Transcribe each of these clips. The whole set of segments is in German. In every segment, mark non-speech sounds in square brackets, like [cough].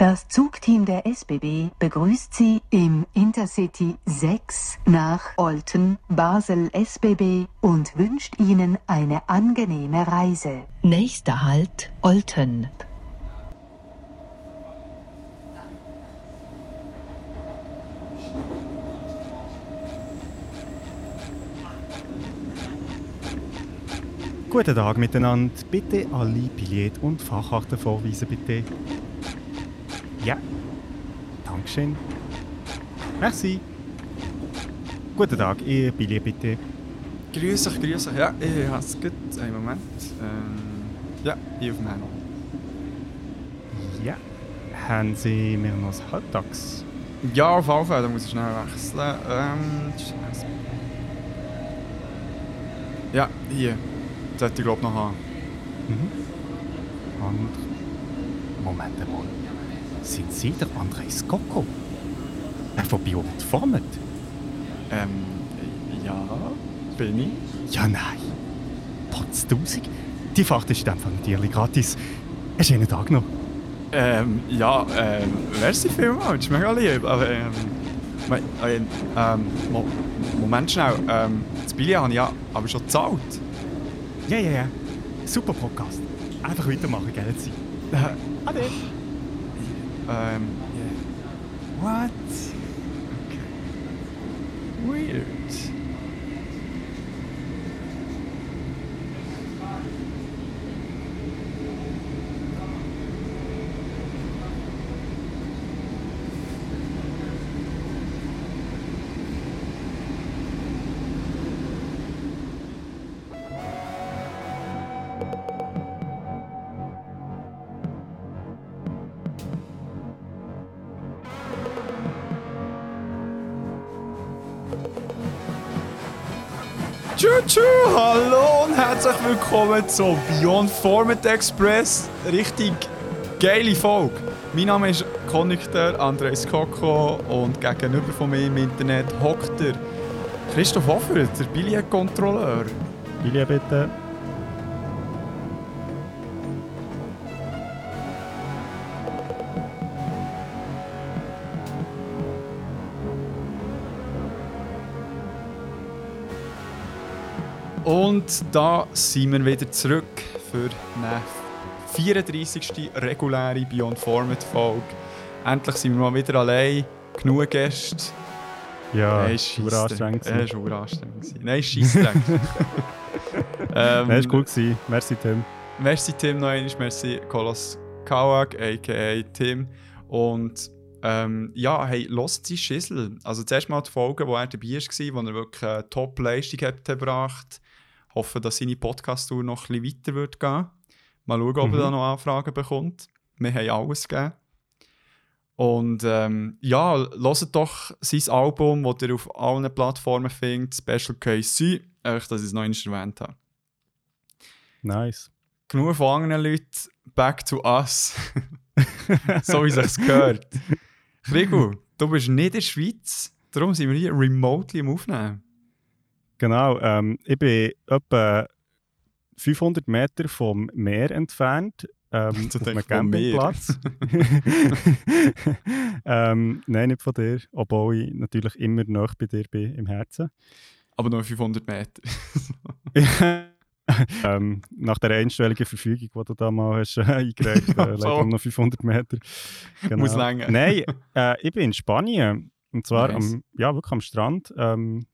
Das Zugteam der SBB begrüßt Sie im Intercity 6 nach Olten, Basel SBB und wünscht Ihnen eine angenehme Reise. Nächster Halt Olten. Guten Tag miteinander. Bitte alle Billett- und Fahrkarten vorweisen, bitte. Ja. Dankeschön. Merci. Guten Tag, Ihr Billett bitte. Grüß euch, grüß euch. Ja, ich habe es gut. Einen Moment. Ähm, ja, hier auf dem Handy. Ja. Haben Sie mir noch das Halbtags? Ja, auf jeden Fall. Da muss ich schnell wechseln. Ähm, ja, hier. Das sollte ich glaube noch haben. Mhm. Und. Moment mal. Sind Sie der André Skoko? Der von Biomet Format? Ähm, ja, bin ich. Ja, nein. Potztausend? Die Fahrt ist in dem Fall natürlich gratis. Einen schönen Tag noch. Ähm, ja, ähm, merci vielmals. Das ist mega lieb. Aber, ähm, äh, ähm, Mo Moment schnell. Ähm, das Billett habe ich ja aber schon gezahlt. Ja, ja, ja. Super Podcast. Einfach weitermachen, gell? Sie. Äh, Ade. Ähm, yeah. What? Okay. Weird. Herzlich willkommen zum Beyond Format Express. Richtig geile Folge. Mein Name ist Konnektor Andres Koko und gegenüber von mir im Internet hockt der Christoph Hoffer, der Billetkontrolleur. Julia, bitte. Und da sind wir wieder zurück für eine 34. reguläre Beyond Format Folge. Endlich sind wir mal wieder allein. Genug Gäste. Ja, Nein, das war anstrengend. Nein, es war anstrengend. Nein, scheissdreck. [laughs] ähm, Nein, es war gut. gewesen. Merci, Tim. Merci Tim noch einmal, merci Kolos Kawak, a.k.a. Tim. Und ähm, ja, hey, los die Schissel. Also zuerst mal die Folge, wo er dabei war, wo er wirklich eine Top-Leistung hat gebracht. Hoffe, dass seine Podcast-Tour noch ein bisschen weiter wird gehen. Mal schauen, ob Mhm. er da noch Anfragen bekommt. Wir haben alles gegeben. Und ähm, ja, hört doch sein Album, das ihr auf allen Plattformen findet, Special Case C. Einfach, dass ich es noch erwähnt habe. Nice. genug von anderen Leuten back to us. [laughs] so wie sich's gehört. Krigu, du bist nicht in der Schweiz, darum sind wir hier remotely im Aufnehmen. Genau, ähm, ich bin etwa 500 Meter vom Meer entfernt. Ähm, [laughs] auf einem. Campingplatz. [laughs] ähm, nein, nicht von dir. Obwohl ich natürlich immer noch bei dir bin im Herzen. Aber nur 500 Meter. [laughs] ähm, nach der einstelligen Verfügung, die du da mal hast, äh, eingereicht hast, Ja, äh, so. leider noch 500 Meter. Genau. Muss länger. Nein, äh, ich bin in Spanien. Und zwar Nice. am, ja, wirklich am Strand. Ähm,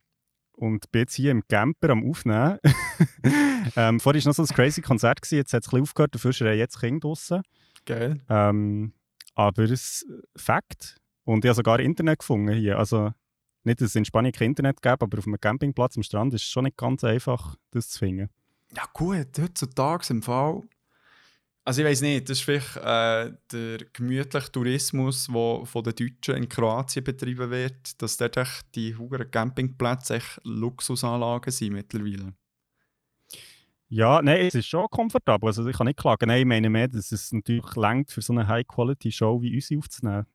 und bin jetzt hier im Camper am Aufnehmen. [laughs] ähm, vorher war noch so ein crazy Konzert, gewesen, jetzt hat es ein bisschen aufgehört, dafür schreien jetzt Kinder draussen. Geil. Ähm, aber es ist Fakt. Und ich habe sogar Internet gefunden hier. Also nicht, dass es in Spanien kein Internet gäbe, aber auf einem Campingplatz am Strand ist es schon nicht ganz einfach, das zu finden. Ja gut, heutzutage im Fall. Also ich weiß nicht, das ist vielleicht äh, der gemütliche Tourismus, der von den Deutschen in Kroatien betrieben wird, dass dort echt die huren Campingplätze echt Luxusanlagen sind mittlerweile. Ja, nein, es ist schon komfortabel. Also ich kann nicht klagen. Nein, ich meine mehr, dass es natürlich langt für so eine High-Quality-Show wie unsere aufzunehmen.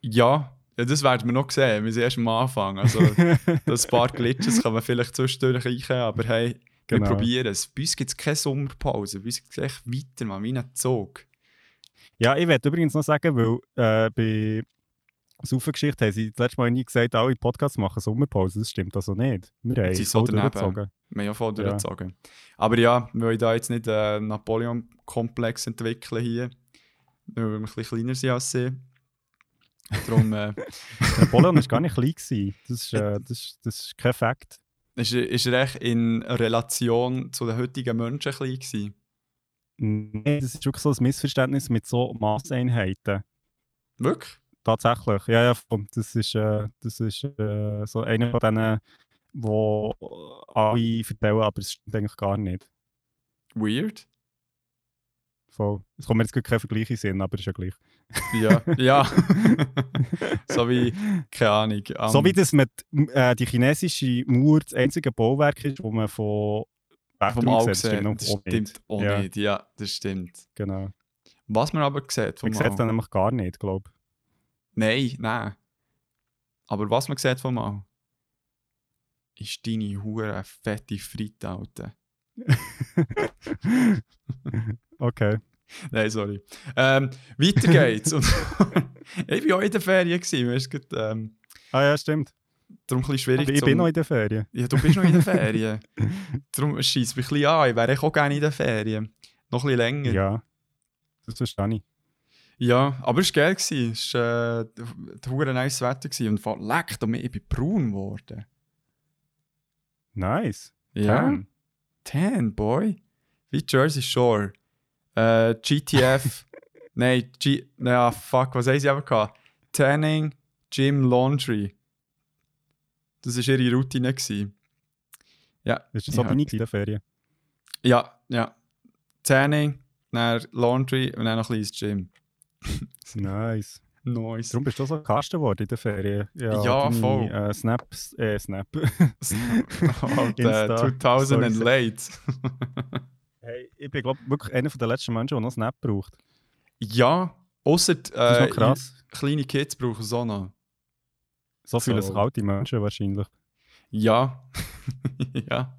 Ja, ja, das werden wir noch sehen. Wir sind erst am Anfang. Also, [laughs] das paar Glitches kann man vielleicht zwischendurch reichen, aber hey, wir Genau. probieren es. Bei uns gibt es keine Sommerpause. Bei uns geht es echt weiter, man, wie ein Zug. Ja, ich werde übrigens noch sagen, weil äh, bei Saufengeschichte haben sie das letzte Mal nie gesagt, alle Podcasts machen Sommerpause. Das stimmt also nicht. Wir haben Sie so voll daneben. durchgezogen. Wir haben ja voll Ja. Aber ja, wir wollen da jetzt nicht einen Napoleon-Komplex entwickeln hier, weil wir ein bisschen kleiner sind als sie. Darum äh, [laughs] Napoleon war gar nicht klein. Gewesen. Das ist, äh, [laughs] das, ist, das ist kein Fakt. Ist, er- ist er echt in Relation zu den heutigen Menschen klein gewesen. Nein, das ist wirklich so ein Missverständnis mit so Maßeinheiten. Wirklich? Tatsächlich, ja, ja, das ist, äh, das ist äh, so einer von denen, wo alle vertellen, aber es stimmt eigentlich gar nicht. Weird? Voll. Es kommt mir jetzt gerade kein Vergleich in Sinn, aber ist ja gleich. Ja, ja. [laughs] so wie, keine Ahnung. am- So wie das mit äh, die chinesische Mauer das einzige Bauwerk ist, wo man von vom Auge sieht, Das stimmt auch Ja. nicht. Ja, das stimmt. Genau. Was man aber sieht vom Man sieht es nämlich gar nicht, glaube Nein, nein. Aber was man sieht vom Mal, ist deine hure fette Fritte, Alter. [laughs] ich. okay. [laughs] Nein, sorry. Ähm, weiter geht's. Und [laughs] ich war auch in der Ferien. Gewesen. Grad, ähm, Ah ja, stimmt. darum ein schwierig Aber ich zum- bin noch in der Ferien. Ja, du bist noch in der Ferien. [laughs] darum schießt mich ein bisschen an. Ich wäre auch gerne in der Ferien. Noch ein bisschen länger. Ja. Das verstehe ich. Ja, aber es war geil. Es war äh, ein nice Wetter. Gewesen. Und vor leck, da bin ich bin braun geworden. Nice. Ja. Tan. Tan, boy. Wie Jersey Shore. Äh, GTF. [laughs] Nein, G. Naja, fuck, was haben sie aber gehabt? Tanning, Gym, Laundry. Das war ihre Routine. Gewesen. Ja, Ist das Ja. bin ich in der Ferien? ja, ja. Tanning, dann Laundry und dann noch ein bisschen ins Gym. [laughs] Nice. Nice. Darum bist du so Kasten geworden in der Ferien. Ja, Ja, voll. Äh, Snaps, äh, Snap. [laughs] Alter, Insta. 2000 and late. Hey, ich bin, glaube wirklich einer der letzten Menschen, der noch Snap braucht. ja, außer äh, kleine Kids brauchen es auch noch. So fühlen so. alte Menschen wahrscheinlich. Ja. [laughs] ja.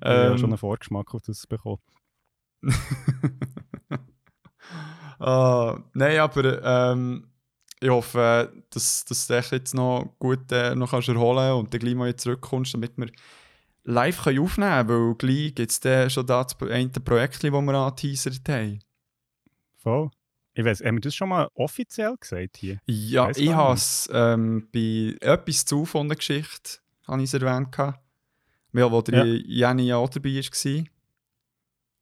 Ich habe Ähm, schon einen Vorgeschmack auf das bekommen. [laughs] ah, nein, aber ähm, ich hoffe, dass, dass du dich jetzt noch gut äh, noch kannst erholen und dann gleich mal zurückkommst, damit wir live können aufnehmen können, weil gleich gibt es schon das eine Projekt, das wir angeteasert haben. Voll. Ich weiß, haben wir das schon mal offiziell gesagt hier? Ja, ich gar habe es ähm, bei etwas zu von der Geschichte, habe ich es erwähnt. gehabt. Ja, wo der Jenny ja auch dabei war.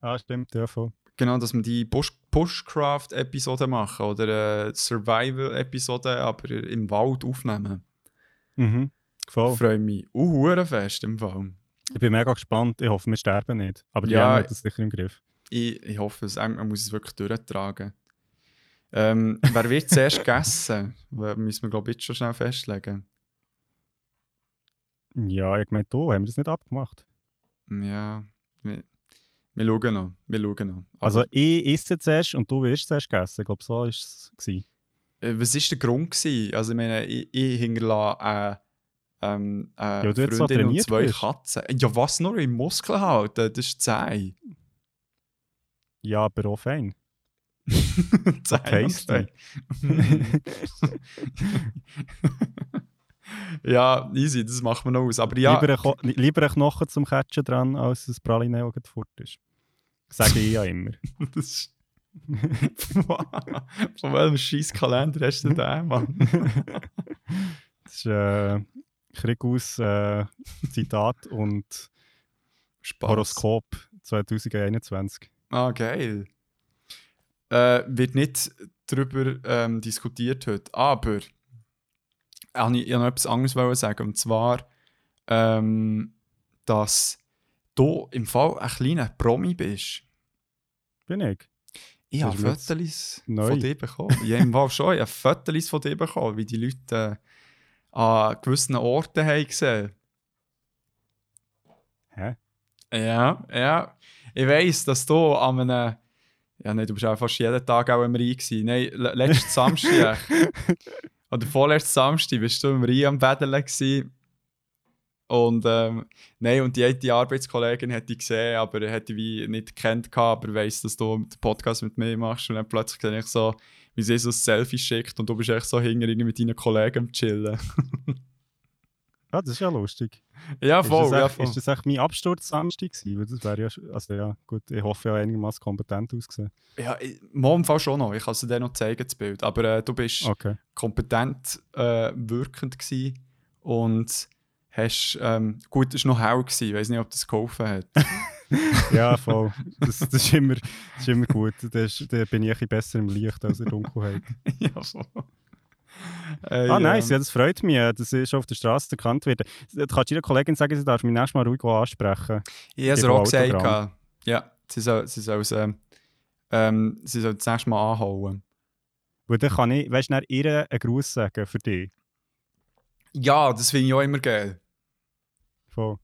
Ah, stimmt, ja, voll. Genau, dass wir die Bush Bushcraft-Episode machen oder äh, Survival-Episode, aber im Wald aufnehmen. Mhm. Ich Voll. freue mich auch fest im Fall. Ich bin mega gespannt. Ich hoffe, wir sterben nicht. Aber die Ja, haben das sicher im Griff. Ich, ich hoffe, es, man muss es wirklich durchtragen. Ähm, wer wird zuerst gegessen? We- [laughs] Müssen wir, glaube ich, jetzt schon schnell festlegen. Ja, ich meine, du, haben wir das nicht abgemacht? Ja, wir, wir schauen noch. Wir schauen noch. Also, ich esse zuerst und du wirst zuerst gegessen. Ich glaube, so war es. Äh, Was war der Grund? Gewesen? Also, ich meine, ich, ich hinterlasse eine, ähm, eine Ja, Freundin und zwei bist. Katzen. Ja, was nur im Muskel halten? Das ist zäh. Ja, aber auch fein. [laughs] tasty. [laughs] ja, easy, das macht man noch aus. Aber ja, Lieber, ein lieber ein Knochen zum Catchen dran, als ein Praline, das fort ist. Sage ich ja immer. [laughs] das ist... Von welchem scheiß Kalender hast du den, Mann? Das ist äh, Krigus äh, Zitat [laughs] und Spaß. Horoskop 2021. Ah, geil. Äh, wird nicht darüber ähm, diskutiert heute, aber Ah, ich, ich wollte noch etwas anderes wollen sagen. Und zwar, ähm, dass du im Fall ein kleiner Promi bist. Bin ich? Ich habe Fotos von dir bekommen. Ja, im Fall schon. Ich habe [laughs] Fotos von dir bekommen, wie die Leute äh, an gewissen Orten haben gesehen. Hä? Ja, ja. Ich weiss, dass du an einem. Ja, nein, du bist auch fast jeden Tag auch im Rhein gewesen. Nein, le- letzten Samstag. [laughs] oder vorletzten Samstag bist du im Rhein am Betteln gewesen. Und ähm, nein, und die, die Arbeitskollegin hätte ich gesehen, aber hätte ich wie nicht gekannt, aber weiss, dass du den Podcast mit mir machst. Und dann plötzlich sehe ich so, wie sie so ein Selfie schickt und du bist echt so hinter mit deinen Kollegen am Chillen. [laughs] Ja, das ist ja lustig. ja, voll. ist, das ja, echt, voll. ist das echt mein Absturz Samstag gewesen? Das wäre ja, also ja, gut, ich hoffe ja einigermaßen kompetent ausgesehen. Ja, ich- Fall schon noch. Ich kann es dir noch zeigen, das Bild. Aber äh, du bist Okay. kompetent äh, wirkend gewesen und hast, ähm, gut, es war noch hell gewesen. Ich weiß nicht, ob das geholfen hat. [laughs] Ja, voll. Das, das, ist immer, das ist immer gut. Da bin ich ein besser im Licht als in der Dunkelheit. [laughs] ja, voll. Äh, Ah, nice, ja. ja, das freut mich, dass ich schon auf der Straße erkannt werde. Du kannst jeder Kollegin sagen, sie darf mich nächstes Mal ruhig ansprechen. Ich habe es auch gesagt. Ja, sie soll, sie soll es ähm, ähm, sie soll das nächste Mal anhauen. Weil dann kann ich, weißt du, ihr einen Gruß sagen für dich. Ja, das finde ich auch immer geil. Voll.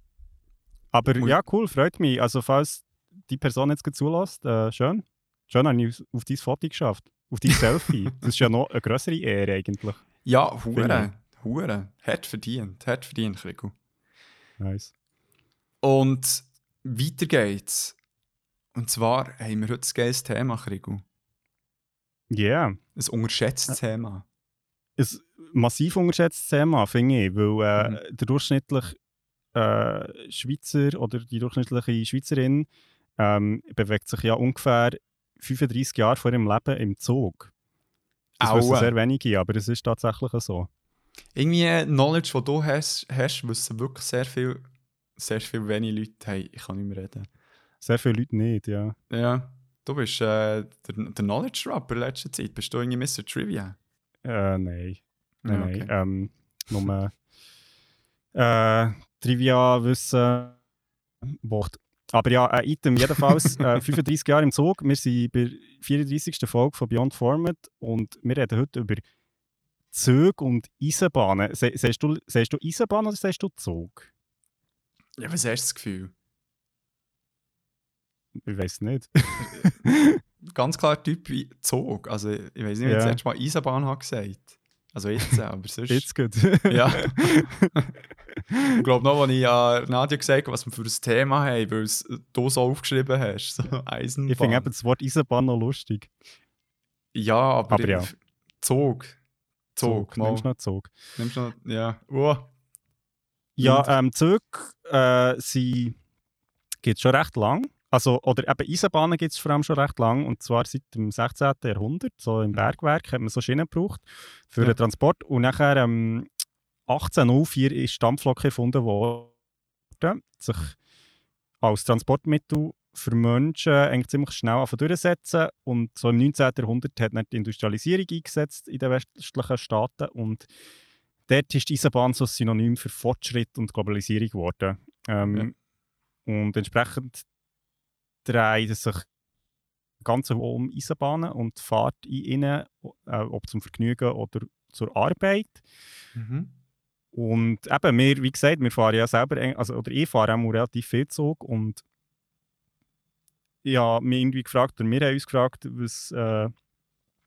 Aber Muss- ja, cool, freut mich. Also, falls die Person jetzt zulässt, äh, schön. Schön, habe ich auf dein Foto geschafft. Auf dein Selfie. [laughs] Das ist ja noch eine größere Ehre eigentlich. Ja, Hure. Hure. Hat verdient. Hat verdient, Krigo. Nice. Und weiter geht's. Und zwar haben wir heute ein geiles Thema, Krigo. Ja, yeah. Ein unterschätztes Thema. ein massiv unterschätztes Thema, finde ich, weil äh, Mhm. der durchschnittliche äh, Schweizer oder die durchschnittliche Schweizerin ähm, bewegt sich ja ungefähr 35 Jahre vor ihrem Leben im Zug. Das Aua. wissen sehr wenige, aber es ist tatsächlich so. Irgendwie äh, Knowledge, das du hast, hast wissen wirklich sehr viel, sehr viel wenige Leute. Hey, ich kann nicht mehr reden. Sehr viele Leute nicht, ja. Ja, du bist äh, der, der Knowledge Rapper in letzter Zeit. Bist du irgendwie Mr. Trivia? Äh, nein. Nein, Ja, nein. Ähm, nur [laughs] äh, Trivia-Wissen. Wort. Aber ja, ein Item jedenfalls. [laughs] äh, 35 Jahre im Zug. Wir sind bei der 34. Folge von Beyond Format und wir reden heute über Züge und Eisenbahnen. Se sagst, du, du Eisenbahn oder sagst du Zug? Ja, was hast du das Gefühl? Ich weiß nicht. Ganz klar Typ wie Zug. Also, ich weiß nicht, wie Ja. ich jetzt mal Eisenbahn habe gesagt. Also jetzt, aber sonst... Jetzt gut. [laughs] Ja. [laughs] ich glaube noch, als ich an Nadia gesagt habe, was wir für ein Thema haben, weil es du so aufgeschrieben hast. So Eisenbahn. ich finde eben das Wort Eisenbahn noch lustig. Ja, aber, Aber ja. Zug. Zug. mal. Nimmst du noch Zug? Nimmst du noch... Ja. Uh. Ja, ähm, Züge äh, sie gibt es schon recht lang. Also, oder eben Eisenbahnen gibt es vor allem schon recht lang. Und zwar seit dem 16. Jahrhundert. So im Bergwerk hat man so Schienen gebraucht für Ja. den Transport. Und nachher ähm, 1804 ist die Dampflok erfunden worden. Sich als Transportmittel für Menschen eigentlich ziemlich schnell durchsetzen. Und so im 19. Jahrhundert hat dann die Industrialisierung eingesetzt in den westlichen Staaten. Und dort ist die Eisenbahn so ein Synonym für Fortschritt und Globalisierung geworden. Ähm, Und entsprechend dreht es sich ganz um Eisenbahnen und Fahrt in ihnen, äh, ob zum Vergnügen oder zur Arbeit. Mhm. Und eben, wir, wie gesagt, wir fahren ja selber, also, oder ich fahre auch relativ viel Zug und ich habe mich irgendwie gefragt, oder wir haben uns gefragt, was, äh,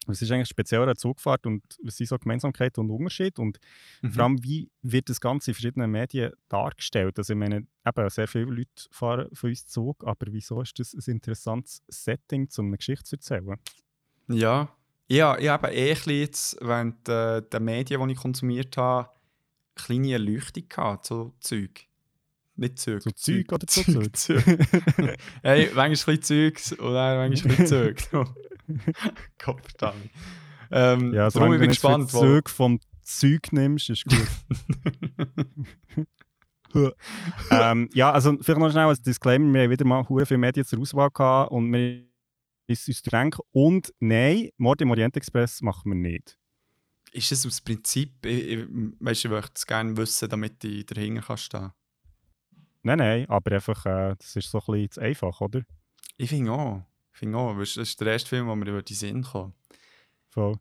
was ist eigentlich speziell an der Zugfahrt und was sind so Gemeinsamkeiten und Unterschiede und Mhm. vor allem, wie wird das Ganze in verschiedenen Medien dargestellt? Also ich meine, eben, sehr viele Leute fahren von uns Zug, aber wieso ist das ein interessantes Setting, um eine Geschichte zu erzählen? Ja. Ja, ich habe eh jetzt, während äh, der Medien, die ich konsumiert habe, kleine Erleuchtung gehabt, so Zeug. Nicht Zeug. Zu Zeug oder zu Zeug? Zeug. hey, manchmal ein bisschen Zeugs dann manchmal ein bisschen [laughs] Zeug. [laughs] Verdammt. Ähm, Ja, darum solange ich bin du gespannt, für Zug vom Zeug nimmst, ist gut. [laughs] ähm, ja, also vielleicht noch schnell als Disclaimer, wir haben wieder mal hure viele Medien zur Auswahl gehabt und wir ist uns denken und nein, Mord im Orient Express machen wir nicht. ist es aus Prinzip, ich, ich, weißt, du, ich möchte es gerne wissen, damit ich dahinter kann stehen. Nein, nein, aber einfach, äh, das ist so ein bisschen zu einfach, oder? Ich finde auch. Ich finde auch. Das ist der erste Film, wo mir über die Sinn kommt. Voll.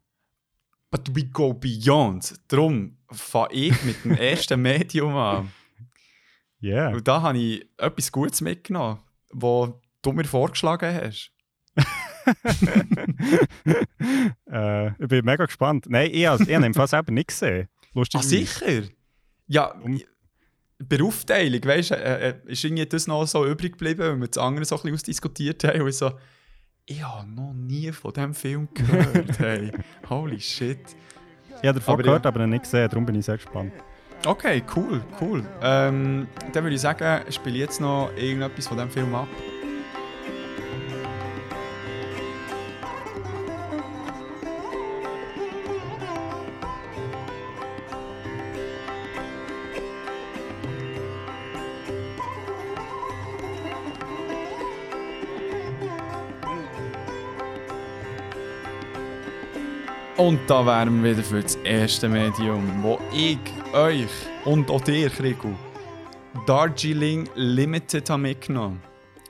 But we go beyond. Darum fange ich mit dem ersten Medium an. [laughs] Yeah. Und da habe ich etwas Gutes mitgenommen, was du mir vorgeschlagen hast. [laughs] äh, ich bin mega gespannt. Nein, ich, has- ich habe im Fall selber nicht gesehen. Ah, Lustig. sicher? Ja, Um- Aufteilung, weißt du, äh, äh, ist irgendwie das noch so übrig geblieben, weil wir das andere so ein bisschen ausdiskutiert haben und so, ich habe noch nie von diesem Film gehört, [laughs] hey, holy shit. Ich habe davon Aber gehört, ja. aber noch nicht gesehen, darum bin ich sehr gespannt. Okay, cool, cool. Ähm, dann würde ich sagen, spiele jetzt noch irgendetwas von diesem Film ab. Und da wären wir wieder für das erste Medium, wo ich euch und auch dir, Krigu, Darjeeling Limited habe mitgenommen.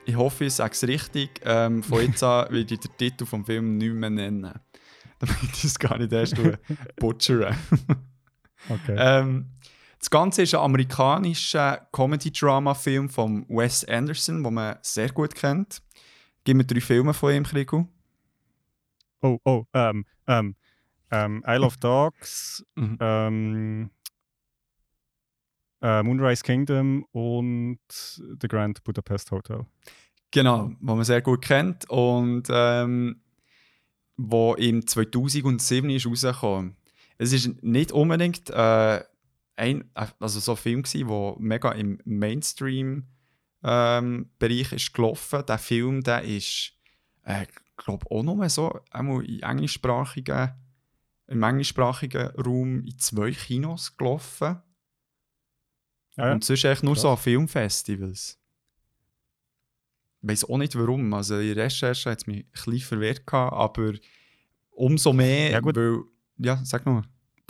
Ich hoffe, ich sage es richtig. Ähm, von jetzt an [laughs] werde ich den Titel vom Film nicht mehr nennen. [laughs] Damit ich es gar nicht erst butchern. [laughs] Okay. ähm, das Ganze ist ein amerikanischer Comedy-Drama-Film von Wes Anderson, den man sehr gut kennt. Gib mir drei Filme von ihm, Krigu. Oh, oh, ähm, ähm, ähm, Isle of Dogs, Mhm. ähm, äh, Moonrise Kingdom und The Grand Budapest Hotel. Genau, wo man sehr gut kennt und ähm, wo im 2007 ist rausgekommen. Es ist nicht unbedingt äh, ein, also so ein Film gsi, wo mega im Mainstream ähm, Bereich ist gelaufen. Der Film, der ist, äh, glaube auch nur so einmal in englischsprachigen, im englischsprachigen Raum in zwei Kinos gelaufen. Ah, ja. Und sonst eigentlich nur Krass. so an Filmfestivals. Ich weiß auch nicht warum. Also der Recherche hat es mich ein bisschen verwirrt, gehabt, aber umso mehr, Ja, gut. weil... Ja, sag nur.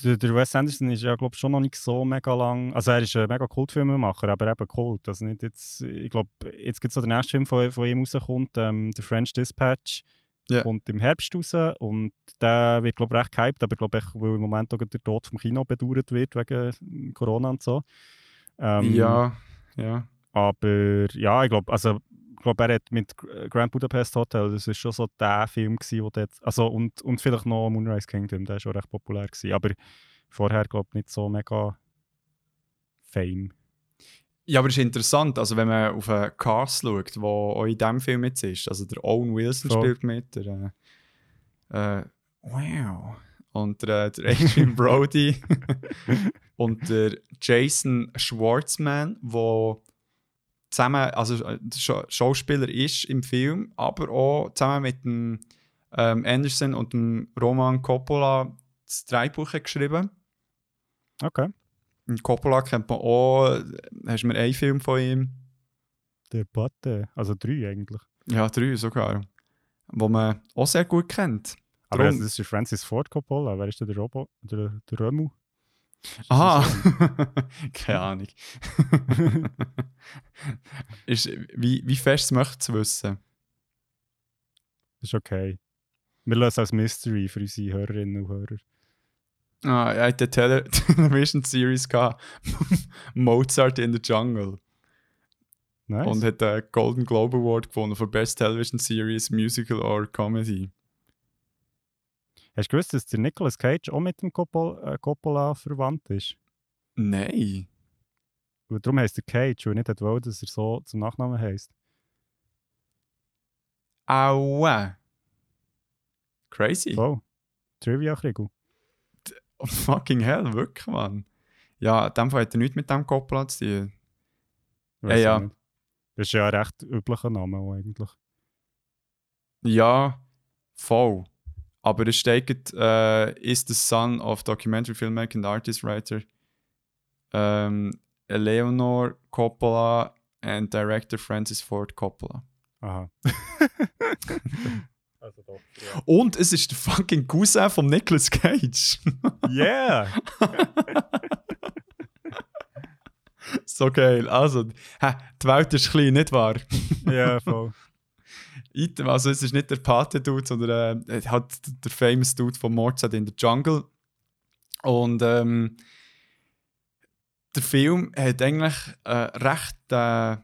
Der, der Wes Anderson ist ja, glaube schon noch nicht so mega lang. Also, er ist ein mega Kultfilmemacher, aber eben Kult. Also nicht jetzt, ich glaube, jetzt gibt es so den nächsten Film, von, von ihm rauskommt, ähm, The French Dispatch. Ja. Kommt im Herbst raus und der wird, glaube ich, recht gehypt, aber ich glaube, weil im Moment auch der Tod vom Kino bedauert wird wegen Corona und so. Ähm, ja, ja. Aber ja, ich glaube, also, ich glaube, er hat mit Gr- Grand Budapest Hotel, das ist schon so der Film gewesen, wo dort, also und, und vielleicht noch Moonrise Kingdom, der ist schon recht populär gewesen, aber vorher, glaube ich, nicht so mega Fame. Ja, aber es ist interessant, also wenn man auf einen Cast schaut, der auch in diesem Film jetzt ist, also der Owen Wilson Voll. spielt mit, der, äh, äh, wow, und der, der Adrian [laughs] Brody und der Jason Schwartzman, der zusammen, also äh, Schauspieler ist im Film, aber auch zusammen mit dem ähm, Anderson und dem Roman Coppola das Drehbuch geschrieben. Okay. Coppola kennt man auch, hast du mir einen Film von ihm? Debatte, also drei eigentlich. Ja, drei sogar. Wo man auch sehr gut kennt. Aber Drum- das ist Francis Ford Coppola, wer ist denn der Robo, der, der Römu? Aha! [laughs] Keine Ahnung. [laughs] ist, wie, wie fest möchtest du wissen? Das ist okay. Wir lösen als Mystery für unsere Hörerinnen und Hörer. Ah, er hat eine Tele [laughs] Television Series gehabt. [laughs] Mozart in the Jungle. Nice. Und hat den Golden Globe Award gewonnen für Best Television Series, Musical or Comedy. Hast du gewusst, dass der Nicolas Cage auch mit dem Coppola, äh, Coppola verwandt ist? Nein. Und darum heisst er Cage, weil nicht wollte, dass er so zum Nachnamen heisst. Aua. Crazy. So. Trivia Kriegel. Oh, fucking hell, wirklich, Mann. Ja, in dem Fall hat er nichts mit dem Coppola zu tun. Weiss Ja, nicht. Das ist ja ein recht üblicher Name eigentlich. Ja, voll. Aber es steht, äh, is the son of documentary filmmaker and artist writer ähm, Eleanor Coppola and director Francis Ford Coppola. Aha. [laughs] also doch. Und es ist der fucking Cousin von Nicolas Cage. [laughs] Yeah! so geil. Also, hä, die Welt ist klein, nicht wahr? [laughs] ja, voll. Also es ist nicht der Pate-Dude, sondern äh, halt der famous Dude von Mozart in the Jungle. Und ähm, der Film hat eigentlich äh, recht äh,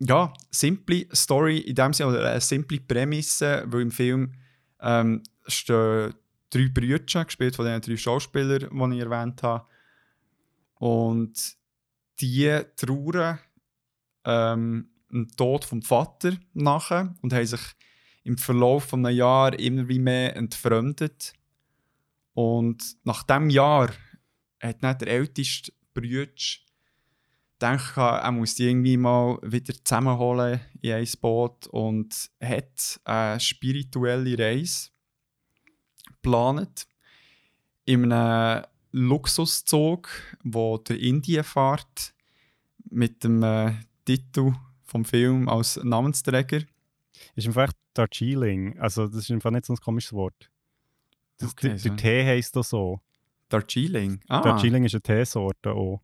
ja, simple Story in dem Sinne, oder eine simple Prämisse, weil im Film ähm, stehen drei Brüder, gespielt von den drei Schauspielern, die ich erwähnt habe. Und die trauern ähm, den Tod vom Vater nachher und haben sich im Verlauf von einem Jahr immer wie mehr entfremdet. Und nach diesem Jahr hat nicht der älteste Bruder gedacht, er muss die irgendwie mal wieder zusammenholen in ein Boot und hat eine spirituelle Reise geplant in einem Luxuszug, wo der Indien fährt, mit dem äh, Titel vom Film als Namensträger. Ist einfach Darjeeling. Also, das ist einfach nicht so ein komisches Wort. Das, Okay, der, so. der Tee heisst das so. Darjeeling. Ah, Darjeeling ist eine Teesorte auch.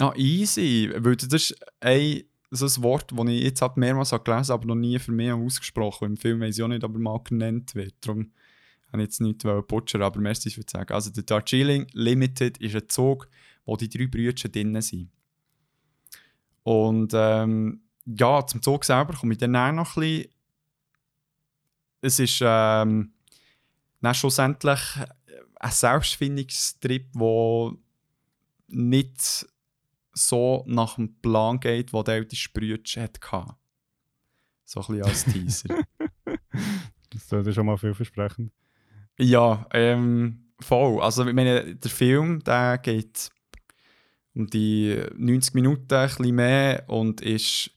Ah easy. Weil das ist ein, so ein Wort, das ich jetzt halt mehrmals habe gelesen habe, aber noch nie für mich ausgesprochen. Im Film weiß ich auch nicht, aber mal genannt wird. Darum habe ich jetzt nicht butchern, aber merci für sagen. Also, der Darjeeling Limited ist ein Zug, wo die drei Brüder drin sind. Und ähm, ja, zum Zug selber komme ich dann noch ein bisschen. Es ist ähm, dann schlussendlich ein Selbstfindungstrip, der nicht so nach dem Plan geht, den der älteste Bruder hatte. So ein bisschen als Teaser. [laughs] Das ist schon mal vielversprechend. ja, ähm, voll. Also, ich meine, der Film der geht um die 90 Minuten, ein bisschen mehr und ist.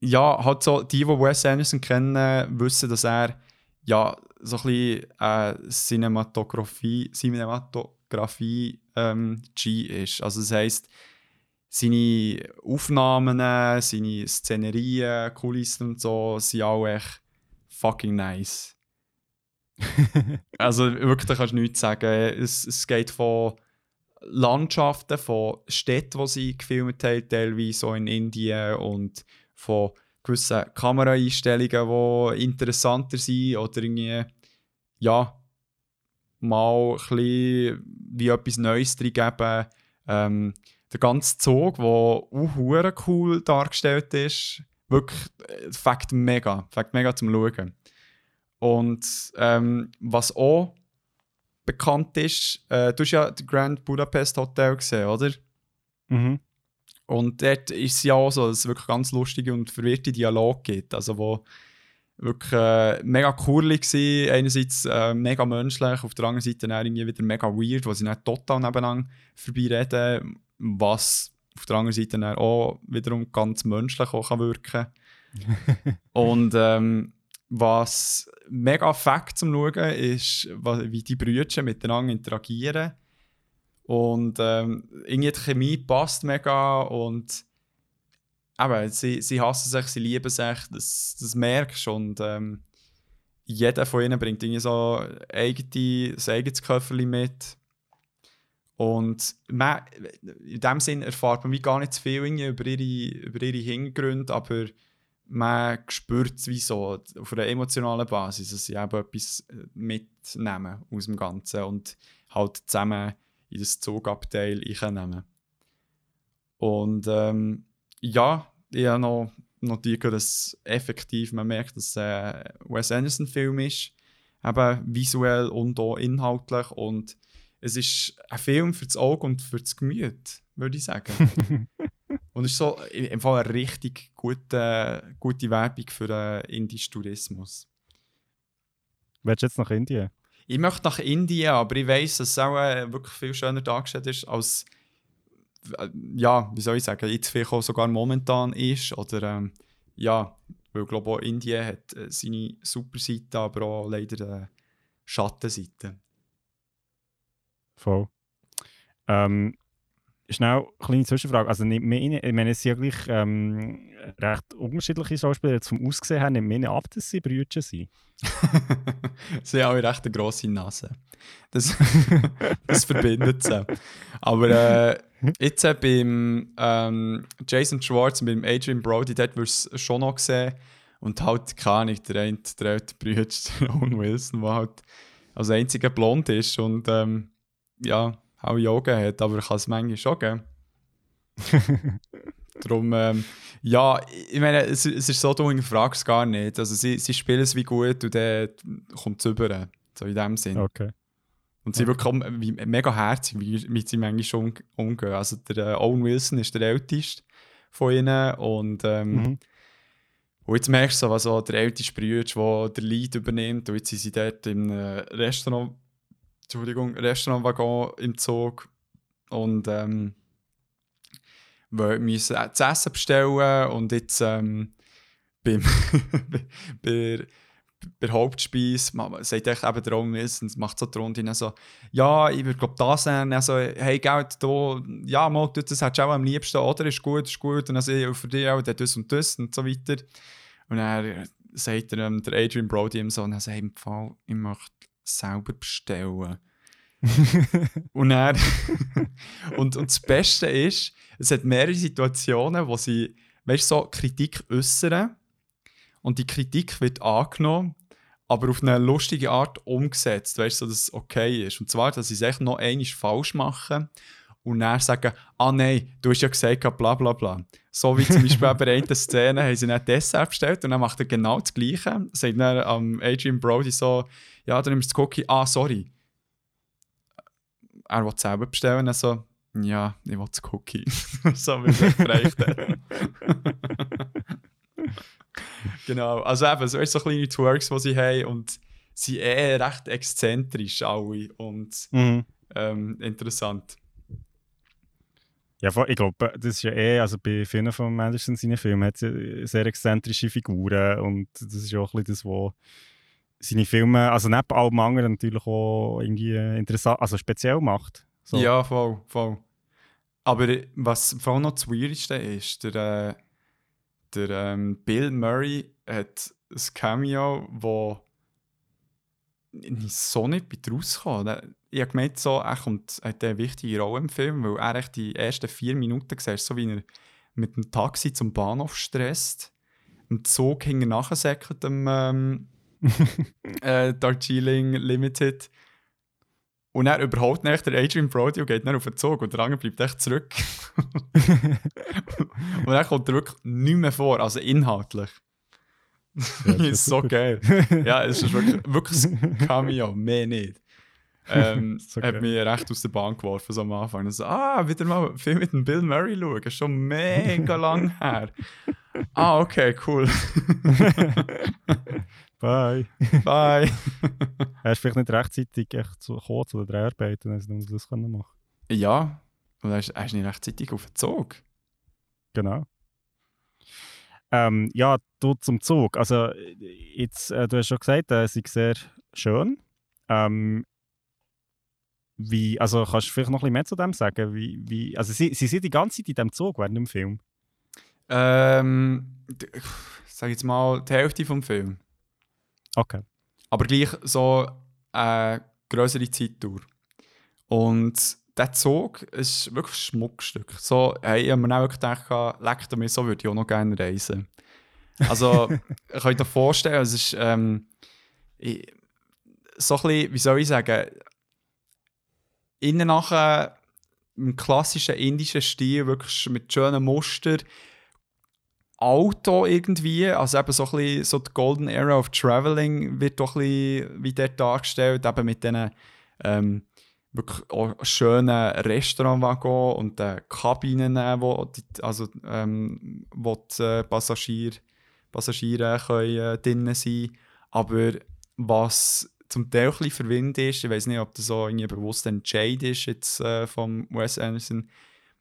Ja, halt so, die, die Wes Anderson kennen, wissen, dass er ja so ein bisschen äh, Cinematografie, Cinematografie ähm, G ist. Also das heisst, seine Aufnahmen, seine Szenerien, Kulissen und so sind auch echt fucking nice. [laughs] also wirklich, da kannst du nichts sagen. Es, es geht von Landschaften, von Städten, die sie gefilmt haben, teilweise so in Indien und von gewissen Kameraeinstellungen, die interessanter sind oder irgendwie, ja, mal ein bisschen wie etwas Neues drin geben. Ähm, der ganze Zug, der auch cool dargestellt ist, wirklich, äh, fängt mega, fängt mega zum Schauen. Und ähm, was auch bekannt ist, äh, du hast ja das Grand Budapest Hotel gesehen, oder? Mhm. Und dort ist es ja auch so, dass es wirklich ganz lustige und verwirrte Dialog gibt. Also, wo wirklich äh, mega cool war. Einerseits äh, mega menschlich, auf der anderen Seite dann irgendwie wieder mega weird, wo sie nicht total nebeneinander vorbeireden. Was auf der anderen Seite dann auch wiederum ganz menschlich auch kann wirken [laughs] Und ähm, was mega Fakt zum Schauen ist, wie die Brüder miteinander interagieren. Und ähm, irgendwie die Chemie passt mega und eben, sie, sie hassen sich, sie lieben sich, das, das merkst du. Und ähm, jeder von ihnen bringt irgendwie so eigene, ein eigenes Köfferchen mit. Und man, in dem Sinn erfahrt man wie gar nicht zu viel über ihre, über ihre Hintergründe, aber man spürt es wie so auf einer emotionalen Basis, dass sie eben etwas äh, mitnehmen aus dem Ganzen und halt zusammen in das Zugabteil einnehmen. Und ähm, ja, ich habe noch notiert, dass effektiv man merkt, dass es ein Wes Anderson-Film ist, eben visuell und auch inhaltlich. Und es ist ein Film für das Auge und für das Gemüt, würde ich sagen. [laughs] und es ist so im Fall eine richtig gute, gute Werbung für den indischen Tourismus. Willst du jetzt nach Indien? Ich möchte nach Indien, aber ich weiß, dass es auch äh, wirklich viel schöner dargestellt ist, als äh, ja, wie soll ich sagen, jetzt vielleicht auch sogar momentan ist. Oder ähm, ja, weil ich glaube auch Indien hat äh, seine super Seite, aber auch leider äh, Schattenseite. Voll. Ähm, schnell eine kleine Zwischenfrage. Also, nicht mehr, ich meine, es sind ja gleich ähm, recht unterschiedliche Schauspieler. Vom Aussehen her nimmt nicht ab, dass sie Brüder sind. [laughs] sie haben auch recht eine grosse Nase. Das, [laughs] das verbindet sie. Aber äh, jetzt äh, beim ähm, Jason Schwartz und beim Adrian Brody, dort wirst du es schon noch sehen. Und halt, keine Ahnung, der eine, der alte Bruder, der Owen Wilson, der halt als einziger blond ist und ähm, ja, auch Yoga hat, aber kann es manchmal schon geben. [laughs] Darum, ähm, ja, ich meine, es, es ist so, du hinterfragst es gar nicht. Also sie, sie spielen es wie gut und dann kommt es über. So in dem Sinn. Okay. Und sie okay. wirklich mega herzig, wie, wie sie manchmal um, umgehen. Also der äh, Owen Wilson ist der älteste von ihnen und ähm, mhm. Und jetzt merkst du so, also der älteste Bruder, der der Lead übernimmt, und jetzt sind sie dort im Restaurant, Entschuldigung, Restaurantwaggon im Zug und ähm, müssen das Essen bestellen und jetzt ähm, beim, [laughs] bei, bei der Hauptspeise sagt echt eben der Owen Wilson, macht so die Runde so, ja, ich würde glaube das nehmen, also, hey, Geld, da, ja, mal, das hättest du auch am liebsten, oder, ist gut, ist gut, und dann sehe für dich auch das und das und so weiter. Und dann sagt er, ähm, der Adrian Brody ihm so, und er sagt, im Fall, ich möchte selber bestellen. [laughs] und, er [laughs] und, und das Beste ist, es hat mehrere Situationen, wo sie weißt, so Kritik äußern und die Kritik wird angenommen, aber auf eine lustige Art umgesetzt, weißt so, dass es okay ist. Und zwar, dass sie es echt noch einmal falsch machen und dann sagen, ah nein, du hast ja gesagt, bla bla bla. So wie zum Beispiel [laughs] bei einer Szene haben sie ein Dessert bestellt und dann macht er genau das Gleiche. Sagt dann um, Adrian Brody so, ja, dann nimmst du das Cookie, ah, sorry. Er will selber bestellen, also, ja, ich will das Cookie. [laughs] so wie er gereicht [laughs] genau, also eben, so, so kleine Twerks, die sie haben und sie sind eh recht exzentrisch alle und mhm. ähm, interessant. Ja, ich glaube, das ist ja eh, also bei vielen von Anderson seinen Filmen hat es sehr exzentrische Figuren und das ist ja auch ein bisschen das, was seine Filme, also neben allem anderen natürlich auch irgendwie interessant, also speziell macht. So. Ja, voll, voll. Aber was vor allem noch das Weirdeste ist, der, der ähm, Bill Murray hat ein Cameo, wo so nicht rausgekommen. Ich habe gemeint, so, er kommt, hat eine wichtige Rolle im Film, weil er echt die ersten vier Minuten sieht, so wie er mit dem Taxi zum Bahnhof stresst, im Zug hinten nachsäckelt am ähm, [laughs] äh, Darjeeling Limited. Und er überholt nicht der Adrian Brody und geht dann auf den Zug und der andere bleibt echt zurück. [laughs] und dann kommt er wirklich nicht mehr vor, also inhaltlich. Ja, das [laughs] ist so geil. ja, es ist wirklich, wirklich ein Cameo, mehr nicht. Ähm, [laughs] okay. Hat mich recht aus der Bahn geworfen so am Anfang. So, ah, wieder mal Film mit dem Bill Murray schauen. Das ist schon mega [laughs] lang her. Ah, okay, cool. [laughs] Bye. Bye. er ist vielleicht nicht rechtzeitig echt zu kurz oder drei Arbeiten, also dann das können machen. Ja, und er ist, er ist nicht rechtzeitig auf den Zug. Genau. Ähm, ja, du zum Zug. Also, jetzt, äh, du hast schon gesagt, äh, es ist sehr schön. Ähm, wie, also kannst du vielleicht noch ein bisschen mehr zu dem sagen? Wie, wie, also sie, sie sind die ganze Zeit in diesem Zug während dem Film? Ähm, sag jetzt mal die Hälfte vom Film. Okay. Aber gleich so eine größere Zeitdauer. Und der Zug ist wirklich ein Schmuckstück. So, hey, ich habe mir auch gedacht, leckt mir, so würde ich auch noch gerne reisen. Also, [laughs] ich kann euch vorstellen, es ist ähm, ich, so ein bisschen, wie soll ich sagen, innen nachher im klassischen indischen Stil, wirklich mit schönen Mustern. Auto irgendwie, also eben so ein bisschen so die Golden Era of Traveling wird doch ein bisschen wie dort dargestellt, eben mit diesen ähm, wirklich schönen Restaurantwagen und den Kabinen, wo die, also, ähm, wo die äh, Passagier, Passagiere können, äh, drin sein Aber was zum Teil ein bisschen verwirrend ist, ich weiß nicht, ob das so irgendwie bewusst ein Jade ist jetzt äh, vom Wes Anderson,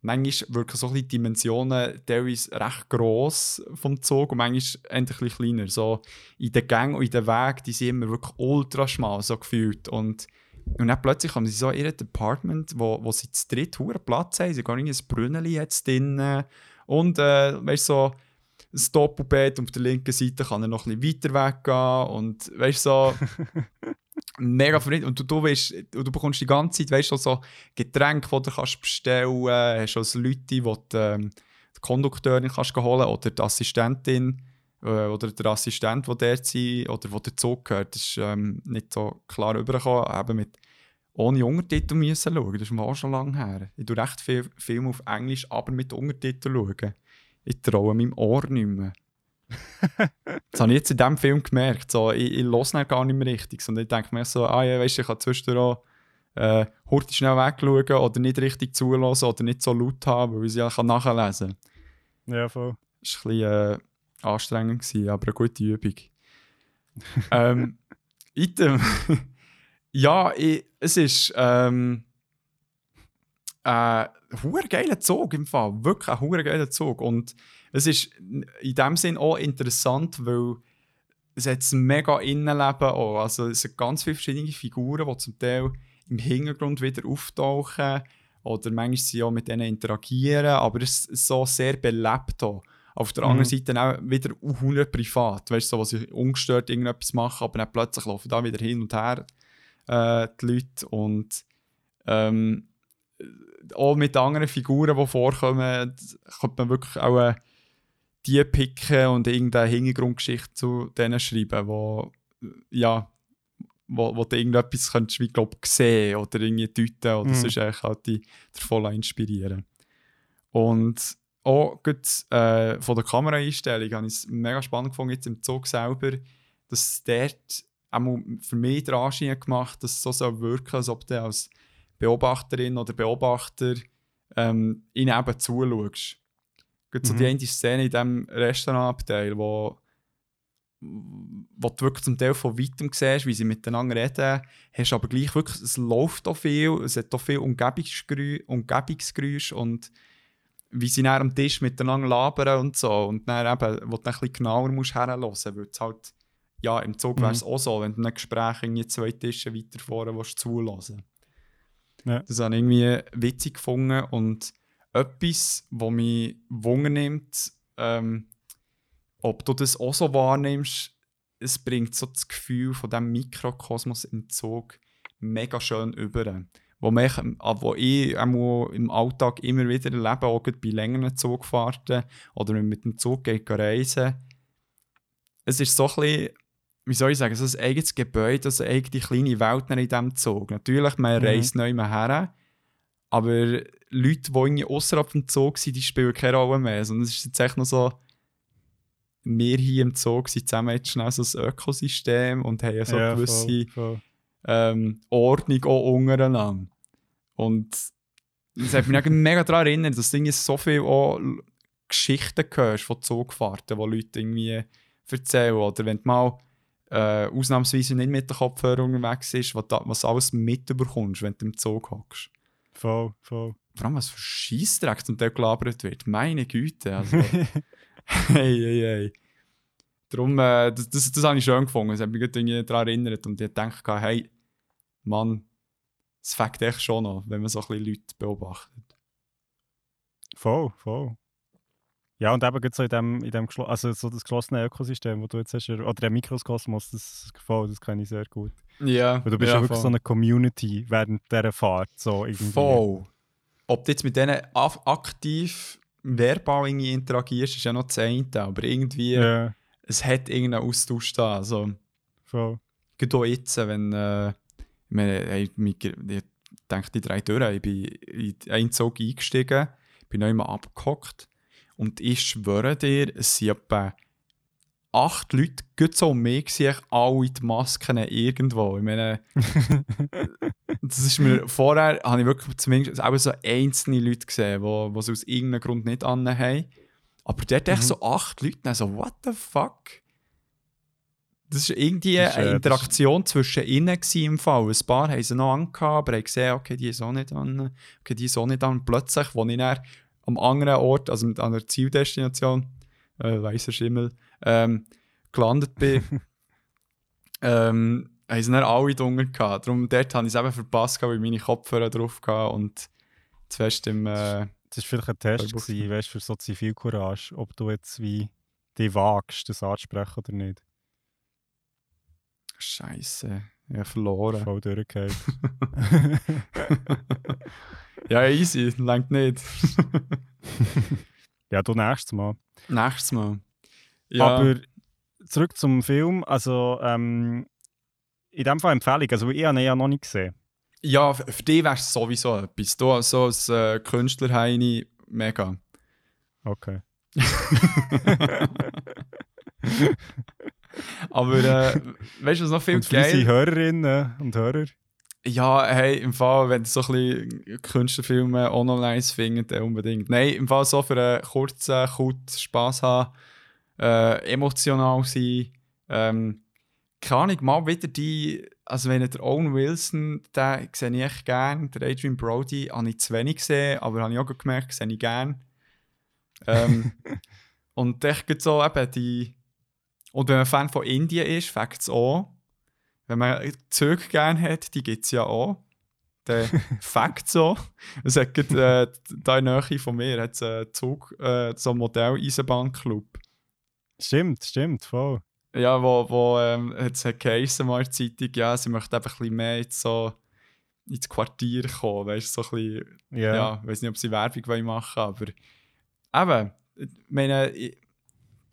manchmal wirken so die Dimensionen teilweise recht gross vom Zug und manchmal ein kleiner. So in den Gängen und in den Wegen, die sind immer wirklich ultra schmal, so gefühlt. Und und dann plötzlich haben sie so ihrem Apartment, wo, wo sie zu dritt hohen Platz haben, sie haben ein Brunnen jetzt drin und äh, weißt so ein Doppelbett und auf der linken Seite kann er noch ein bisschen weiter weggehen. Und weißt so [laughs] mega verrückt und du, du, weißt, du bekommst die ganze Zeit weißt, so Getränke, die du kannst bestellen kannst, hast also Leute, die du, ähm, die Kondukteurin kannst holen oder die Assistentin äh, oder der Assistent, der dort sind oder der dazu gehört, das ist ähm, nicht so klar rübergekommen. Mit ohne Untertitel müssen schauen. Das ist mir auch schon lange her. Ich schaue recht viele Filme auf Englisch, aber mit Untertiteln schauen. Ich traue meinem Ohr nicht mehr. Das habe ich jetzt in diesem Film gemerkt. So, ich, ich höre gar nicht mehr richtig. Sondern ich denke mir so, ah ja, weißt du, ich kann zwischendurch auch äh, hurtig schnell wegschauen oder nicht richtig zulassen oder nicht so laut haben, weil ich ja kann nachlesen kann. Ja, voll. Das war ein bisschen äh, anstrengend, gewesen, aber eine gute Übung. [laughs] ähm, Item. [laughs] ja, ich, es ist ähm, ein äh, geiler Zug im Fall. Wirklich ein geiler Zug. Und es ist in dem Sinn auch interessant, weil es hat ein mega Innenleben auch. Also es sind ganz viele verschiedene Figuren, die zum Teil im Hintergrund wieder auftauchen oder manchmal sie auch mit denen interagieren, aber es ist so sehr belebt auch. Auf der mhm. anderen Seite auch wieder 100 privat, weißt du, so, wo sie ungestört irgendetwas machen, aber dann plötzlich laufen da wieder hin und her äh, die Leute und ähm, auch mit anderen Figuren, die vorkommen, könnte man wirklich auch äh, die picken und irgendeine Hintergrundgeschichte zu denen schreiben, wo, ja, wo, wo du irgendetwas könntest, wie, glaub, sehen oder irgendwie deuten oder mhm. sonst eigentlich halt die voll inspirieren. Und auch gut, äh, von der Kameraeinstellung habe ich es mega spannend gefunden, jetzt im Zug selber, dass dort auch für mich den Anschein gemacht dass es so soll wirken als ob du als Beobachterin oder Beobachter ähm, ihnen eben zuschaust. Gerade so mhm. die eine Szene in diesem Restaurantabteil, wo, wo du wirklich zum Teil von weitem siehst, wie sie miteinander reden, hast aber gleich wirklich, es läuft auch viel, es hat auch viel Umgebungsgeräusche, Umgebungsgeräusche und wie sie dann am Tisch miteinander labern und so. Und dann eben, wo du ein bisschen genauer musst herhören musst, weil es halt, ja, im Zug wäre es mhm. auch so, wenn du ein Gespräch irgendwie zwei Tische weiter vorne willst, zulassen ja. Das habe ich irgendwie witzig gefunden und etwas, was mich wundernimmt, ähm, ob du das auch so wahrnimmst, es bringt so das Gefühl von diesem Mikrokosmos im Zug mega schön über. Wo, mich, wo ich im Alltag immer wieder erlebe, auch bei längeren Zugfahrten oder wenn mit dem Zug geht, reisen. Es ist so ein bisschen wie soll ich sagen, so ein eigenes Gebäude, also eine eigene kleine Welt in diesem Zug. Natürlich, man mhm. reist neu her, aber Leute, die irgendwie außerhalb dem Zug sind, die spielen keine Rolle mehr. Sondern es ist jetzt echt noch so, wir hier im Zug sind zusammen jetzt schnell so ein Ökosystem und haben so ja, gewisse voll, voll. Ähm, Ordnung auch untereinander. Und das hat mich [laughs] mega daran erinnert, dass du so viele auch Geschichten hörst von Zugfahrten, die Leute irgendwie erzählen. Oder wenn du mal äh, ausnahmsweise nicht mit der Kopfhörer unterwegs ist, was, was alles mitbekommst, wenn du im Zug hockst. Voll, voll. Vor allem, was für Scheissdreck zum Teil gelabert wird. Meine Güte. Also, [laughs] [laughs] hey, hey, hey. Darum, äh, das, das, das habe ich schön gefunden. Das hat mich daran erinnert und ich dachte, hey, Mann, es fängt echt schon an, wenn man so ein bisschen Leute beobachtet. Voll, voll. Ja, und eben so in dem, in dem also so das geschlossene Ökosystem, wo du jetzt hast, oder der Mikrokosmos, das gefällt, das kenne ich sehr gut. Ja. Weil du bist ja, ja wirklich voll. so eine Community während dieser Fahrt. So irgendwie. Voll. Ob du jetzt mit denen aktiv verbal irgendwie interagierst, ist ja noch das eine, aber irgendwie, ja. es hat irgendeinen Austausch da. Also, voll. Gerade auch jetzt, wenn, äh, ich ich, ich denke, die drei Türen, ich bin in einen Zug eingestiegen, bin noch immer abgehockt und ich schwöre dir, es sind etwa acht Leute, gut so mich, sehe alle die Masken irgendwo. Ich meine, [laughs] das ist mir vorher, habe ich wirklich zumindest auch so einzelne Leute gesehen, die es aus irgendeinem Grund nicht anhaben. Aber dort mhm. echt so acht Leute, also what the fuck? Das war irgendwie das eine Interaktion zwischen ihnen im Fall. Ein paar haben sie noch angehabt, aber haben gesehen, okay, die ist auch nicht an, okay, die ist auch nicht an. Plötzlich, als ich dann am anderen Ort, also mit einer Zieldestination, äh, weißer Schimmel, ähm, gelandet bin, [laughs] ähm, haben sie dann alle drunter gehabt. Darum dort habe ich es eben verpasst, weil ich meine Kopfhörer drauf hatte und zuerst im... Äh, das war vielleicht ein Test, gewesen, weißt, für so Zivilcourage, ob du jetzt wie die wagst, das anzusprechen oder nicht. Scheiße, ich habe verloren. Voll durchgehört. [laughs] Ja, easy, langt nicht. [laughs] ja, du nächstes Mal. Nächstes Mal. Ja. Aber zurück zum Film. Also, ähm, in dem Fall Empfehlung. Also, ich habe ihn ja noch nicht gesehen. Ja, für dich wäre es sowieso etwas. Du so als äh, Künstler Heini, mega. Okay. [laughs] Aber äh, weißt du, was noch viel und geil... Hörerinnen und Hörer. Ja, hey, im Fall, wenn ihr so ein bisschen Künstlerfilme auch noch nice findet, dann unbedingt. Nein, im Fall so für einen kurzen, kurzen Spass haben, äh, emotional sein. Ähm, keine Ahnung, mal wieder die, also wenn der Owen Wilson, den sehe ich echt gerne, der Adrian Brody habe ich zu wenig gesehen, aber habe ich auch gemerkt, sehe ich gerne. Ähm, [laughs] und gibt so eben die, und wenn man Fan von Indien ist, fängt es an, wenn man Züge gerne hat, die gibt es ja auch. Der [laughs] Fakt so. Es hat gerade, äh, da in der Nähe von mir hat einen Zug, äh, so einen Modell-Eisenbahnclub. Stimmt, stimmt, voll. Ja, wo, wo ähm, jetzt hat geheißen mal in Zeitung, ja, sie möchten einfach ein bisschen mehr jetzt so ins Quartier kommen, weißt du, so ein bisschen, Ja. ja, ich weiß nicht, ob sie Werbung wollen machen aber eben, ich meine, ich-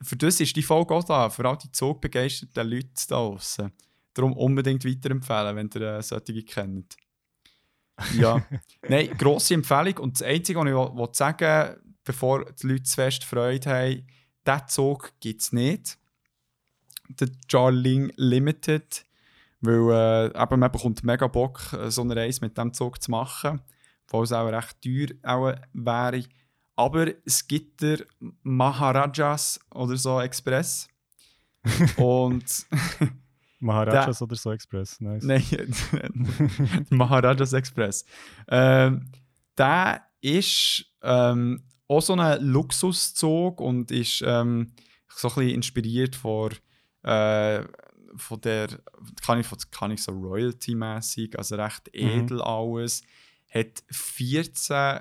für das ist die Folge auch da, für all die zugbegeisterten Leute da draußen. Darum unbedingt weiterempfehlen, wenn ihr äh, solche kennt. Ja, [laughs] nein, grosse Empfehlung. Und das Einzige, was ich will- will sagen bevor die Leute zu fest Freude haben, diesen Zug gibt es nicht. Der Jarling Limited. Weil äh, eben, man bekommt mega Bock, äh, so eine Reise mit dem Zug zu machen. Obwohl es auch recht teuer auch wäre. Aber es gibt der Maharajas oder so Express. [laughs] Und Maharajas oder so Express, nice. Nein, [laughs] Maharajas Express. Ähm, der ist ähm, auch so ein Luxuszug und ist ähm, so ein bisschen inspiriert von, äh, von der, kann ich, von- kann ich so Royalty-mäßig, also recht Mhm. edel alles. Hat 14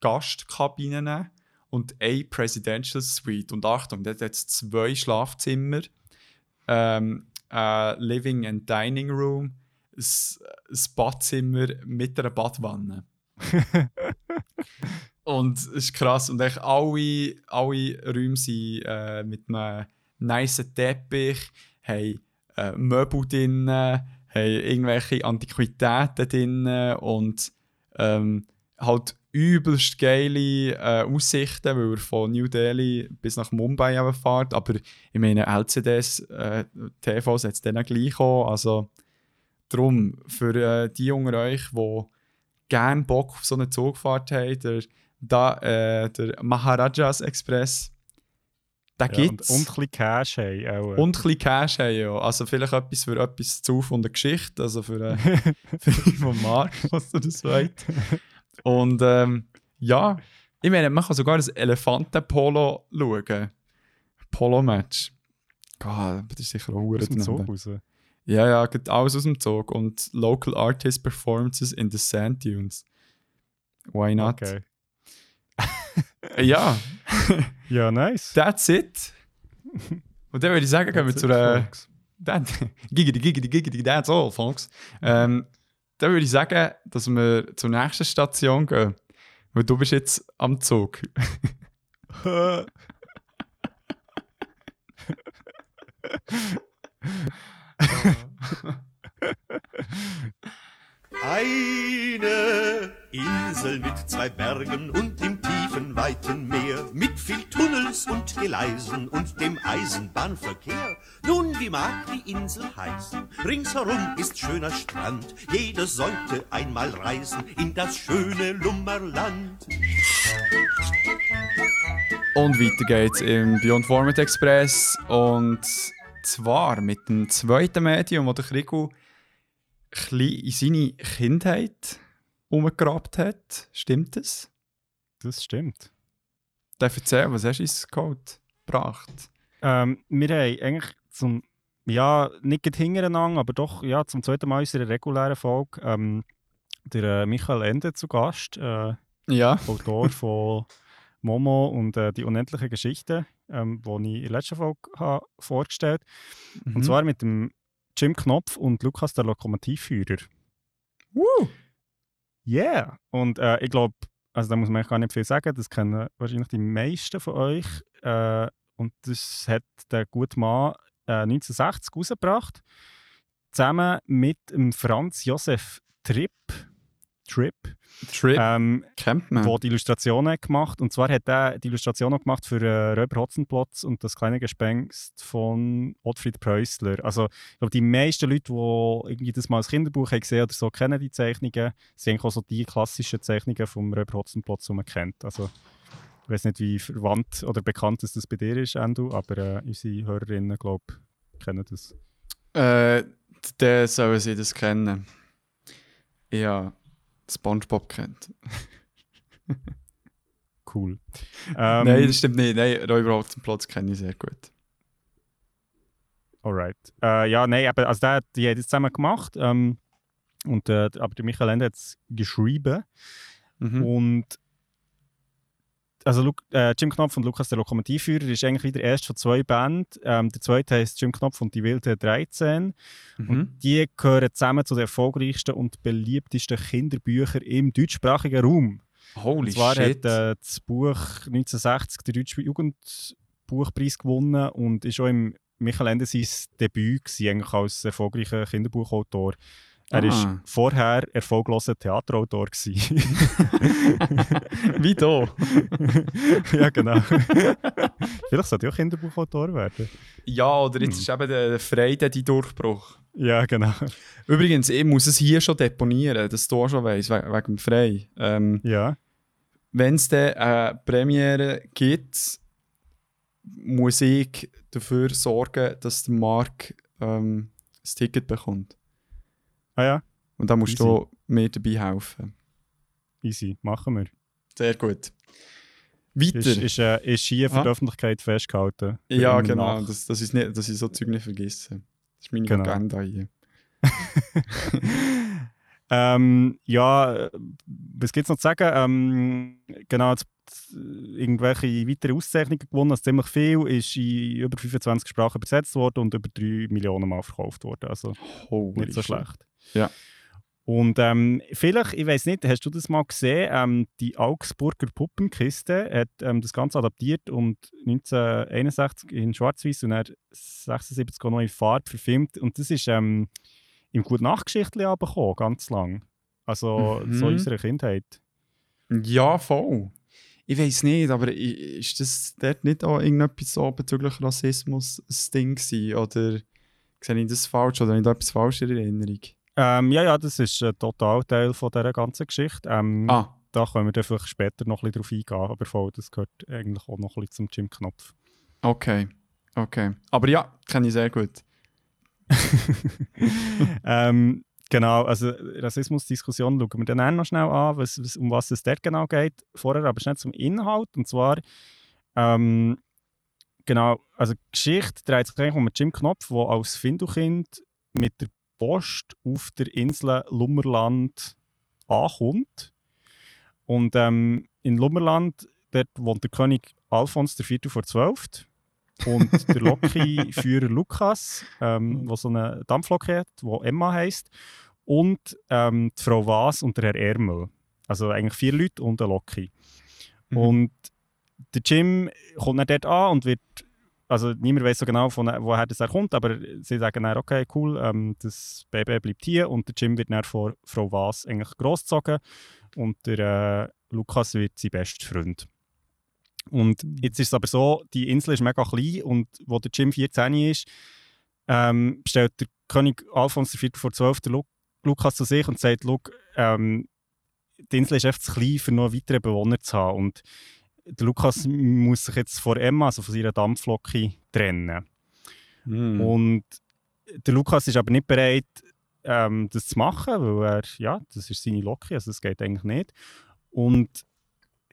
Gastkabinen und eine Presidential Suite. Und Achtung, dort hat es zwei Schlafzimmer. Ähm, ein Living and Dining Room, ein ein Badzimmer mit einer Badwanne. [laughs] und es ist krass. Und echt alle, alle Räume sind äh, mit einem nice Teppich, haben äh, Möbel drin, haben irgendwelche Antiquitäten drin und ähm, halt übelst geile äh, Aussichten, weil er von New Delhi bis nach Mumbai fährt. Aber ich meine, LCDs, äh, TVs hat es dann gleich auch. Also darum, für äh, die unter euch, die gerne Bock auf so eine Zugfahrt haben, der, da, äh, der Maharajas Express, den Ja, und, gibt's. und ein bisschen Cash haben auch. äh. Und ein bisschen Cash haben, ja. Also vielleicht etwas für etwas zu von der Geschichte, also für, äh, [laughs] für von Mark, was du das weißt. Und ähm, ja, ich meine, man kann sogar ein Elefanten-Polo schauen. Polo-Match. Gott, das ist sicher auch aus dem Zug raus. Ja, ja, geht alles aus dem Zug. Und Local Artist Performances in the Sand Dunes. Why not? Okay. [laughs] Ja, [laughs] Ja, nice. that's it. Und dann würde ich sagen, gehen wir That's zu. That, [laughs] giggity, giggity, giggity, that's all, folks. Ähm, dann würde ich sagen, dass wir zur nächsten Station gehen. Weil du bist jetzt am Zug. [laughs] Eine Insel mit zwei Bergen und im tiefen, weiten Meer, mit viel Tunnels und Gleisen und dem Eisenbahnverkehr. Nun, wie mag die Insel heißen? Ringsherum ist schöner Strand. Jeder sollte einmal reisen in das schöne Lummerland. Und weiter geht's im Beyond Format Express. Und zwar mit dem zweiten Medium, wo der Krigo in seine Kindheit umgegrabt hat. Stimmt das? Das stimmt. Darf ich erzählen, was hast du ins Code gebracht? Ähm, wir haben eigentlich zum, ja, nicht hintereinander, aber doch ja, zum zweiten Mal in unserer regulären Folge ähm, der äh, Michael Ende zu Gast, äh, Ja. Autor [laughs] von Momo und äh, die unendlichen Geschichten, ähm, die ich in der letzten Folge habe vorgestellt Mhm. Und zwar mit dem Jim Knopf und Lukas, der Lokomotivführer. Woo! Yeah! Und äh, ich glaube, also da muss man gar nicht viel sagen, das kennen wahrscheinlich die meisten von euch. Äh, und das hat der gute Mann äh, 1960 rausgebracht, zusammen mit dem Franz Josef Tripp. Trip, Trip ähm, kennt man. wo die Illustrationen gemacht Und zwar hat er die Illustrationen gemacht für äh, Röber Hotzenplotz und das kleine Gespenst von Ottfried Preußler. Also ich glaube, die meisten Leute, die irgendwie das mal als Kinderbuch haben gesehen oder so, kennen die Zeichnungen. Sind eigentlich auch so die klassischen Zeichnungen vom Röber Hotzenplotz, die man kennt. Also ich weiß nicht, wie verwandt oder bekannt dass das bei dir ist, Endo, aber äh, unsere Hörerinnen, glaube ich, kennen das. Äh, der sollen sie das kennen. Ja, Spongebob kennt. [laughs] Cool. Ähm, Nein, das stimmt nicht. Nein, Räuber Hotzenplotz kenne ich sehr gut. Alright. Äh, ja, nein, aber, also der, die haben das zusammen gemacht. Ähm, und, äh, aber der Michael Ende hat es geschrieben. Mhm. Und also Lu äh, Jim Knopf und Lukas der Lokomotivführer ist eigentlich wieder erst von zwei Band. Ähm, der zweite heißt Jim Knopf und die wilde 13. Mhm. Und die gehören zusammen zu den erfolgreichsten und beliebtesten Kinderbüchern im deutschsprachigen Raum. Holy Und zwar shit. hat äh, das Buch 1960 den Deutschen Jugendbuchpreis gewonnen und ist auch im Michael Ende sein Debüt gewesen, eigentlich als erfolgreicher Kinderbuchautor. Er war vorher erfolgloser Theaterautor. [laughs] Wie da? [laughs] ja, genau. Vielleicht sollte ich auch Kinderbuchautor werden. Ja, oder jetzt ist eben der Freude die Durchbruch. Ja, genau. Übrigens, ich muss es hier schon deponieren, dass du auch schon weißt, wegen, wegen dem Frei. Ähm, Ja. Wenn es dann eine Premiere gibt, muss ich dafür sorgen, dass der Marc ähm, ein Ticket bekommt. Ah ja, Und da musst Easy. du mir dabei helfen. easy. Machen wir. Sehr gut. Weiter. Ist, ist, äh, ist hier für Ah. die Öffentlichkeit festgehalten. Ja, genau. nach. Das, das ist nicht, dass ich so Zeug nicht vergesse. Das ist meine Genau. Agenda hier. [laughs] Ähm, ja, was gibt es noch zu sagen? Ähm, genau, jetzt, äh, irgendwelche weitere Auszeichnungen gewonnen, also ziemlich viel, ist in über 25 Sprachen übersetzt worden und über 3 Millionen Mal verkauft worden. Also Holy nicht so shit. schlecht. Ja. Und ähm, vielleicht, ich weiß nicht, hast du das mal gesehen? Ähm, die Augsburger Puppenkiste hat ähm, das Ganze adaptiert und 1961 in Schwarz-Weiß und dann 76 auch noch in Farbe verfilmt. Und das ist ähm, im Gut Nachgeschichtli gekommen, ganz lang. Also Mhm. so unserer Kindheit. Ja, voll. Ich weiß nicht, aber ist das dort nicht auch irgendetwas so bezüglich Rassismus ein Ding gewesen? Oder sehe ich das falsch oder habe ich da etwas falsch in Erinnerung? Ähm, ja, ja, das ist ein Totalteil von dieser ganzen Geschichte. Ähm, Ah, Da können wir dann vielleicht später noch ein bisschen drauf eingehen, aber voll, das gehört eigentlich auch noch ein bisschen zum Jim Knopf. okay. Okay. Aber ja, kenne ich sehr gut. [laughs] ähm, genau, also Rassismusdiskussion schauen wir dann noch schnell an, was, was, um was es dort genau geht. Vorher aber schnell zum Inhalt. Und zwar, ähm, genau, also die Geschichte dreht sich eigentlich um Jim Knopf, der als Findelkind mit der Post auf der Insel Lummerland ankommt. Und ähm, in Lummerland dort wohnt der König Alfons IV. vor 12. Und der Loki-Führer [laughs] Lukas, ähm, der so eine Dampflok hat, die Emma heisst. Und ähm, die Frau Was und der Herr Ermel. Also eigentlich vier Leute und ein Loki. Mhm. Und der Jim kommt dann dort an und wird. Also niemand weiß so genau, von, woher das er kommt, aber sie sagen dann, okay, cool, ähm, das Baby bleibt hier und der Jim wird dann von Frau Was eigentlich großgezogen und der äh, Lukas wird sein bester Freund. Und jetzt ist es aber so, die Insel ist mega klein und wo der Jim 14 ist, ähm, stellt der König Alfons IV vor 12 den Lu Lukas zu sich und sagt, «Schau, ähm, die Insel ist einfach zu klein, für noch weitere Bewohner zu haben. Und der Lukas muss sich jetzt von Emma, also von seiner Dampflocke, trennen. Mhm. Und der Lukas ist aber nicht bereit, ähm, das zu machen, weil er, ja, das ist seine Locke, also das geht eigentlich nicht. Und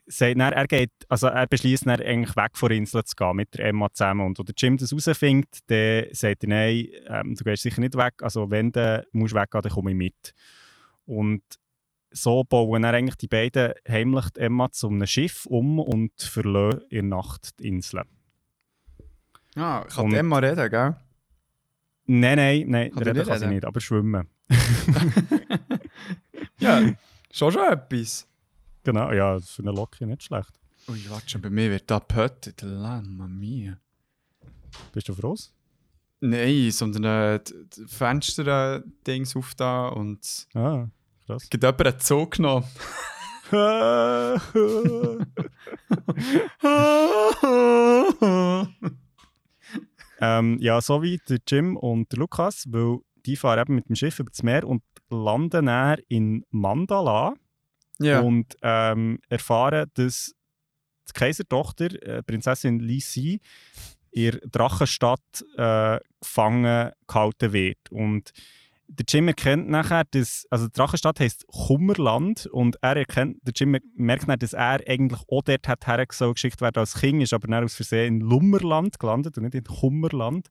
sagt dann, er, geht, also er beschließt dann eigentlich weg von der Insel zu gehen mit der Emma zusammen. Und wenn der Jim das herausfindet, dann sagt er, nein, ähm, du gehst sicher nicht weg, also wenn du musst weggehen, dann komme ich mit. Und so bauen dann eigentlich die beiden heimlich Emma zu einem Schiff um und verlassen in der Nacht die Insel. Ah, kann Und- Emma reden, gell? Nein, nein, nein, Kann reden kann sie nicht, aber schwimmen. [laughs] Ja, schon schon etwas. Genau, ja, für eine Locke nicht schlecht. Ui, warte schon, bei mir wird da gepöttet. Mamma mia. Bist du froh? Nein, sondern äh, Fenster-Dings auf da und Ah, Krass. Gibt jemand einen Zug genommen? [laughs] ähm, ja, so wie der Jim und der Lukas, weil die fahren eben mit dem Schiff über das Meer und landen dann in Mandala ja. und ähm, erfahren, dass die Kaisertochter, äh, Prinzessin Li Si, in Drachenstadt äh, gefangen gehalten wird. Und der Jim erkennt nachher, dass, also die Drachenstadt heisst Kummerland und er erkennt, der Jim merkt dann, dass er eigentlich auch dort hat hergeschickt werden als Kind, ist aber dann aus Versehen in Lummerland gelandet und nicht in Kummerland.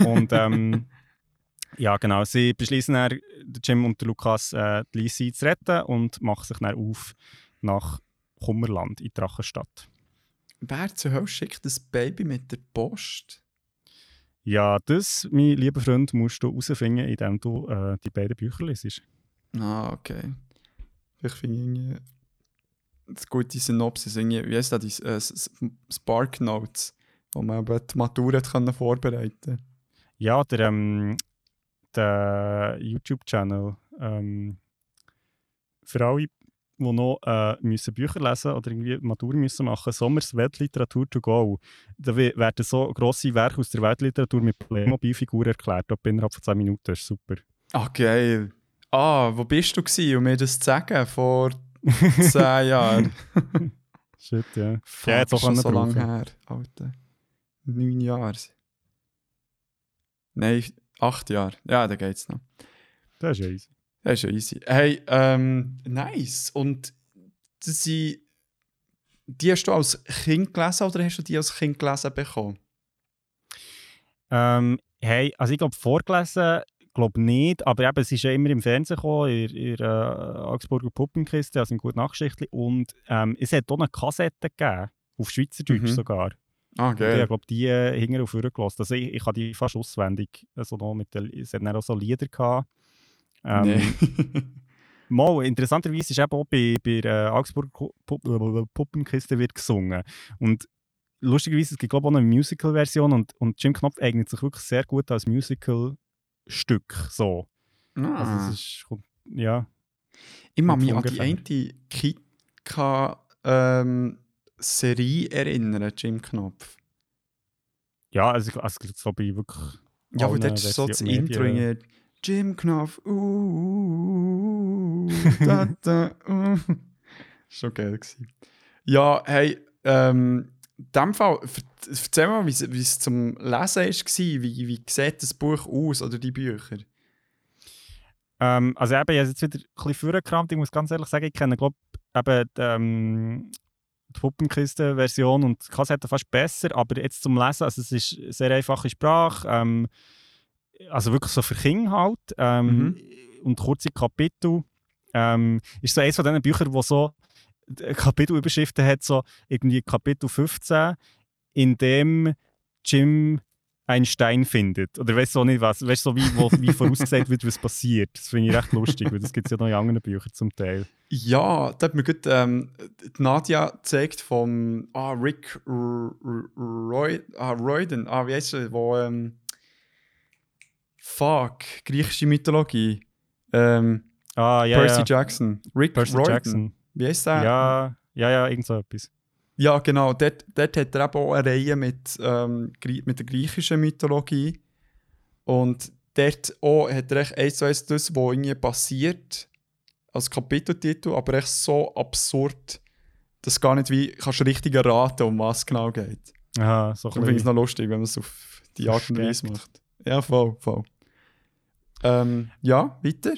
und ähm, [laughs] ja, genau, sie beschließen dann, der Jim und der Lukas, äh, die Lisi zu retten und machen sich dann auf nach Kummerland in die Drachenstadt. Wer zur Hölle schickt das Baby mit der Post? Ja, das, mein lieber Freund, musst du herausfinden, indem du äh, die beiden Bücher liest. Ah, okay. Ich finde irgendwie das gute Synopsis, irgendwie, wie heißt das, die äh, Spark Notes, wo man eben die Matura können vorbereiten Ja, der, ähm, der YouTube-Channel. Ähm, für alle die noch äh, müssen Bücher lesen oder irgendwie Matur müssen machen Sommers Weltliteratur to go. Da werden so grosse Werke aus der Weltliteratur mit Playmobil-Figuren erklärt, ab innerhalb von 10 Minuten. Das ist super. Ah, geil. Ah, wo bist du gewesen, um mir das zu sagen? Vor [laughs] 10 Jahren. Shit, ja. Fuck, ja, jetzt auch schon so lange her, Alter. Neun Jahre. Nein, acht Jahre. Ja, da geht's noch. Das ist easy. Das ist ja easy. Hey, ähm, nice. Und sie, die hast du als Kind gelesen oder hast du die als Kind gelesen bekommen? Ähm, hey, also ich glaube vorgelesen, glaube nicht, aber eben, es ist ja immer im Fernsehen gekommen, in, in äh, Augsburger Puppenkiste, also in gut Nachgeschichtli. Und ähm, es hat auch eine Kassette gegeben, auf Schweizerdeutsch mhm. sogar. Ah, geil. Ich glaube, die äh, hingen auf. Also ich, ich habe die fast auswendig. Also noch mit den, es hat auch so Lieder gehabt. Ähm, nee. [laughs] mal, interessanterweise ist eben auch bei, bei äh, Augsburg Puppenkiste wird gesungen. Und lustigerweise, es gibt glaube ich auch eine Musical-Version und, und Jim Knopf eignet sich wirklich sehr gut als Musical-Stück. So. Ah. Also es ist, ja. Ich kann mich an die eine Kika ähm, erinnern, Jim Knopf. Ja, also, also glaube ich wirklich. Ja, aber das ist so das Intro. Jim Knopf, uh, da, [laughs] da, uh. Schon geil gewesen. Ja, hey, ähm, in dem Fall, erzähl mal, wie es zum Lesen war. Wie, wie sieht das Buch aus oder die Bücher? Ähm, also eben, ich habe jetzt wieder ein bisschen vorgekramt. Ich muss ganz ehrlich sagen, ich kenne, glaube eben die, ähm, die Puppenkiste-Version und die Kassette fast besser, aber jetzt zum Lesen, also es ist eine sehr einfache Sprache. Ähm, also wirklich so für Kinder halt. Ähm, mhm. Und kurze Kapitel. Ähm, ist so eines von diesen Büchern, wo so Kapitelüberschriften hat, so irgendwie Kapitel 15, in dem Jim einen Stein findet. Oder weißt du nicht was, weißt du, so wie, wo, wie vorausgesagt wird, was passiert. Das finde ich recht lustig, weil das gibt es ja noch in anderen Büchern zum Teil. Ja, da hat mir gut ähm, Nadja gezeigt vom ah, Rick Roy, ah, Royden, ah, wie heißt er, wo ähm, Fuck, griechische Mythologie. Ähm, ah, ja, Percy ja. Jackson. Rick Percy Royden. Jackson. Wie heißt der? Ja, ja, ja, irgend so etwas. Ja, genau. Dort, dort hat er eben auch eine Reihe mit, ähm, mit der griechischen Mythologie. Und dort auch hat er echt eins zu eins das, was irgendwie passiert, als Kapiteltitel, aber echt so absurd, dass du gar nicht wie kannst richtig erraten, um was es genau geht. Aha, so Ich finde es noch lustig, wenn man es auf die Art und Weise macht. Ja, voll, voll. Ähm, ja, weiter.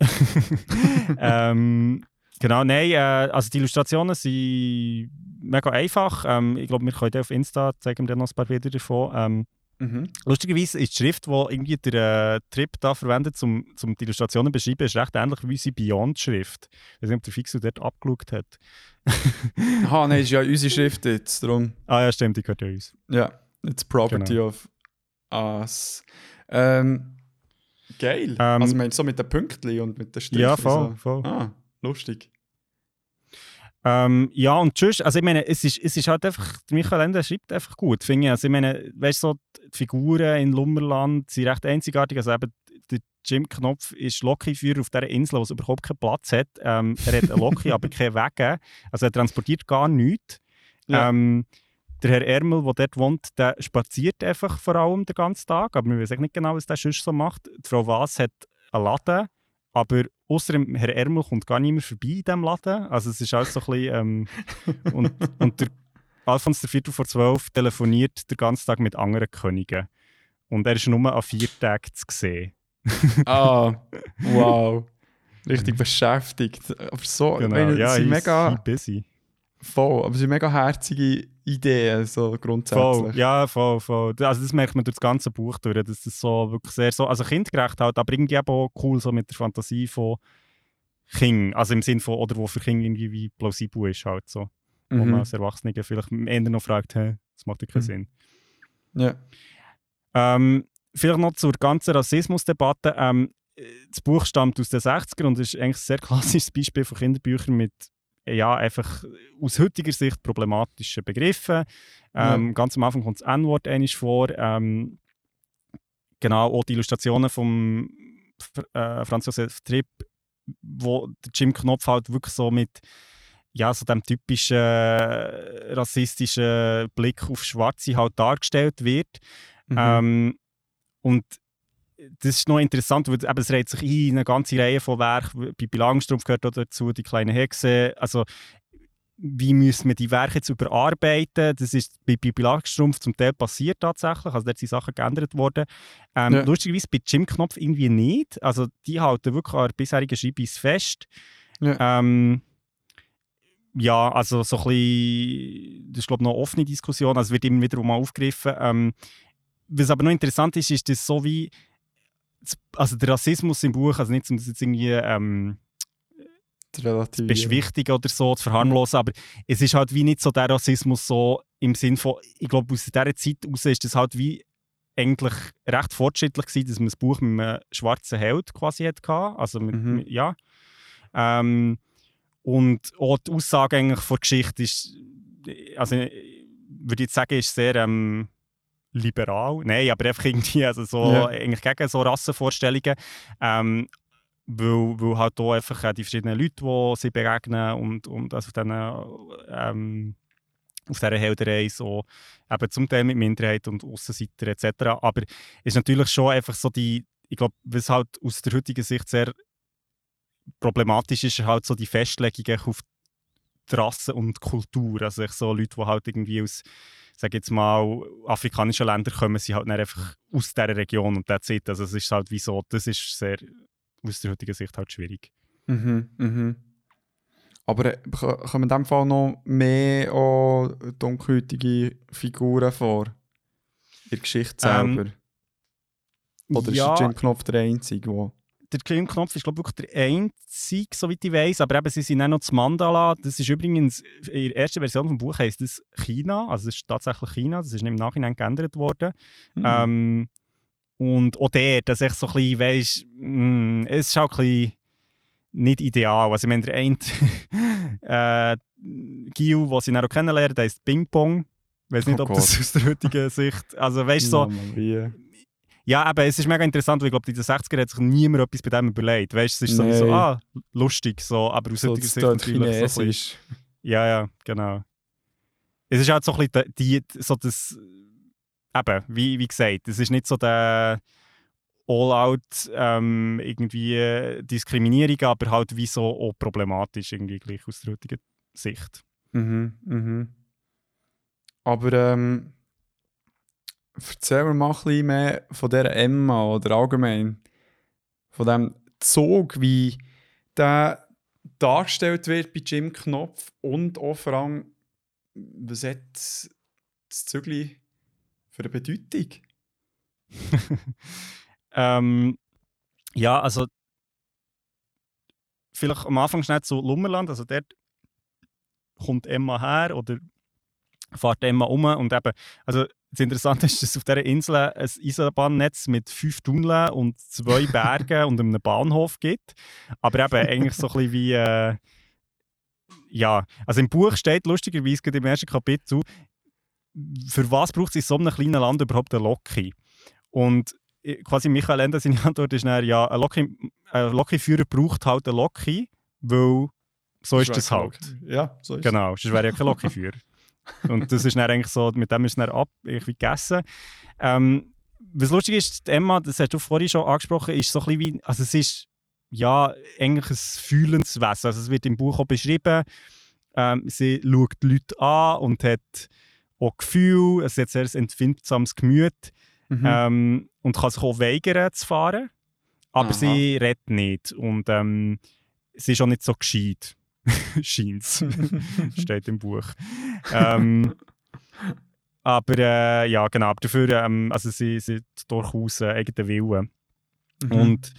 [laughs] ähm, genau, nein, äh, also die Illustrationen sind mega einfach. Ähm, ich glaube, wir können auf Insta zeigen wir noch ein paar Bilder davon. Ähm, mhm. Lustigerweise ist die Schrift, die irgendwie der äh, Trip da verwendet, um, um die Illustrationen zu beschreiben, ist recht ähnlich wie unsere Beyond-Schrift. Ich weiß nicht, ob der Fixo dort abgeschaut hat. [laughs] Aha, nein, ist ja unsere Schrift jetzt, darum. Ah ja, stimmt, die gehört ja uns. Ja, it's property genau. of us. Ähm, Geil. Ähm, also, meinst du so mit den Pünktchen und mit den Strichen? Ja, voll. So. voll. Ah, lustig. Ähm, ja, und tschüss. Also, ich meine, es ist, es ist halt einfach, Michael Ende schreibt einfach gut, finde ich. Also, ich meine, weißt du, so, die Figuren in Lummerland sind recht einzigartig. Also, eben, der Jim Knopf ist Lokführer auf dieser Insel, wo es überhaupt keinen Platz hat. Ähm, er hat eine Loki, [laughs] aber keine Wege. Also er transportiert gar nichts. Ja. Ähm, der Herr Ermel, der dort wohnt, der spaziert einfach vor allem den ganzen Tag. Aber wir wissen nicht genau, was der sonst so macht. Die Frau Was hat einen Laden, aber außer dem Herr Ermel kommt gar niemand vorbei in diesem Laden. Also es ist alles so ein bisschen... Ähm, [laughs] und, und der Alfons der Viertel vor zwölf telefoniert den ganzen Tag mit anderen Königen. Und er ist nur an vier Tagen zu sehen. Ah, [laughs] wow. Richtig beschäftigt. Aber so, ich meine, Genau. ja, he's- mega busy. Voll, aber es sind mega herzige Ideen, so grundsätzlich. Voll, ja, voll, voll. Also das merkt man durch das ganze Buch durch, dass das so wirklich sehr so, also kindgerecht halt, aber irgendwie auch cool so mit der Fantasie von Kindern, also im Sinn von, oder wo für Kinder irgendwie wie plausibel ist halt so. Wo man Mhm. als Erwachsene vielleicht eher noch fragt, hä, das macht ja keinen Mhm. Sinn. Ja. Ähm, vielleicht noch zur ganzen Rassismusdebatte. Ähm, das Buch stammt aus den 60er und ist eigentlich ein sehr [laughs] klassisches Beispiel von Kinderbüchern mit ja, einfach aus heutiger Sicht problematischen Begriffen. Ähm, Ganz am Anfang kommt das N-Wort vor. Ähm, genau, auch die Illustrationen von äh, Franz Josef Tripp, wo der Jim Knopf halt wirklich so mit ja, so dem typischen äh, rassistischen Blick auf Schwarze halt dargestellt wird. Mhm. Ähm, und das ist noch interessant, weil eben, es reiht sich ein in eine ganze Reihe von Werken. Bei Langstrumpf gehört auch dazu die kleine Hexe. Also, wie müssen wir die Werke jetzt überarbeiten? Das ist bei Bibi Langstrumpf zum Teil passiert tatsächlich. Also, dort sind Sachen geändert worden. Ähm, Ja. Lustigerweise bei Jim Knopf irgendwie nicht. Also, die halten wirklich an der bisherigen Schreibweise fest. Ja. Ähm, ja, also so ein bisschen, das ist glaube ich noch eine offene Diskussion, also es wird immer wieder mal aufgegriffen. Ähm, was aber noch interessant ist, ist das so wie, also der Rassismus im Buch, also nicht um das jetzt irgendwie ähm, Relativ. beschwichtigen oder so, zu verharmlosen, aber es ist halt wie nicht so der Rassismus so im Sinn von, ich glaube aus dieser Zeit heraus ist das halt wie eigentlich recht fortschrittlich gewesen, dass man das Buch mit einem schwarzen Held quasi hatte, also mit, Mhm. mit, ja. Ähm, und auch die Aussage eigentlich von der Geschichte ist, also ich würde jetzt sagen, ist sehr ähm, liberal. Nein, aber einfach irgendwie also so, Ja. eigentlich gegen so Rassenvorstellungen. Ähm, weil, weil halt auch einfach auch die verschiedenen Leute, die sie begegnen und, und also auf diesen, ähm, auf dieser Helderei so eben zum Teil mit Minderheit und Aussenseiter etc. Aber es ist natürlich schon einfach so die, ich glaube, was halt aus der heutigen Sicht sehr problematisch ist, ist halt so die Festlegung auf die Rasse und Kultur. Also ich so Leute, die halt irgendwie aus, sag jetzt mal, afrikanischen Ländern kommen, sind halt einfach aus dieser Region und that's it. Also es ist halt wie so, das ist sehr aus der heutigen Sicht halt schwierig. Mhm, mhm. Aber äh, ko- kommen in dem Fall noch mehr auch dunkelhäutige Figuren vor? In der Geschichte Ähm, selber? Oder ja, ist der Jim Knopf der Einzige, der... der Jim Knopf ist glaube ich wirklich der einzige, soweit ich weiß. Aber eben, sie sind auch noch das Mandala. Das ist übrigens, in der ersten Version des Buches heisst das China. Also es ist tatsächlich China. Das ist nicht im Nachhinein geändert worden. Mhm. Ähm, und auch der, dass ich so ein bisschen, weisst, mm, es ist auch ein bisschen nicht ideal. Also ich meine, der eine, [laughs] äh, Gil, den sie dann auch kennenlernen, der ist Ping Pong. Ich weiß nicht, Oh ob das Gott. aus der heutigen Sicht, also weißt du, so, mia. Ja, aber es ist mega interessant, weil ich glaube, in den 60ern hat sich niemand etwas bei dem überlegt. Weißt du, es ist Nee. so, ah, lustig, so, aber aus So, heutiger Sicht natürlich so ein bisschen. Ja, ja, genau. Es ist halt so ein bisschen die, die- so das, eben, wie, wie gesagt, es ist nicht so der All-out ähm, irgendwie äh, Diskriminierung, aber halt wie so auch problematisch irgendwie gleich aus der heutigen Sicht. Mhm, mhm. Aber ähm, erzähl mir mal ein bisschen mehr von dieser Emma oder allgemein von dem Zug, wie der dargestellt wird bei Jim Knopf und auch vor allem, was hat das Zügli für eine Bedeutung? [laughs] Ähm, ja, also vielleicht am Anfang schnell zu Lummerland, also dort kommt Emma her oder fährt Emma um und eben, also das Interessante ist, dass es auf dieser Insel ein Eisenbahnnetz mit fünf Tunneln und zwei [laughs] Bergen und einem Bahnhof gibt, aber eben eigentlich so ein bisschen wie, äh, ja, also im Buch steht lustigerweise gerade im ersten Kapitel, für was braucht es in so einem kleinen Land überhaupt eine Loki? Und quasi Michael Ende seine Antwort ist dann, ja, ein Loki, ein Loki-Führer braucht halt einen Loki, weil so ist das halt. Ja, so ist Genau, sonst wäre ja kein Loki-Führer. Und das ist dann eigentlich so, mit dem ist es dann ab, irgendwie gegessen. Ähm, was lustig ist, Emma, das hast du vorhin schon angesprochen, ist so ein bisschen wie, also es ist ja eigentlich ein fühlendes Wesen. Also es wird im Buch auch beschrieben, ähm, sie schaut die Leute an und hat auch Gefühl, es hat sehr ein empfindsames Gemüt Mhm. ähm, und kann sich auch weigern zu fahren, aber Aha. sie redet nicht und ähm, sie ist auch nicht so gescheit, [laughs] scheint's, [laughs] steht im Buch. Ähm, aber äh, ja, genau, aber dafür, ähm, also sie, hat durchaus einen eigenen Willen. Mhm. Und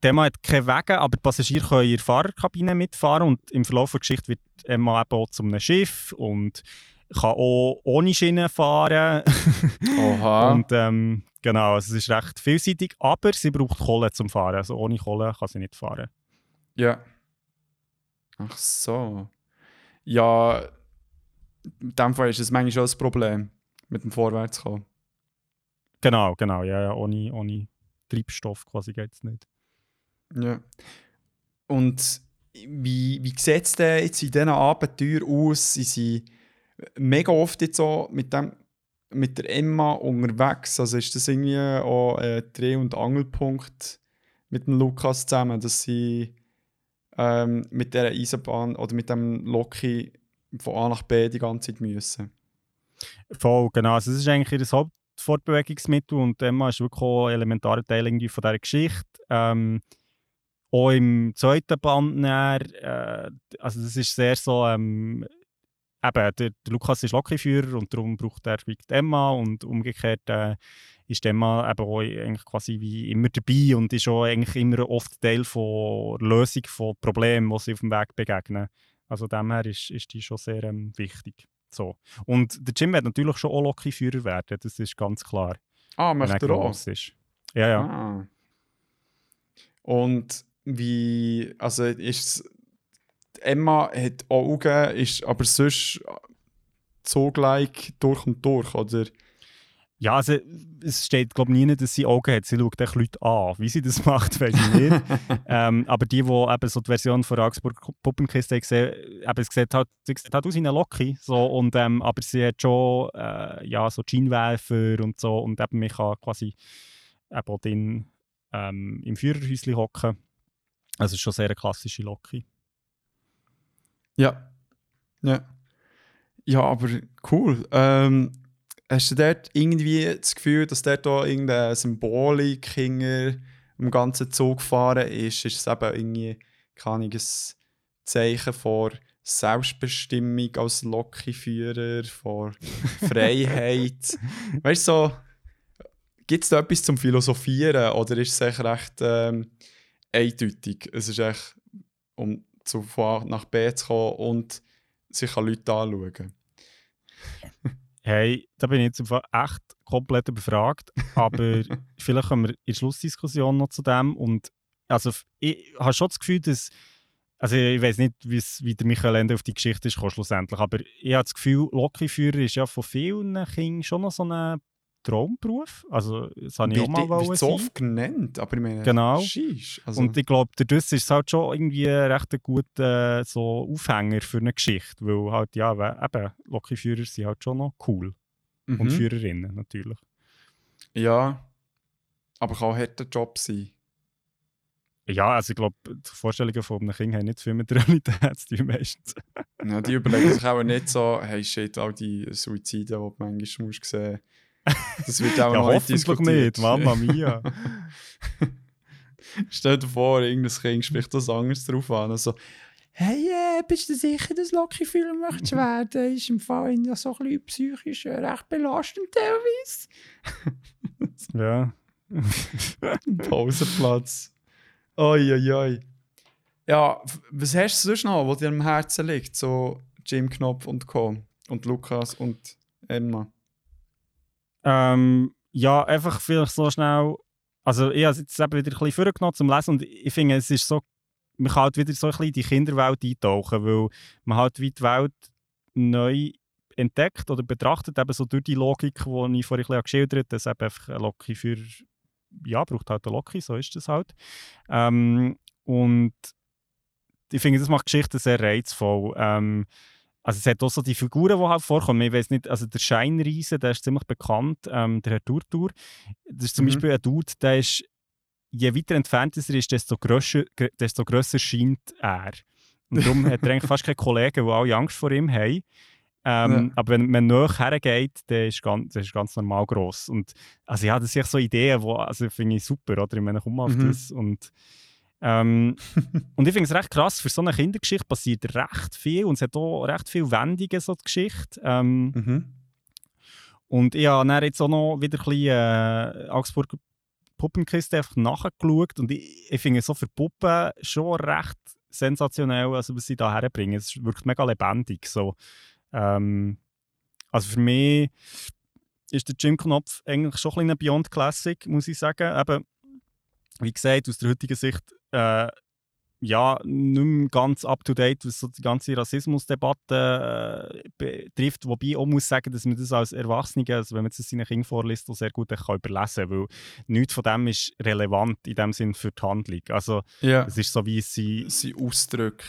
Emma hat keine Wege, aber die Passagiere können in der Fahrerkabine mitfahren und im Verlauf der Geschichte wird Emma eben auch zu einem Schiff und kann auch ohne Schienen fahren. Oha. [laughs] und ähm, genau, also es ist recht vielseitig, aber sie braucht Kohle zum Fahren. Also ohne Kohle kann sie nicht fahren. Ja. Ach so. Ja, in dem Fall ist es manchmal schon ein Problem, mit dem Vorwärtskommen. Genau, genau, ja, ja ohne, ohne Treibstoff quasi geht es nicht. Ja. Und wie, wie sieht es denn jetzt in diesen Abenteuern aus? Sind sie mega oft jetzt so mit, dem, mit der Emma unterwegs? Also ist das irgendwie auch ein Dreh- und Angelpunkt mit dem Lukas zusammen, dass sie ähm, mit dieser Eisenbahn oder mit dem Loki von A nach B die ganze Zeit müssen? Voll, genau. Also das ist eigentlich ihr Hauptfortbewegungsmittel und Emma ist wirklich auch ein elementarer Teil von dieser Geschichte. Ähm, auch im zweiten Band, dann, äh, also das ist sehr so, ähm, eben, der, der Lukas ist Lokführer und darum braucht er Emma und umgekehrt äh, ist Emma eben auch eigentlich quasi wie immer dabei und ist auch eigentlich immer oft Teil der Lösung von Problemen, die sie auf dem Weg begegnen. Also dem ist, ist die schon sehr ähm, wichtig. So. Und der Jim wird natürlich schon auch Lokführer werden, das ist ganz klar. Ah, möchte er auch? ist. Ja, ja. Ah. Und wie, also ist Emma hat Augen, ist aber sonst zugleich durch und durch, oder? Ja, also es steht glaube ich nie, dass sie Augen hat. Sie schaut echt Leute an. Wie sie das [laughs] macht, weiß ich nicht. [laughs] ähm, aber die, die eben so die Version von Augsburg Puppenkiste haben gesehen, eben, es sieht halt, sie sieht halt aus wie eine Loki. So, und, ähm, aber sie hat schon äh, ja, so Scheinwerfer und so. Und eben, man kann quasi eben auch drin, ähm, im Führerhäuschen hocken. Also schon sehr eine klassische Loki. Ja. Ja. Ja, aber cool. Ähm, hast du dort irgendwie das Gefühl, dass dort auch irgendeine Symbolik hinter dem ganzen Zug fahren ist? Ist es eben irgendwie, keine Ahnung, ein Zeichen vor Selbstbestimmung als Lokführer, vor [laughs] Freiheit? weißt du, so, gibt es da etwas zum Philosophieren oder ist es echt recht ähm, eindeutig? Es ist echt, um zu von A nach B zu kommen und sich an Leute anschauen. Hey, da bin ich jetzt echt komplett überfragt. Aber [laughs] vielleicht kommen wir in der Schlussdiskussion noch zu dem. Und also, ich habe schon das Gefühl, dass. Also, ich weiß nicht, wie der Michael Ende auf die Geschichte ist schlussendlich. Aber ich habe das Gefühl, Lokführer ist ja von vielen Kindern schon noch so ein Traumberuf. Also, das habe ich auch mal wird, wird sein. oft genannt, aber ich meine, Genau. Sheesh, also, Und ich glaube, dadurch ist es halt schon irgendwie ein recht ein guter so Aufhänger für eine Geschichte. Weil halt, ja, eben, Lokführer sind halt schon noch cool. Und mhm. Führerinnen natürlich. Ja, aber kann auch ein harter Job sein. Ja, also ich glaube, die Vorstellungen von einem Kind haben nicht viel mit der [laughs] Realität zu tun meistens. Ja, die überlegen sich auch nicht so, hey shit, all die Suizide, die du manchmal musst sehen Das wird auch [laughs] ja, noch diskutiert. nicht, Mama mia. [laughs] Stell dir vor, irgendein Kind spricht das anders drauf an. Also, hey, äh, bist du sicher, dass Loki-Führer möchtest werden? Ist im Fall ja so ein bisschen psychisch äh, recht belastend teilweise. [laughs] ja. Pausenplatz. Oi, oi, oi. Ja, was hast du sonst noch, was dir am Herzen liegt? So Jim Knopf und Co. Und Lukas und Emma. Ähm, ja, einfach vielleicht so schnell. Also, ich habe es jetzt wieder ein bisschen vorgenommen zum Lesen und ich finde, es ist so, man kann halt wieder so ein bisschen in die Kinderwelt eintauchen, weil man halt wie die Welt neu entdeckt oder betrachtet, eben so durch die Logik, die ich vorhin ein geschildert habe, dass eben einfach ein Loki für ja, braucht halt eine Loki, so ist das halt. Ähm, und ich finde, das macht die Geschichte sehr reizvoll. Ähm, also es hat auch so die Figuren, die halt vorkommen. Ich weiß nicht, also der Scheinriese, der ist ziemlich bekannt, ähm, der Herr Turtur. Das ist zum Mhm. Beispiel ein Dude, der ist, je weiter entfernt er ist, desto grösser, gr- desto grösser scheint er. Und darum hat er eigentlich fast keine Kollegen, die alle Angst vor ihm haben. Ähm, Ja. Aber wenn man näher hergeht, dann ist ganz, der ist ganz normal gross. Und also ja, das sind so Ideen, die also finde ich super, oder? Ich meine, komm auf Mhm. das. Und, ähm, [laughs] und ich finde es recht krass, für so eine Kindergeschichte passiert recht viel und es hat auch recht viele Wendungen, so die Geschichte. Ähm, Mhm. und ich habe jetzt auch noch wieder ein bisschen äh, Augsburger Puppenkiste einfach nachgeschaut und ich, ich finde so für Puppen schon recht sensationell, also was sie da herbringen. Es wirkt mega lebendig. So. Ähm, also für mich ist der Jim Knopf eigentlich schon ein bisschen Beyond Classic, muss ich sagen. Eben, wie gesagt, aus der heutigen Sicht äh, ja, nicht mehr ganz up-to-date, was so die ganze Rassismusdebatte äh, betrifft. Wobei ich auch muss sagen, dass man das als Erwachsene, also wenn man das seinen Kindern vorliest, auch sehr gut kann überlesen kann, weil nichts von dem ist relevant in dem Sinn für die Handlung. Also Ja. es ist so, wie sie, Sie Ausdrücke.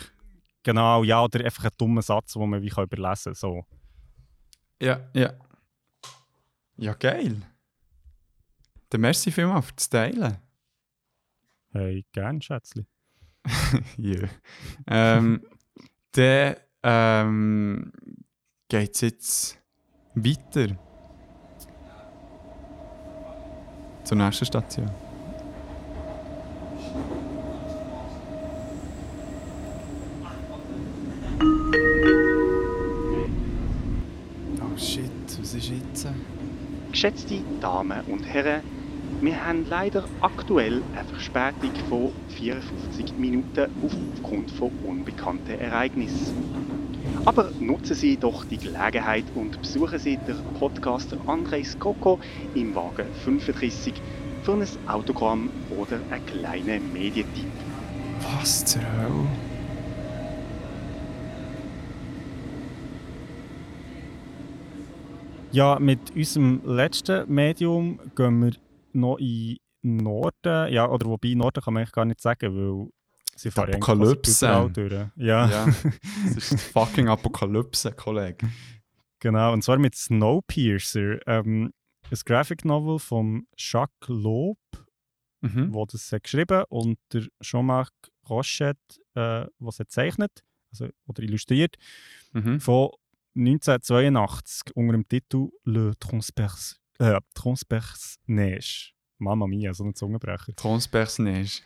genau, ja, oder einfach ein dummer Satz, den man wie kann überlesen kann. So. Ja, ja. Ja, geil. Dann merci vielmals für das Teilen. Hey, gern, Schätzli. [laughs] Ja. ähm, dann ähm, geht es jetzt weiter. Zur nächsten Station. Oh shit, was ist jetzt? Geschätzte Damen und Herren, wir haben leider aktuell eine Verspätung von 54 Minuten aufgrund von unbekannten Ereignissen. Aber nutzen Sie doch die Gelegenheit und besuchen Sie den Podcaster André Skoko im Wagen 35 für ein Autogramm oder einen kleinen Medientipp. Was zur Hölle? Ja, mit unserem letzten Medium gehen wir noch in den Norden. Ja, oder wobei Norden kann man eigentlich gar nicht sagen, weil sie fahren Apokalypse. durch. Ja, Ja, [laughs] das ist die fucking Apokalypse, Kollege. genau. Und zwar mit Snowpiercer. Ähm, ein Graphic Novel von Jacques Loeb, Mhm. der das hat geschrieben und der Jean-Marc Rochette, äh, was er zeichnet also, oder illustriert, Mhm. von 1982 unter dem Titel Le Transperce, äh, Transperce Neige. Mamma mia, so ein Zungenbrecher. Transperce-Neige.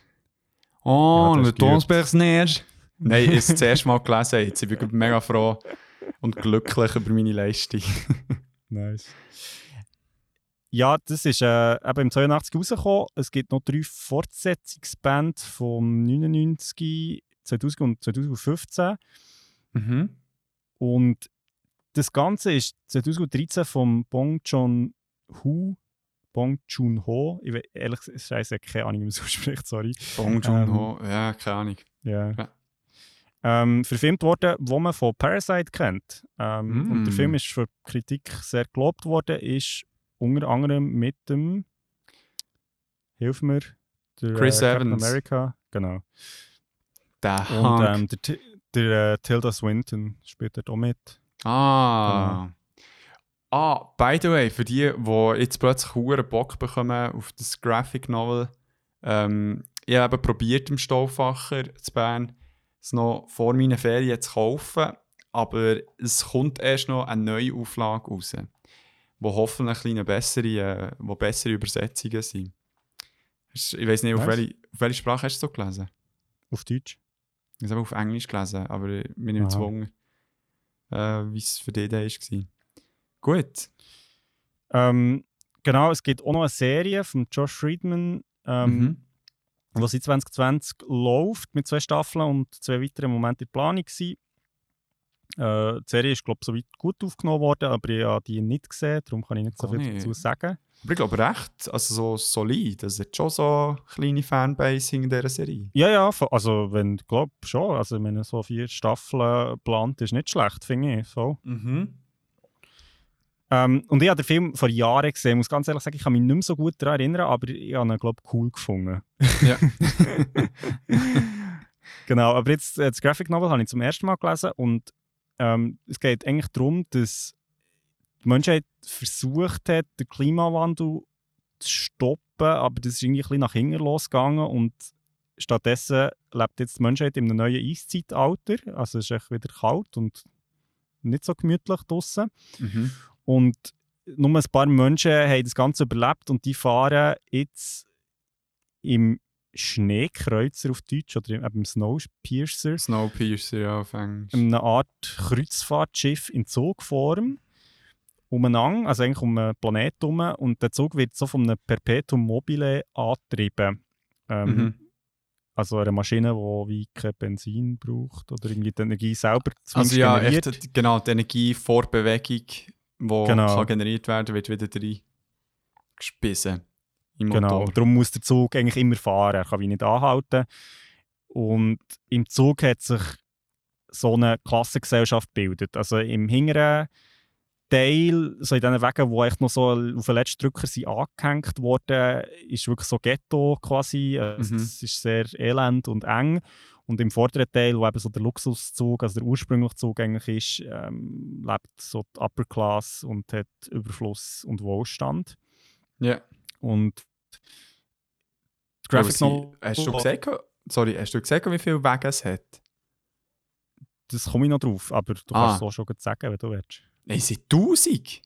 Oh, Ja, le ist gut. Transperce-Neige. Nein, ich habe es das [laughs] erste Mal gelesen jetzt. Ich bin mega froh und glücklich über meine Leistung. [laughs] Nice. Ja, das ist äh, eben im 82 rausgekommen. Es gibt noch drei Fortsetzungsbände vom 99, 2000 und 2015. Mhm. Und das Ganze ist 2013 von Bong Joon-ho. Bong Joon-ho. Ich weiß ehrlich gesagt, keine Ahnung, wie man es [laughs] ausspricht, sorry. Bong Joon-ho, ja, keine Ahnung. Ja. Ja. Ähm, verfilmt worden, wo man von Parasite kennt. Ähm, Mm. Und der Film ist für Kritik sehr gelobt worden, ist unter anderem mit dem Hilf mir, der Chris äh, Captain Evans. America. Genau. Der Und ähm, der, Ti- der äh, Tilda Swinton spielt dort auch mit. Ah. Ah, by the way, für die, die jetzt plötzlich hohen Bock bekommen auf das Graphic Novel, ähm, ich habe probiert im Stauffacher zu Bern, es noch vor meinen Ferien zu kaufen, aber es kommt erst noch eine neue Auflage raus, wo hoffentlich ein bisschen bessere, äh, wo bessere Übersetzungen sind. Ich weiß nicht, auf welche, auf welche Sprache hast du so gelesen? Auf Deutsch. Ich habe auf Englisch gelesen, aber ich bin nicht gezwungen, äh, wie es für dich da war. Gut. Ähm, genau, es gibt auch noch eine Serie von Josh Friedman, ähm, Mhm. die seit 2020 läuft mit zwei Staffeln und zwei weiteren Momenten in Planung waren. Äh, die Serie ist, glaube ich, soweit gut aufgenommen worden, aber ich habe die nicht gesehen, darum kann ich nicht so viel nicht. dazu sagen. Aber ich glaube recht, also so solid. Es hat schon so eine kleine Fanbase in dieser Serie. Ja, ja, also wenn, glaube schon, also wenn so vier Staffeln plant, ist nicht schlecht, finde ich. So. Mhm. Ähm, und ich habe den Film vor Jahren gesehen. Ich muss ganz ehrlich sagen, ich kann mich nicht mehr so gut daran erinnern, aber ich habe ihn, glaube ich, cool gefunden. Ja. [laughs] genau, aber jetzt äh, das Graphic Novel habe ich zum ersten Mal gelesen und ähm, es geht eigentlich darum, dass die Menschheit versucht hat, den Klimawandel zu stoppen, aber das ist irgendwie ein bisschen nach hinten losgegangen und stattdessen lebt jetzt die Menschheit in einem neuen Eiszeitalter. Also es ist echt wieder kalt und nicht so gemütlich draußen. Mhm. Und nur ein paar Menschen haben das Ganze überlebt und die fahren jetzt im Schneekreuzer auf Deutsch oder im, eben im Snowpiercer, Snowpiercer, ja, auf Englisch. eine Art Kreuzfahrtschiff in Zugform umeinander, also eigentlich um einen Planeten herum. Und der Zug wird so von einem Perpetuum mobile angetrieben. Ähm, Mhm. Also eine Maschine, die wie kein Benzin braucht oder irgendwie die Energie selber Also zumindest ja, echt, genau, die Energie vor Bewegung, die Genau. kann generiert werden wird wieder rein gespissen im Genau, darum muss der Zug eigentlich immer fahren, er kann wie nicht anhalten. Und im Zug hat sich so eine Klassengesellschaft gebildet. Also im hinteren Teil, so in diesen Wegen, wo echt noch so auf den letzten Drücker sind angehängt worden, ist wirklich so Ghetto quasi. Also Mhm. Es ist sehr elend und eng. Und im vorderen Teil, wo eben so der Luxuszug, also der ursprüngliche Zug eigentlich ist, ähm, lebt so die Upper Class und hat Überfluss und Wohlstand. Ja. Und die Graphic Novel, Hast du gesagt, sorry, hast du gesagt, wie viele Wege es hat? das komme ich noch drauf, aber du Ah. kannst es auch schon sagen, wenn du willst. Nein, es sind 1000.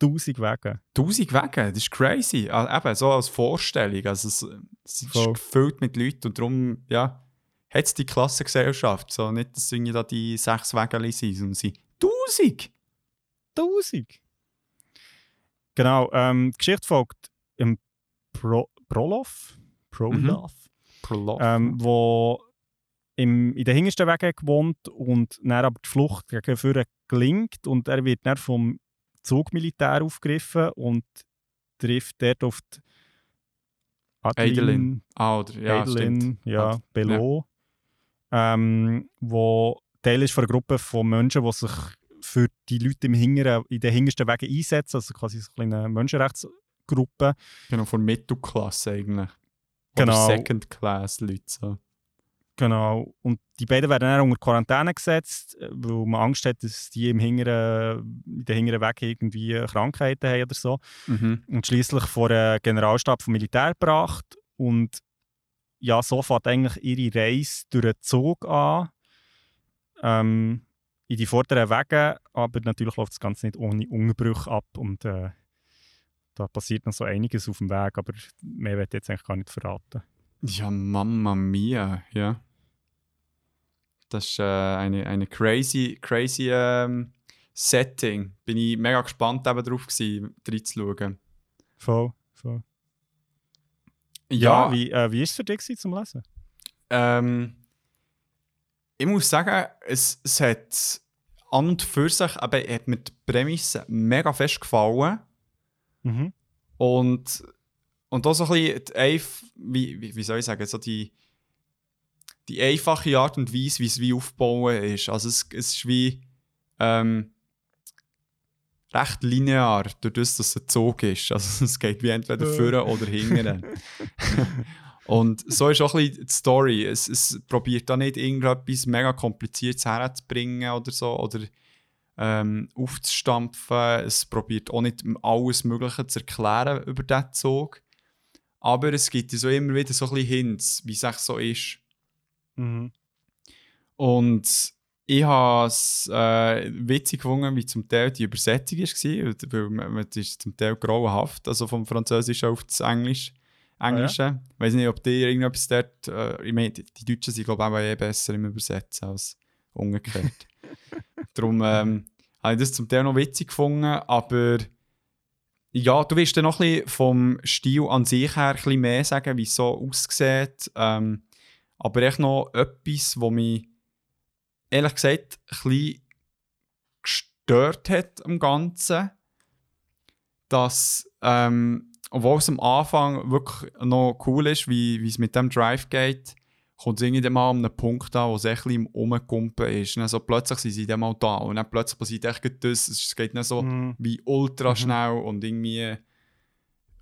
1000 Wege. 1000 Wege, das ist crazy. Ah, eben, so als Vorstellung. Also es, es ist Voll. gefüllt mit Leuten und darum, ja, hat es die Klassengesellschaft. So, nicht, dass irgendwie da die sechs Wege sind, sondern sind 1000. 1000! Genau, ähm, die Geschichte folgt im Pro Prolov, Prolov Prolog. ähm, wo im, in den hintersten Wegen gewohnt und dann aber die Flucht gegen vorne gelingt und er wird dann vom Zugmilitär aufgegriffen und trifft dort auf die Adeline. ah, oder, ja, Adeline, ja, Belot, ähm, wo Teil ist von einer Gruppe von Menschen, die sich für die Leute im hinteren, in den hintersten Wegen einsetzen, also quasi so eine Menschenrechtsgruppe. Genau, von Mittelklasse eigentlich. Genau. Oder Second Class Leute. So. Genau. Und die beiden werden dann unter Quarantäne gesetzt, äh, weil man Angst hat, dass die im hinteren, in den hinteren Wegen irgendwie Krankheiten haben oder so. Mhm. und schließlich vor einen Generalstab vom Militär gebracht. Und ja, so fängt eigentlich ihre Reise durch den Zug an. Ähm, in die vorderen Wege, aber natürlich läuft das Ganze nicht ohne Unterbrüche ab. Und äh, da passiert noch so einiges auf dem Weg, aber mehr wird ich jetzt eigentlich gar nicht verraten. Ja, Mamma Mia, ja. Das ist äh, eine, eine crazy, crazy ähm, Setting. Bin ich mega gespannt eben drauf gewesen, reinzuschauen. Voll, voll. Ja, Ja, wie, äh, wie war es für dich zum Lesen? ähm, ich muss sagen, es, es hat an und für sich, aber hat mir die Prämisse mega fest gefallen. Mhm. Und, und auch so ein bisschen, die Eif wie, wie, wie soll ich sagen, so die, die einfache Art und Weise, wie es wie aufbauen ist. Also es, es ist wie ähm, recht linear, durch das, dass es ein Zug ist. Also [laughs] es geht wie entweder vorne oder hinten. [laughs] und so ist auch ein bisschen die Story. Es, es probiert da nicht irgendetwas mega kompliziertes herzubringen oder so, oder ähm, aufzustampfen. Es probiert auch nicht alles Mögliche zu erklären über diesen Zug. Aber es gibt so immer wieder so ein bisschen Hints, wie es so ist. Mhm. Und ich habe es äh, witzig gefunden, wie zum Teil die Übersetzung war, weil man, das ist zum Teil grauenhaft, also vom Französischen auf das Englisch, Englische. Ich weiß nicht, ob dir irgendetwas dort, äh, ich meine, die die Deutschen sind glaube ich auch eh besser im Übersetzen als umgekehrt. [laughs] Darum ähm, habe ich das zum Teil noch witzig gefunden, aber ja, du wirst dann noch ein bisschen vom Stil an sich her ein bisschen mehr sagen, wie es so aussieht. Ähm, aber echt noch etwas, was mich ehrlich gesagt ein bisschen gestört hat am Ganzen, dass, ähm, obwohl es am Anfang wirklich noch cool ist, wie, es mit dem Drive geht, kommt es irgendwie mal an einem Punkt an, wo es ein bisschen im Umkumpen ist. Und dann so plötzlich sind sie dann mal da und dann plötzlich passiert echt das. Es geht nicht so Mhm. wie ultra schnell und irgendwie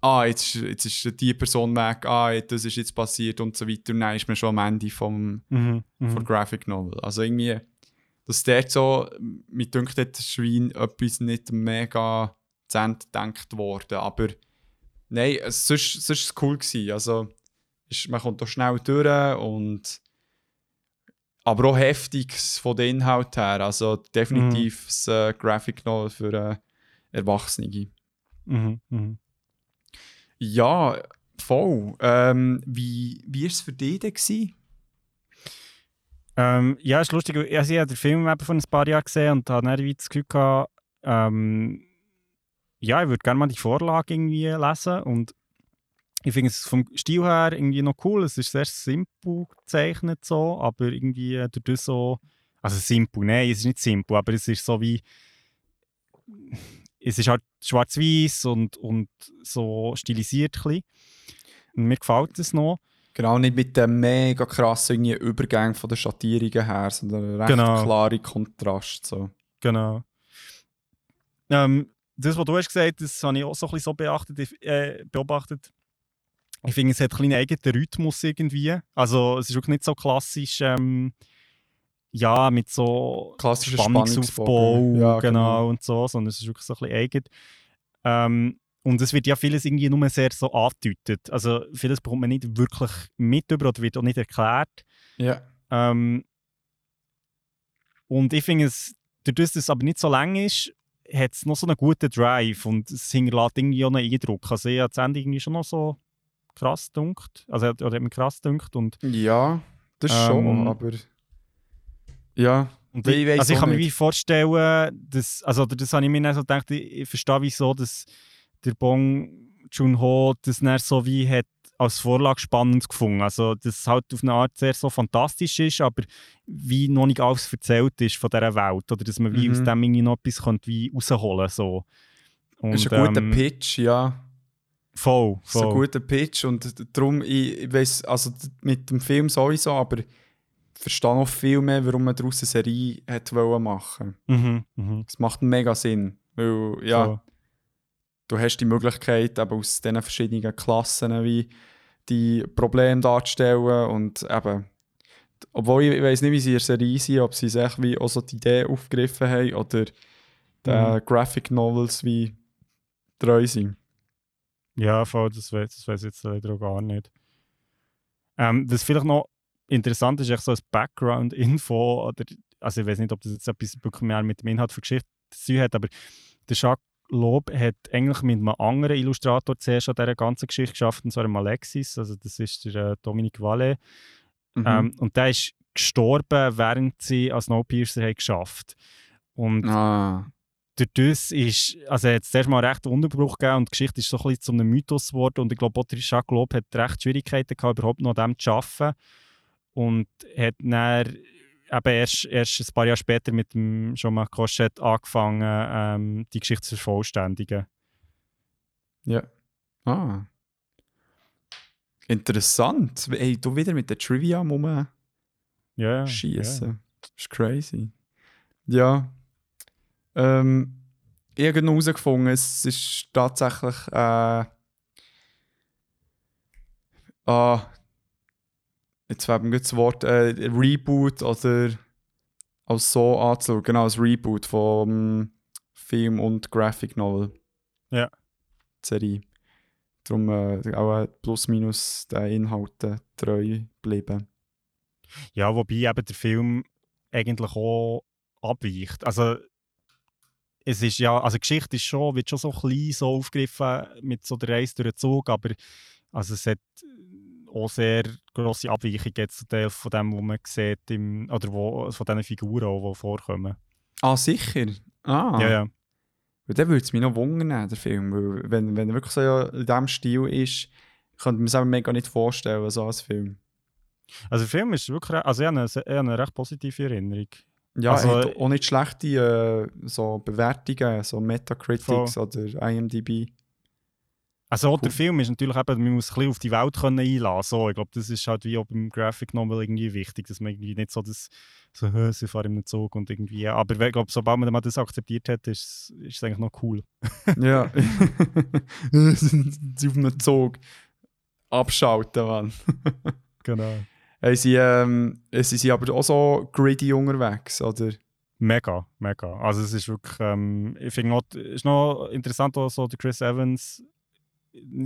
ah, jetzt, ist- jetzt ist die Person weg, ah, das ist jetzt passiert und so weiter. Und dann ist man schon am Ende vom, Mhm. von Mhm. Graphic Novel. Also irgendwie, dass dort so, mir dünkt, ist Schwein etwas nicht mega zu Ende gedacht worden. Aber nein, es, sonst, sonst war es cool. Gewesen. Also, ist, man kommt da schnell durch und aber auch heftig von den Inhalt her. Also definitiv das äh, Graphic Novel für äh, Erwachsene. Mhm. Mhm. Ja, voll. Ähm, wie war es für dich denn? Ähm, ja, ist lustig. Also ich habe den Film eben vor ein paar Jahren gesehen und habe dann das Gefühl gehabt, ähm, ja, ich würde gerne mal die Vorlage irgendwie lesen und ich finde es vom Stil her irgendwie noch cool. Es ist sehr simpel gezeichnet so, aber irgendwie durch das so, also simpel, nein, es ist nicht simpel, aber es ist so wie, es ist halt schwarz-weiß und, und so stilisiert ein. Und mir gefällt es noch. Genau, nicht mit dem mega krassen Übergang von den Schattierungen her, sondern recht Genau. klare Kontrast. So. Genau. Ähm, das, was du hast gesagt das habe ich auch so ein bisschen so beachtet, äh, beobachtet. Ich finde, es hat einen eigenen Rhythmus irgendwie. Also es ist wirklich nicht so klassisch, ähm, ja, mit so Klassischer Spannungsaufbau. Ja, genau, und so, sondern es ist wirklich so ein bisschen eigen. Ähm, und es wird ja vieles irgendwie nur sehr so angedeutet. Also vieles bekommt man nicht wirklich mit über oder wird auch nicht erklärt. Ja. Ähm, und ich finde es, dadurch, dass es aber nicht so lang ist, hat es noch so einen guten Drive und es hinterlässt irgendwie auch einen Eindruck. Also ich habe das Ende irgendwie schon noch so krass dunkt, also oder hat mir krass dunkt und, ja, das Ähm, schon, aber. Ja, und Ich ich, also ich kann mir wie vorstellen, dass, also das habe ich mir dann so gedacht, ich, ich verstehe wieso, dass der Bong Joon-ho das dann so wie hat als Vorlage spannend gefunden. Also, dass es halt auf eine Art sehr so fantastisch ist, aber wie noch nicht alles erzählt ist von dieser Welt. Oder dass man wie Mhm. aus dem irgendwie noch etwas könnte wie rausholen so. Und, ist ein guter ähm, Pitch, ja. Voll, Das ist ein voll. guter Pitch und darum, ich, ich weiß, also mit dem Film sowieso, aber verstehe noch viel mehr, warum man daraus eine Serie hat wollen machen. Mhm, mhm. Es macht mega Sinn, weil ja, Voll. du hast die Möglichkeit, eben aus diesen verschiedenen Klassen wie die Probleme darzustellen und eben, obwohl ich, ich weiß nicht, wie sie in der Serie sind, ob sie sich wie auch so die Idee aufgegriffen haben oder den Mhm. Graphic Novels wie treu sind. Ja, voll, das weiß, das weiß ich jetzt leider auch gar nicht. Ähm, was vielleicht noch interessant ist, echt so als Background-Info, oder, also ich weiß nicht, ob das jetzt etwas mehr mit dem Inhalt von Geschichte zu tun hat, aber der Jacques Lob hat eigentlich mit einem anderen Illustrator zuerst an dieser ganzen Geschichte geschafft, und zwar dem Alexis, also das ist der äh, Dominique Vallet. Mhm. Ähm, und der ist gestorben, während sie als Snowpiercer haben geschafft. Und ah. durch das ist, also hat es zuerst mal recht Unterbruch gegeben und die Geschichte ist so ein bisschen zu einem Mythos geworden und ich glaube, auch Jacques Lob hat recht Schwierigkeiten gehabt, überhaupt noch an dem zu arbeiten und hat dann eben erst, erst ein paar Jahre später mit dem Jean-Marc Cochet angefangen, ähm, die Geschichte zu vervollständigen. Ja. Ah. Interessant. Ey, du wieder mit der Trivia rum Ja, schießen. ja. Das ist crazy. Ja. Ähm, ich habe herausgefunden, es ist tatsächlich. Äh, ah, jetzt fällt mir das Wort äh, Reboot oder als so anzuschauen. Genau, als Reboot vom Film und Graphic Novel. Ja. Serie. Darum äh, auch plus minus den Inhalten treu bleiben. Ja, wobei eben der Film eigentlich auch abweicht. Also es ist ja, also die Geschichte ist schon, wird schon so klein so aufgegriffen mit so der Reise durch den Zug, aber also es hat auch sehr grosse Abweichungen jetzt zu Teil von dem, was man sieht, im, oder wo, von diesen Figuren, auch, die vorkommen. Ah, sicher? Ah. Ja, ja. Weil dann würde es mich noch wundern, der Film. Weil wenn, wenn er wirklich so in diesem Stil ist, könnte man es auch mega nicht vorstellen, so als Film. Also der Film ist wirklich, also ich habe eine, ich habe eine recht positive Erinnerung. Ja, Also, er hat auch nicht schlechte äh, so Bewertungen, so Metacritics oder IMDb. Also der Film ist natürlich eben, man muss ein bisschen auf die Welt können einlassen. So, ich glaube, das ist halt wie auch beim Graphic Novel irgendwie wichtig, dass man irgendwie nicht so das so, «Hä, sie fahren im Zug und irgendwie. Aber ich glaube, sobald man das akzeptiert hat, ist, ist es eigentlich noch cool. [laughs] Ja. [laughs] sie auf einem Zug. Abschalten, Mann. [laughs] Genau. Hey, sie, ähm, sie sind aber auch so gritty unterwegs, oder? Mega, mega. Also es ist wirklich, ähm, ich finde auch, es ist noch interessant, auch so der Chris Evans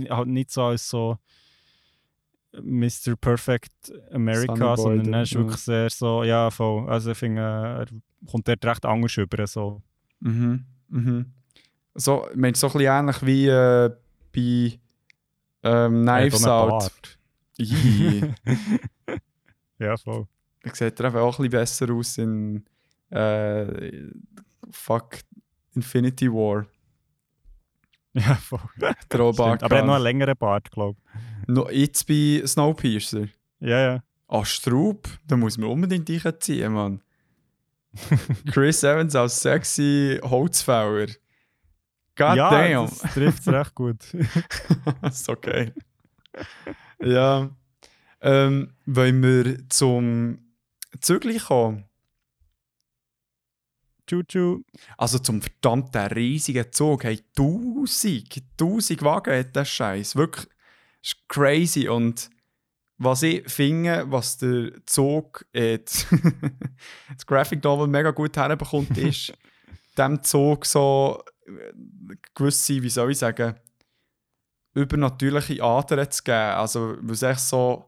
halt nicht so als so Mr. Perfect America, sondern er ist ja. wirklich sehr so, ja, voll. Also ich finde, äh, er kommt dort recht anders über. So. Mhm. Mhm. So, ich meine, so ein bisschen ähnlich wie äh, bei ähm, Knives Out. [laughs] Ja, voll. Er sieht er auch ein bisschen besser aus in äh, Fuck Infinity War. [laughs] Ja, voll. Throwback. Aber er hat noch einen längeren Bart, glaube No, jetzt bei Snowpiercer. ich. Ja, ja. Ah, Straub, da muss man unbedingt reinziehen, Mann. [laughs] Chris Evans als sexy Holzfäller. God ja, damn. das trifft es recht gut. das [laughs] ist okay. ja. Ähm, wollen wir zum Zügli kommen? Tschu-tschu. Also zum verdammten riesigen Zug. Hey, tausend, tausend Wagen hat der Scheiß. Wirklich, ist crazy. Und was ich finde, was der Zug, äh, [laughs] das Graphic Novel mega gut herbekommt, [laughs] ist, dem Zug so äh, gewisse, wie soll ich sagen, übernatürliche Adern zu geben. Also, es echt so,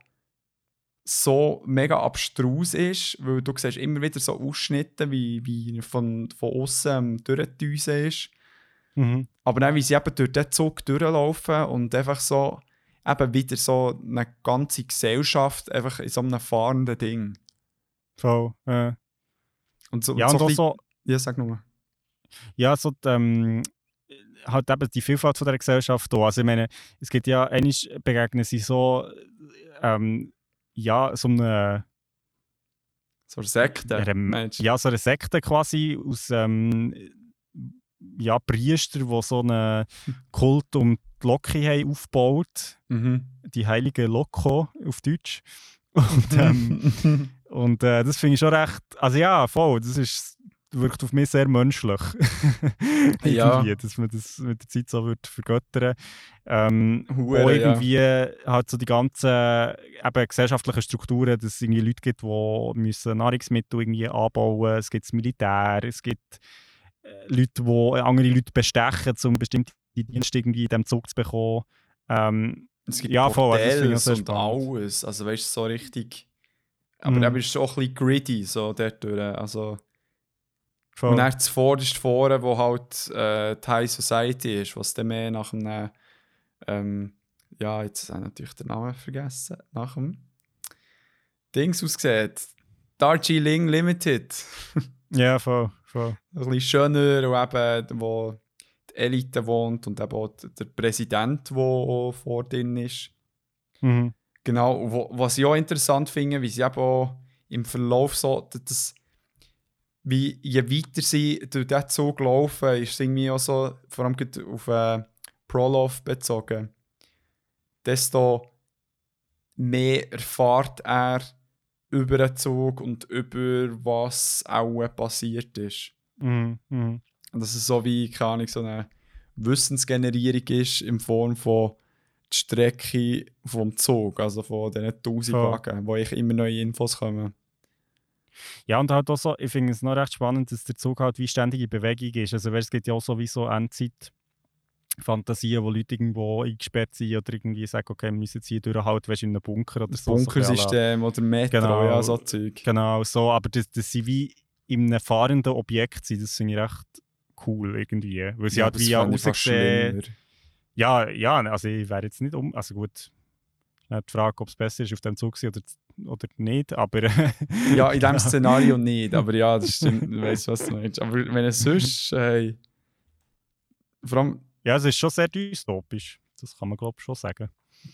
so mega abstrus ist, weil du siehst immer wieder so Ausschnitte, wie, wie von, von außen am Durchdüsen ist. Mhm. Aber dann, wie sie eben durch den Zug durchlaufen und einfach so, eben wieder so eine ganze Gesellschaft einfach in so einem fahrenden Ding. Voll. Äh. Und so, Ja, so und auch bisschen- so, Ja, sag nur. ja, so die, ähm, halt eben die Vielfalt von der Gesellschaft da. Also ich meine, es gibt ja, einmal begegnen sie so, ähm, ja, so eine, So eine Sekte. du? ja, so eine Sekte quasi aus, ähm, ja, Priester, die so einen [laughs] Kult um die Loki haben aufgebaut, Mhm. die heilige Loco auf Deutsch. Und, ähm, [laughs] Und äh, das finde ich schon recht. Also ja, voll. Das ist, wirkt auf mich sehr menschlich. [laughs] Ja. irgendwie, dass man das mit der Zeit so wird vergöttern. Ähm, Hure, auch ja. irgendwie halt so die ganzen eben gesellschaftlichen Strukturen, dass es irgendwie Leute gibt, die müssen Nahrungsmittel irgendwie anbauen. Es gibt das Militär, es gibt äh, Leute, die andere Leute bestechen, um bestimmte Dienste irgendwie in diesem Zug zu bekommen. Ähm, Es gibt Ja, also Bordells sehr und alles. Also weißt du, so richtig. Aber Mhm. eben ist es auch ein bisschen gritty, so dort durch. Also, voll. Und dann zuvorderst vorne, wo halt äh, die High Society ist, was dann mehr nach einem. Ähm, ja, jetzt habe ich natürlich den Namen vergessen. Nach dem Dings aussieht. Darjeeling Limited. [laughs] ja, voll. voll. ein bisschen schöner, und eben, wo die Elite wohnt und eben auch der Präsident, der vor drin ist. Mhm. Genau, wo, was ich auch interessant finde, wie sie eben auch im Verlauf so, dass wie je weiter sie durch diesen Zug laufen, ist es irgendwie auch so, vor allem auf äh, Prolov bezogen, desto mehr erfahrt er über den Zug und über was auch passiert ist. Mhm. Und dass es so wie, keine Ahnung, so eine Wissensgenerierung ist in Form von die Strecke vom Zug, also von diesen 1000 Voll. Wagen, wo ich immer neue Infos kommen. Ja, und halt auch so, ich finde es noch recht spannend, dass der Zug halt wie ständige Bewegung ist. Also weißt, es gibt ja auch so wie so Endzeit-Fantasien, wo Leute irgendwo eingesperrt sind oder irgendwie sagen, okay, wir müssen jetzt hier durchhalten, weißt, in einem Bunker oder Das so. so ein bisschen à la- Bunkersystem oder Metro, Genau. ja, so Zeug. Genau, so, aber dass, dass sie wie in einem fahrenden Objekt sind, das finde ich recht cool irgendwie. Weil sie Ja, halt das wie ja rausgesehen... Ja, ja, also ich wäre jetzt nicht um... Also gut, die Frage, ob es besser ist, auf dem Zug zu sein oder, oder nicht, aber... [laughs] Ja, in diesem. Szenario nicht, aber ja, das [laughs] stimmt, ich weiss, was du meinst. Aber wenn es sonst, hey, vor allem Ja, es ist schon sehr dystopisch. Das kann man, glaube ich, schon sagen.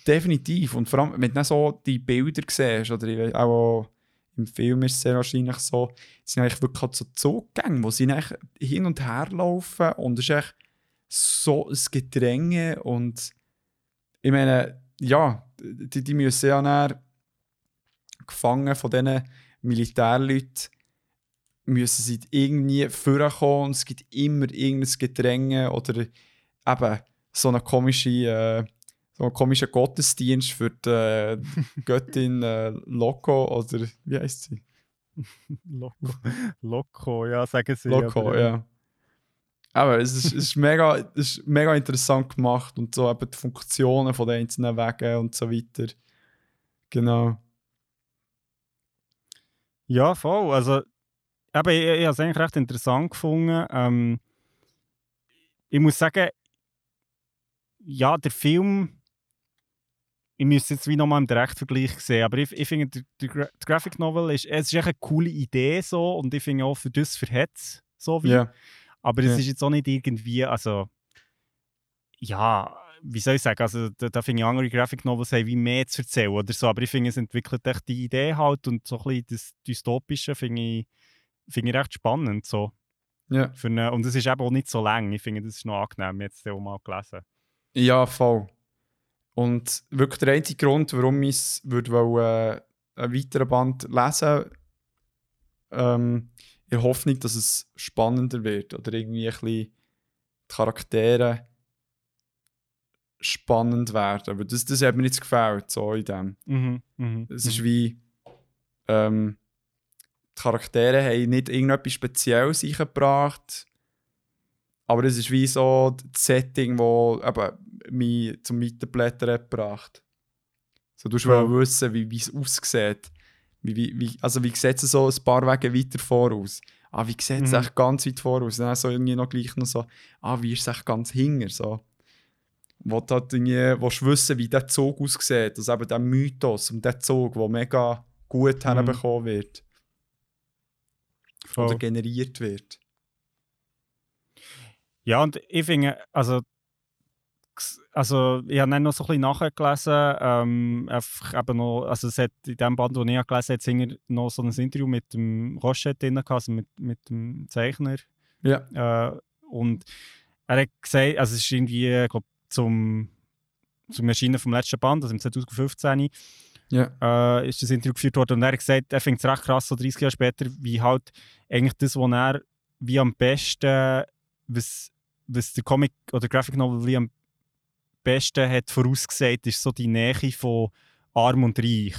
Definitiv. Und vor allem, wenn du dann so die Bilder siehst, oder auch im Film ist es sehr wahrscheinlich so, es sind eigentlich wirklich halt so Zuggänge, wo sie hin und her laufen und es ist echt so ein Gedränge und ich meine, ja, die, die müssen ja dann gefangen von diesen Militärleuten müssen sie irgendwie vorkommen und es gibt immer irgendein Gedränge oder eben so eine komische, äh, so einen komischen Gottesdienst für die äh, Göttin äh, Loco oder wie heißt sie? Loco. Loco, ja, sagen sie. Loco, aber, ja. Aber es ist, es, ist mega, es ist mega interessant gemacht und so eben die Funktionen von den einzelnen Wegen und so weiter. Genau. Ja, voll. Also, eben, ich, ich habe es eigentlich recht interessant gefunden. Ähm, ich muss sagen, ja, der Film, ich müsste jetzt wie nochmal im Direktvergleich sehen, aber ich, ich finde, der, der, Gra der Graphic Novel ist, es ist echt eine coole Idee so und ich finde auch für das verhetzt so wie. Ja. Aber es Ja. ist jetzt auch nicht irgendwie, also ja, wie soll ich sagen, also da, da finde ich andere Graphic Novels haben wie mehr zu erzählen oder so, aber ich finde, es entwickelt echt die Idee halt und so ein bisschen das Dystopische finde ich, finde ich recht spannend so. Ja. Für eine, und es ist eben auch nicht so lang, ich finde, das ist noch angenehm, jetzt auch mal gelesen. Ja, voll. Und wirklich der einzige Grund, warum ich es würde wollen, äh, einen weiteren Band lesen ähm, in der Hoffnung, dass es spannender wird oder irgendwie ein bisschen die Charaktere spannend werden. Aber das, das hat mir nicht gefällt, so in dem. Mhm, mhm, Es ist wie ähm, die Charaktere haben nicht irgendetwas Spezielles eingebracht, aber es ist wie so das Setting, das eben mich zum Weiterblättern hat gebracht. So, du Ja. willst wissen, wie wie es aussieht. Wie, wie, also wie sieht es so ein paar Wege weiter voraus? Ah, wie sieht es Mhm. echt ganz weit voraus? Dann so irgendwie noch gleich noch so, ah, wie ist es echt ganz hinger? So. Wo du halt irgendwie willst wissen, wie der Zug aussieht, also eben der Mythos um den Zug, der mega gut Mhm. herbekommen wird voll. oder generiert wird. Ja, und ich finde, also, also ich habe dann noch so ein bisschen nachgelesen, ähm, einfach eben noch, also es hat in dem Band, den ich gelesen habe, hat noch so ein Interview mit dem Rochette drin also mit, mit dem Zeichner. Ja. Äh, und er hat gesagt, also es ist irgendwie, ich glaub, zum, zum Erscheinen vom letzten Band, also im 2015, Ja. äh, ist das Interview geführt worden und er hat gesagt, er findet es recht krass, so 30 Jahre später, wie halt eigentlich das, was er wie am besten, was, was der Comic oder Graphic Novel wie am besten hat vorausgesagt, ist so die Nähe von Arm und Reich.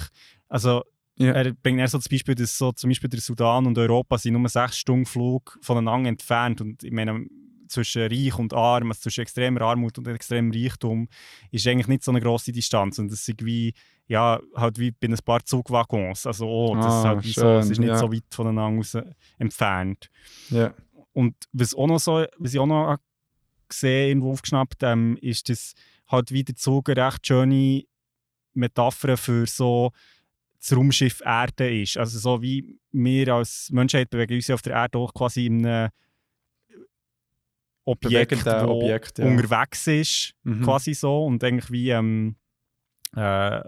Also Ja. er bringt eher so das Beispiel, dass so zum Beispiel der Sudan und Europa sind nur sechs Stunden Flug voneinander entfernt und ich meine, zwischen Reich und Arm, also zwischen extremer Armut und extremem Reichtum, ist eigentlich nicht so eine grosse Distanz und das ist wie, ja, halt wie bei ein paar Zugwaggons, also oh, das ist Ah, halt wie so, es schön, ist nicht ja. so weit voneinander entfernt. Ja. Und was, auch noch so, was ich auch noch gesehen irgendwo aufgeschnappt ähm, ist, dass halt wie der Zug eine recht schöne Metapher für so das Raumschiff Erde ist. Also so wie wir als Menschheit bewegen uns auf der Erde auch quasi in einem Objekt, wo Objekt, ja. unterwegs ist, Mhm. quasi so und eigentlich wie ähm, äh,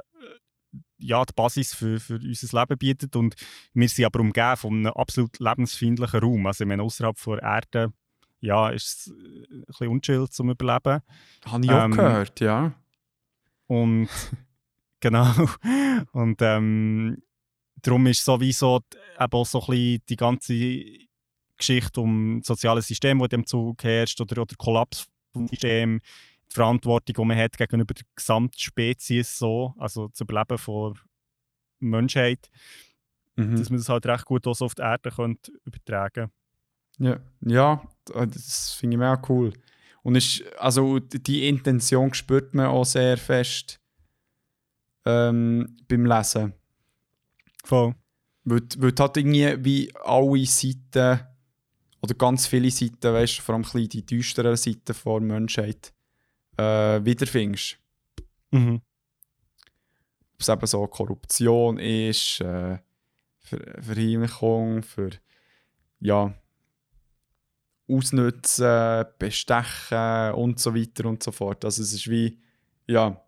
ja, die Basis für, für unser Leben bietet und wir sind aber umgeben von einem absolut lebensfeindlichen Raum. Also ich meine, außerhalb der Erde ja, ist es äh, ein bisschen unchillt zum Überleben. Habe ich auch Ähm, gehört, ja. Und [laughs] genau. Und ähm, darum ist sowieso eben auch so ein bisschen die ganze Geschichte um das soziale System, das dem Zug herrscht, oder, oder Kollaps vom System, die Verantwortung, die man hat gegenüber der Gesamtspezies, so, also das Überleben der Menschheit, Mhm. dass man das halt recht gut auch so auf die Erde könnte übertragen Ja, ja das finde ich mega cool. Und ist, also die Intention spürt man auch sehr fest ähm, beim Lesen. Voll. Weil, weil du halt irgendwie wie alle Seiten oder ganz viele Seiten, weißt du, vor allem die düsteren Seiten der Menschheit äh, wiederfindest. Mhm. Ob es eben so Korruption ist, äh, Ver Verheimlichung, für ja, Ausnutzen, Bestechen und so weiter und so fort. Also es ist wie, ja,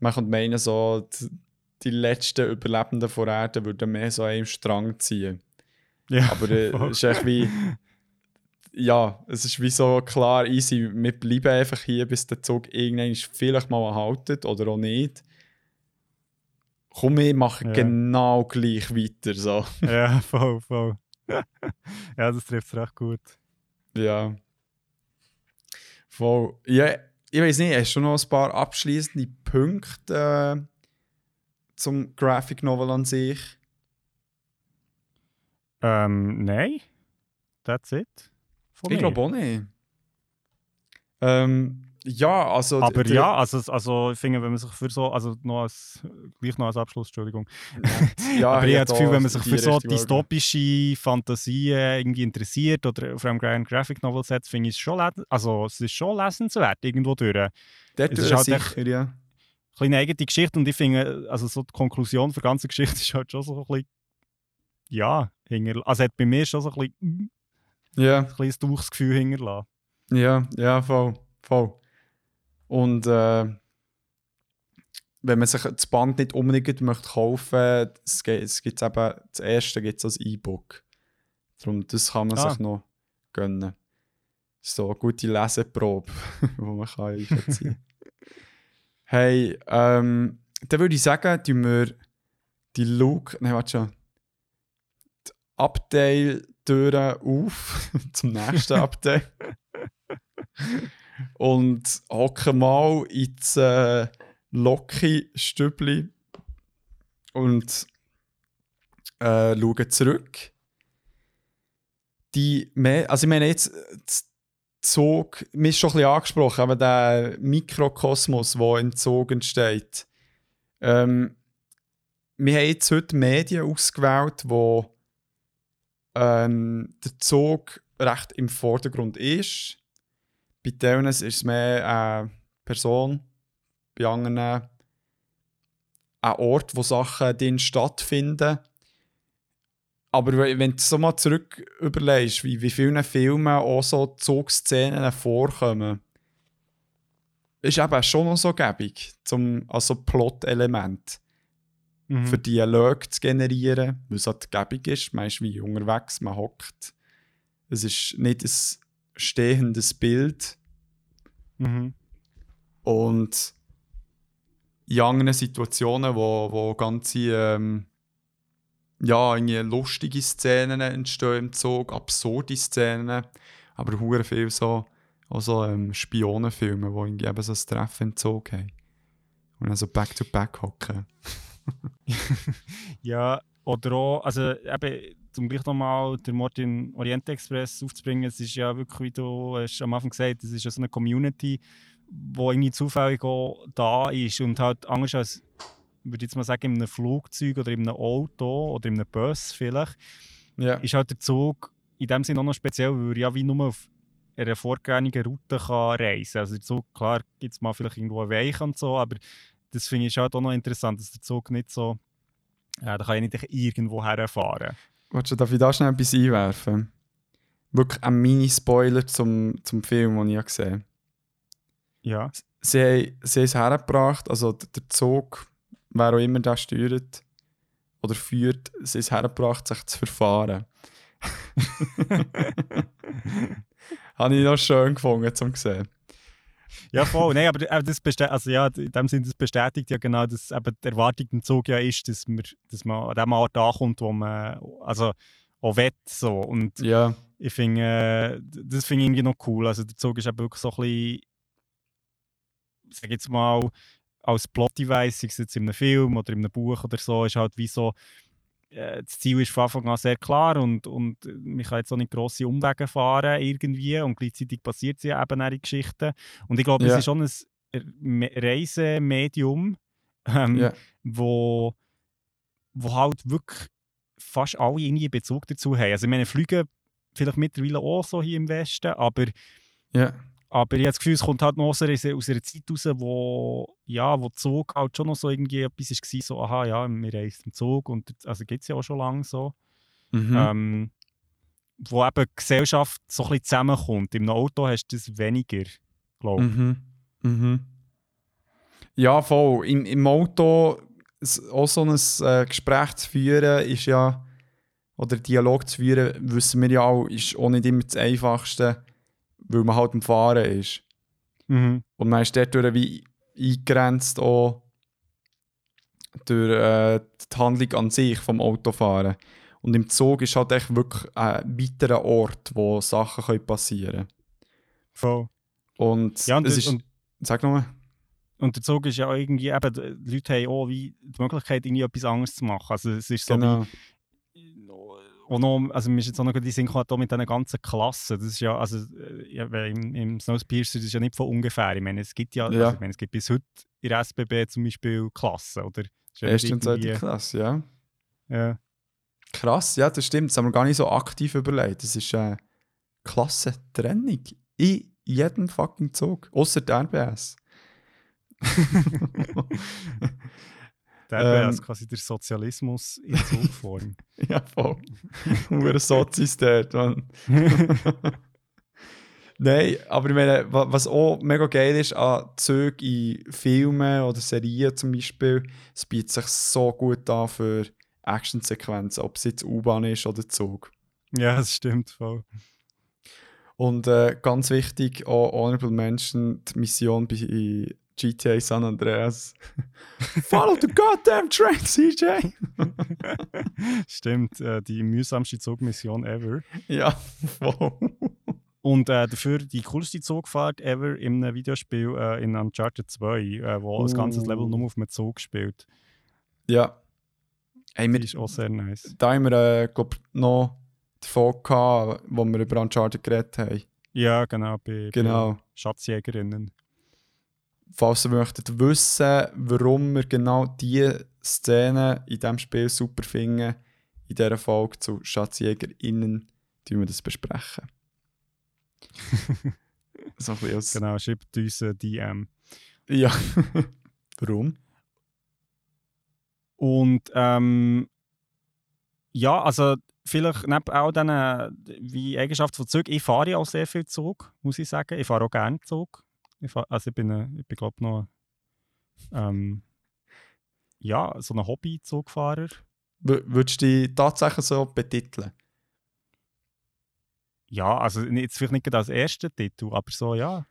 man könnte meinen, so, die, die letzten Überlebenden von Erde würden mehr so an einem Strang ziehen. Ja, Aber äh, es ist echt wie, ja, es ist wie so klar, easy, wir bleiben einfach hier, bis der Zug irgendwann vielleicht mal haltet oder auch nicht. Komm, wir machen Ja. genau gleich weiter. So. Ja, voll, voll. Ja, das trifft es recht gut. Ja. Voll. Ja, ich weiß nicht, hast du noch ein paar abschließende Punkte äh, zum Graphic Novel an sich? Ähm, nein. That's it. Von Ich glaube auch nicht. Ähm, ja, also. Aber der- ja, also, also ich finde, wenn man sich für so, also noch als, gleich noch als Abschluss, Entschuldigung. ja, [laughs] Aber ich habe das Gefühl, wenn man sich für so dystopische Fantasien irgendwie interessiert oder auf einem Grand Graphic Novel setzt, finde ich es schon, also es ist schon lesenswert irgendwo durch. Eine Dort es ist halt sicher, ja. kleine eigene Geschichte und ich finde, also so die Konklusion für die ganze Geschichte [laughs] ist halt schon so ein bisschen, ja, also hat bei mir schon so ein bisschen, Ja, ein kleines Durchsgefühl hinterlassen. ja, ja, voll. voll. Und äh, wenn man sich das Band nicht unbedingt möchte kaufen es gibt es gibt's eben, das erste gibt es als E-Book. Darum, das kann man Ah. sich noch gönnen. So eine gute Leseprobe, [laughs] die man kann einziehen [laughs] Hey, ähm, dann würde ich sagen, tun wir die Luke, nein, warte schon, die Abteil-Türen auf [laughs] zum nächsten Abteil. Und hocken mal ins äh, Loki-Stübli und äh, schauen zurück. Die, also ich meine jetzt, das Zug, mir ist schon ein bisschen angesprochen, aber der Mikrokosmos, der im Zug entsteht. Ähm, wir haben jetzt heute Medien ausgewählt, wo ähm, der Zug recht im Vordergrund ist. Bei denen ist es mehr eine Person, bei anderen ein Ort, wo Sachen drin stattfinden. Aber we- wenn du so mal zurück überlegst, wie, wie vielen Filmen auch so Zugszenen vorkommen, ist eben schon noch so gäbig, zum, also Plot-Element Mhm. für Dialog zu generieren, weil es halt gäbig ist. Man ist wie unterwegs, man hockt. Es ist nicht ein stehendes Bild. Mhm. Und in anderen Situationen, wo, wo ganze ähm, ja, irgendwie lustige Szenen entstehen im Zug, absurde Szenen, aber hure viel so, auch so ähm, Spionenfilme, wo irgendwie eben so ein Treffen im Zug haben. Und dann so back-to-back hocken. [laughs] Ja, oder auch, also eben, um gleich nochmal den Mord im Orient Express aufzubringen, es ist ja wirklich, wie du hast am Anfang gesagt es ist ja so eine Community, wo irgendwie zufällig auch da ist und halt anders als, würde ich jetzt mal sagen, in einem Flugzeug oder in einem Auto oder in einem Bus vielleicht, Ja. ist halt der Zug in dem Sinne auch noch speziell, weil er ja wie nur auf einer vorgegebenen Route kann reisen kann. Also der Zug, klar, gibt es mal vielleicht irgendwo einen Weich und so, aber das finde ich halt auch noch interessant, dass der Zug nicht so ja, da kann ich nicht irgendwo herfahren. Warte, darf ich da schnell etwas einwerfen? Wirklich ein Mini-Spoiler zum, zum Film, den ich habe gesehen Ja. Sie, haben- sie haben es hergebracht, also der Zug, wer auch immer das steuert oder führt, sie haben es hergebracht, sich zu verfahren. [laughs] [laughs] Habe ich noch schön gefunden zum sehen. Ja, voll. Nein, aber aber das bestätigt, also ja, in dem Sinne, das bestätigt ja genau, dass eben die Erwartung im Zug ja ist, dass man, dass man an dem Ort ankommt, wo man also auch will. So. Und Ja, ich finde, äh, das finde ich irgendwie noch cool. Also der Zug ist eben wirklich so ein bisschen, sag jetzt mal, als Plot-Device, sei es jetzt in einem Film oder in einem Buch oder so, ist halt wie so, äh, das Ziel ist von Anfang an sehr klar und, und man kann jetzt auch nicht grosse Umwege fahren irgendwie und gleichzeitig passiert sie eben auch in Geschichten. Und ich glaube, Ja. es ist schon ein Me- Reisemedium, ähm, ja, wo, wo halt wirklich fast alle irgendwie Bezug dazu haben. Also ich meine, Flüge vielleicht mittlerweile auch so hier im Westen, aber, ja. Aber ich habe das Gefühl, es kommt halt noch aus einer, aus einer Zeit raus, wo, ja, wo Zug halt schon noch so irgendwie etwas war, so, aha, ja, wir reisen im Zug und also gibt es ja auch schon lange so. Mhm. Ähm, wo eben die Gesellschaft so ein bisschen zusammenkommt. Im Auto hast du das weniger, glaube ich. Mhm. Mhm. Ja, voll. Im, im Auto auch so ein äh, Gespräch zu führen, ist ja oder Dialog zu führen, wissen wir ja auch, ist auch nicht immer das Einfachste, weil man halt am Fahren ist. Mhm. Und man ist dort durch wie eingegrenzt auch durch äh, die Handlung an sich vom Autofahren. Und im Zug ist halt echt wirklich ein weiterer Ort, wo Sachen können passieren können. Voll. Und, Ja, und, es das- ist... und, Sag nochmal. und der Zug ist ja irgendwie, eben, die Leute haben auch wie die Möglichkeit, irgendwie etwas anderes zu machen. Also es ist so Genau. wie, auch noch, also mir ist jetzt auch noch den Sinn gekommen, mit diesen ganzen Klassen. Das ist ja, also äh, ja, im, im Snowpiercer ist ja nicht von ungefähr. Ich meine, es gibt ja, Ja. Also, ich meine, es gibt bis heute in der SBB zum Beispiel Klassen, oder? Ja Erste und zweite Klasse, ja. Ja. Krass, ja, das stimmt. Das haben wir gar nicht so aktiv überlegt. Das ist eine Klassentrennung. In jedem fucking Zug. Außer der RBS. [laughs] [laughs] Der Ähm. wäre quasi der Sozialismus in Zugform. [laughs] ja, voll. Hure Sozis dort, Mann. [laughs] Nein, aber ich meine, wa- was auch mega geil ist an Zügen in Filmen oder Serien zum Beispiel, es bietet sich so gut an für Actionsequenzen, ob es jetzt U-Bahn ist oder Zug. ja, das stimmt voll. Und äh, ganz wichtig, auch Honorable Mention, die Mission bei GTA San Andreas. Follow the goddamn train, CJ! [laughs] Stimmt, äh, die mühsamste Zugmission ever. ja, voll. Und äh, dafür die coolste Zugfahrt ever in einem Videospiel äh, in Uncharted 2, äh, wo das ganze Uh. Level nur auf einem Zug spielt. Ja. Hey, wir, ist auch sehr nice. da haben wir, äh, glaub, noch davon gehabt, wo wir über Uncharted geredet haben. Ja, genau, bei, Genau. bei Schatzjägerinnen. Falls ihr möchtet wissen, warum wir genau diese Szene in diesem Spiel super finden, in dieser Folge zu SchatzjägerInnen, tun wir das besprechen. [laughs] so ein aus. Genau, schreibt uns eine DM. Ja. [laughs] warum? Und ähm, ja, also vielleicht neben all diesen wie Eigenschaften von Zug, ich fahre ja auch sehr viel Zug, muss ich sagen. Ich fahre auch gerne Zug. Ich also ich bin, äh, ich bin glaube noch ähm, ja, so ein Hobby-Zugfahrer. Würdest du dich tatsächlich so betiteln? Ja, also jetzt vielleicht nicht als erster Titel, aber so, ja.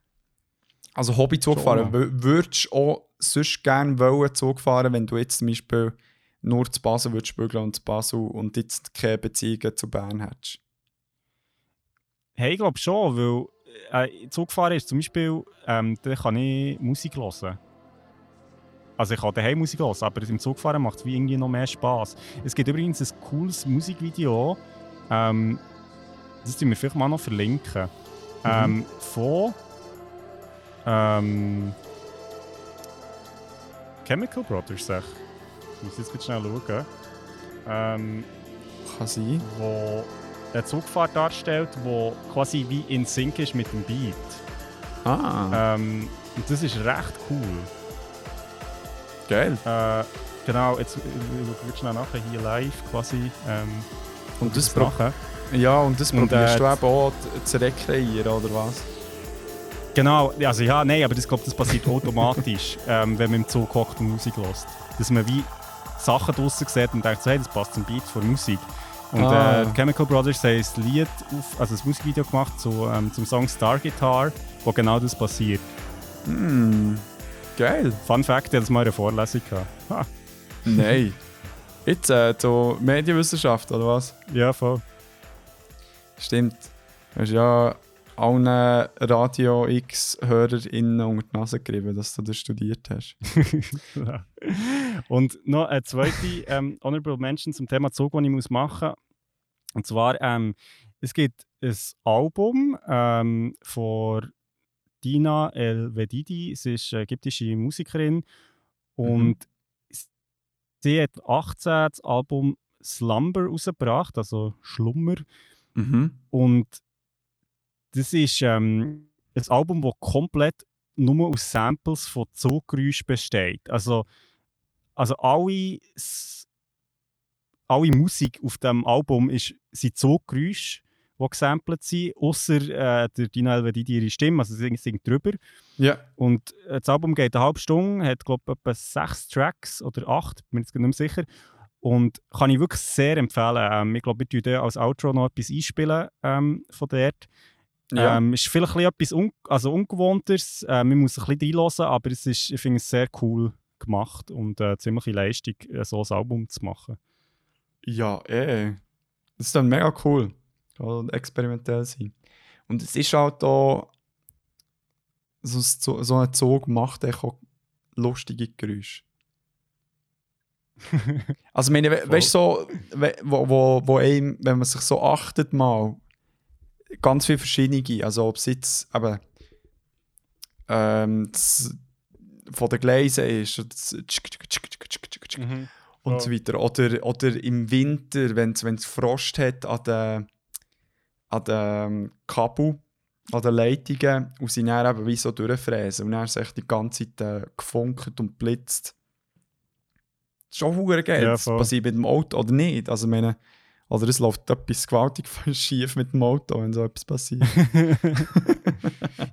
Also Hobbyzug Schon fahren, noch. wür- würdest du auch sonst gerne wollen Zug fahren, wenn du jetzt zum Beispiel nur zu Basel würdest spielen und zu Basel und jetzt keine Beziehungen zu Bern hättest? Hey, ich glaube schon, weil äh, Zugfahren ist zum Beispiel, ähm, da kann ich Musik hören. Also ich kann daheim Musik hören, aber im Zugfahren macht es wie irgendwie noch mehr Spaß. Es gibt übrigens ein cooles Musikvideo, ähm, das tun wir vielleicht mal noch verlinken, ähm, von ähm, Chemical Brothers, sag ich. Ich muss jetzt schnell schauen. Ähm, Kann sein. wo eine Zugfahrt darstellt, wo quasi wie in Sync ist mit dem Beat. Ah, Ähm, und das ist recht cool. geil. Äh, genau, jetzt äh, wird schnell nachher hier live quasi ähm, Und das, machen. ja, und das Und, probierst äh, du eben auch t- zu rekreieren, oder was? Genau, also ja, nein, aber ich glaube, das passiert automatisch, [laughs] ähm, wenn man im Zug hockt und Musik hört. Dass man wie Sachen draussen sieht und denkt, so, hey, das passt zum Beat von Musik. Und Ah. äh, Chemical Brothers haben ein Lied, auf, also ein Musikvideo gemacht zu, ähm, zum Song Star Guitar, wo genau das passiert. Hm, geil. Fun Fact, ich hatte das mal in einer Vorlesung. gehabt. Ha, Nein. Jetzt äh, so Medienwissenschaft, oder was? ja, voll. Stimmt. Du hast ja allen Radio X-HörerInnen unter die Nase gerieben, dass du das studiert hast. Ja. [laughs] Und noch eine zweite ähm, Honorable Mention zum Thema Zug, die ich muss machen muss. Und zwar, ähm, es gibt ein Album ähm, von Dina El Vedidi. Sie ist ägyptische Musikerin. Und sie hat 18 das Album Slumber rausgebracht, also Schlummer. Mhm. Und das ist ähm, ein Album, das komplett nur aus Samples von Zuggeräuschen besteht. Also, also alle, alle Musik auf dem Album ist, sind Zuggeräusche, die gesampelt sind, außer äh, der Dina Elvedidi ihre Stimme, also sie singt drüber. Ja. Und äh, das Album geht eine halbe Stunde, hat glaube ich etwa sechs Tracks oder acht, bin mir jetzt nicht mehr sicher. Und kann ich wirklich sehr empfehlen. Ähm, ich glaube, wir tun als Outro noch etwas einspielen ähm, von dort. Ja. Ähm, ist vielleicht ein bisschen etwas un also Ungewohntes. Äh, man muss ein bisschen reinhören, aber es ist, ich finde es sehr cool gemacht und äh, ziemlich Leistung, äh, so ein Album zu machen. Ja, eh. Das ist dann mega cool. Experimentell sein. Und es ist halt auch. So, so, ein Zug macht auch lustige Geräusche. [laughs] also, meine, we, weißt du, so, we- wo, wo, wo einem, wenn man sich so achtet, mal ganz viele verschiedene, also ob es jetzt eben ähm, von den Gleisen ist, das und Ja. so weiter. Oder, oder im Winter, wenn es Frost hat an den, an den Kabel, an den Leitungen und sie dann eben wie so durchfräsen und dann ist echt die ganze Zeit äh, gefunkt und blitzt. Das ist schon geil. Ja, das passiert mit dem Auto oder nicht. Also meine, oder es läuft etwas gewaltig [laughs] schief mit dem Auto, wenn so etwas passiert. [laughs]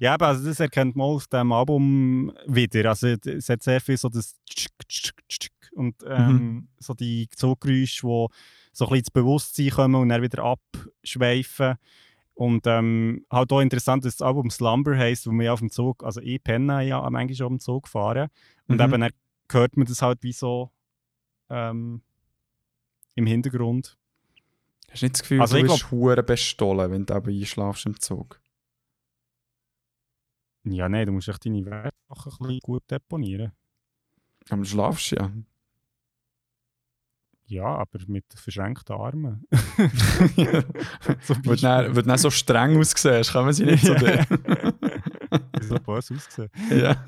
Ja, aber also das erkennt man auf dem Album wieder. Also es hat sehr viel so das Tschk, Tschk, Tschk und ähm, so die Zuggeräusche, die so ein bisschen ins Bewusstsein kommen und dann wieder abschweifen. Und ähm, halt auch interessant, dass das Album Slumber heisst, wo wir auf dem Zug, also ich penne ja manchmal schon am Zug fahren. Und Mhm. eben dann hört man das halt wie so ähm, im Hintergrund. Hast du nicht das Gefühl, Also du bist hure bestohlen, wenn du eben einschlafst im Zug? Ja, nein, du musst echt deine Werte ein bisschen gut deponieren. Aber du schlafst ja. Ja, aber mit verschränkten Armen. [laughs] [laughs] Wird dann, wird dann so streng aussehen, kommen sie nicht zu [laughs] dir. so böse ausgesehen. ja.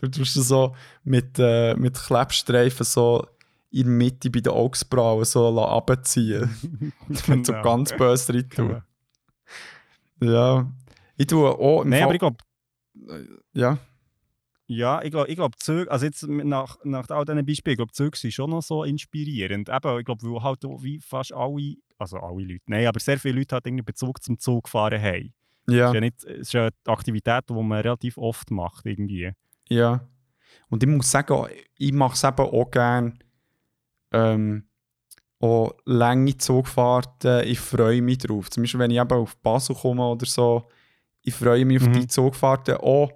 Du tust so mit, äh, mit Klebstreifen so in der Mitte bei den Augsbrauen so la- runterziehen. [laughs] Wenn so Genau. ganz böse rein tun. Genau. Ja. Ich tue auch Nein, Fall- aber ich glaube, Ja. ja, ich glaube, ich glaub, Züge, also jetzt nach, nach all diesen Beispielen, ich glaube, Züge sind schon noch so inspirierend. Eben, ich glaube, weil halt wie fast alle, also alle Leute, nein, aber sehr viele Leute halt irgendwie Bezug zum Zug fahren haben. Ja. Es ist ja nicht, ist ja eine Aktivität, die man relativ oft macht, irgendwie. Ja. Und ich muss sagen, ich mache es eben auch gerne. Ähm, auch lange Zugfahrten, ich freue mich drauf. Zum Beispiel, wenn ich eben auf Basel komme oder so, ich freue mich auf Mhm. die Zugfahrten auch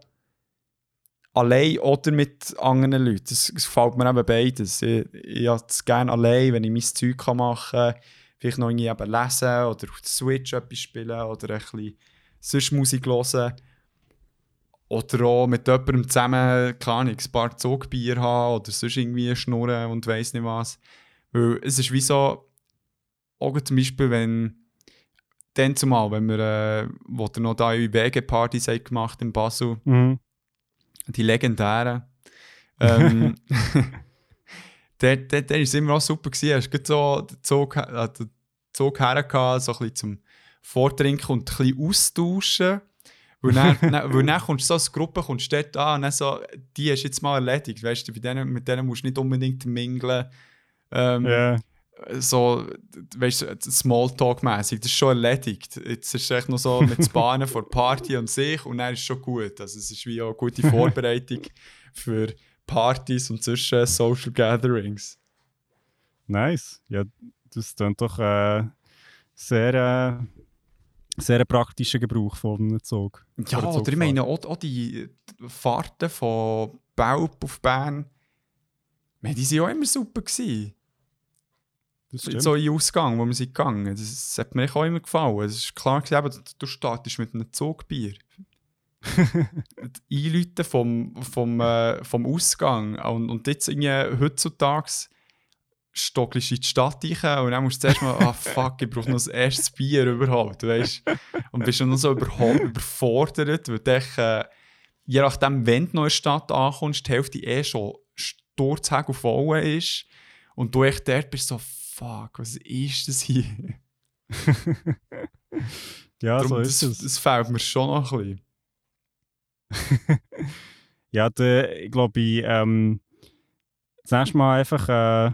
allein oder mit anderen Leuten. Es, gefällt mir eben beides. Ich, ich habe es gerne allein, wenn ich mein Zeug machen kann. Vielleicht noch irgendwie eben lesen oder auf der Switch etwas spielen oder ein bisschen sonst Musik hören. Oder auch mit jemandem zusammen, keine Ahnung, ein paar Zugbier haben oder sonst irgendwie schnurren und weiss nicht was. Weil es ist wie so, auch zum Beispiel, wenn dann zumal, wenn wir, äh, wo wir noch da WG-Partys haben gemacht in Basel, Mhm. die legendären, ähm, [laughs] [laughs] der, der, der ist immer auch super gewesen. Hast gerade so den Zug, äh, den Zug hergehabt, so ein bisschen zum Vortrinken und ein bisschen austauschen. Weil dann, [laughs] dann, weil dann kommst du so als Gruppe, kommst du dort an und dann so, die ist jetzt mal erledigt. Weißt du, bei denen, mit denen musst du nicht unbedingt mingeln. Ähm, Ja. so, weißt du, Smalltalk-mäßig, das ist schon erledigt. Jetzt ist es echt noch so mit [laughs] das Bahnen vor Party und sich und dann ist es schon gut. Also es ist wie auch eine gute Vorbereitung [laughs] für Partys und zwischen Social Gatherings. Nice. Ja, das klingt doch äh, sehr, äh, sehr praktischer Gebrauch von einem Zug. Ja, Oder oder ich meine auch, auch die Fahrten von Belp auf Bern, meine, die waren auch immer super. Gewesen. Das stimmt. So in Ausgang, wo wir sind gegangen. Das, das hat mir auch immer gefallen. Es ist klar, gewesen, eben, du, startest mit einem Zugbier. [laughs] die Einleuten vom, vom, äh, vom Ausgang. Und, und jetzt irgendwie heutzutage stockelst in die Stadt rein und dann musst du zuerst mal, ah [laughs] fuck, ich brauche noch das erste Bier überhaupt, weißt Und bist dann noch so überhaupt überfordert, weil du äh, je nachdem, wenn du noch in der Stadt ankommst, die Hälfte eh schon sturzhag auf voll ist und du echt dort bist so, fuck, was ist das hier? [laughs] ja, so Darum, ist das, es. das fehlt mir schon noch ein bisschen. [laughs] Ja, der, ich glaube, ich, ähm, das nächste Mal einfach äh,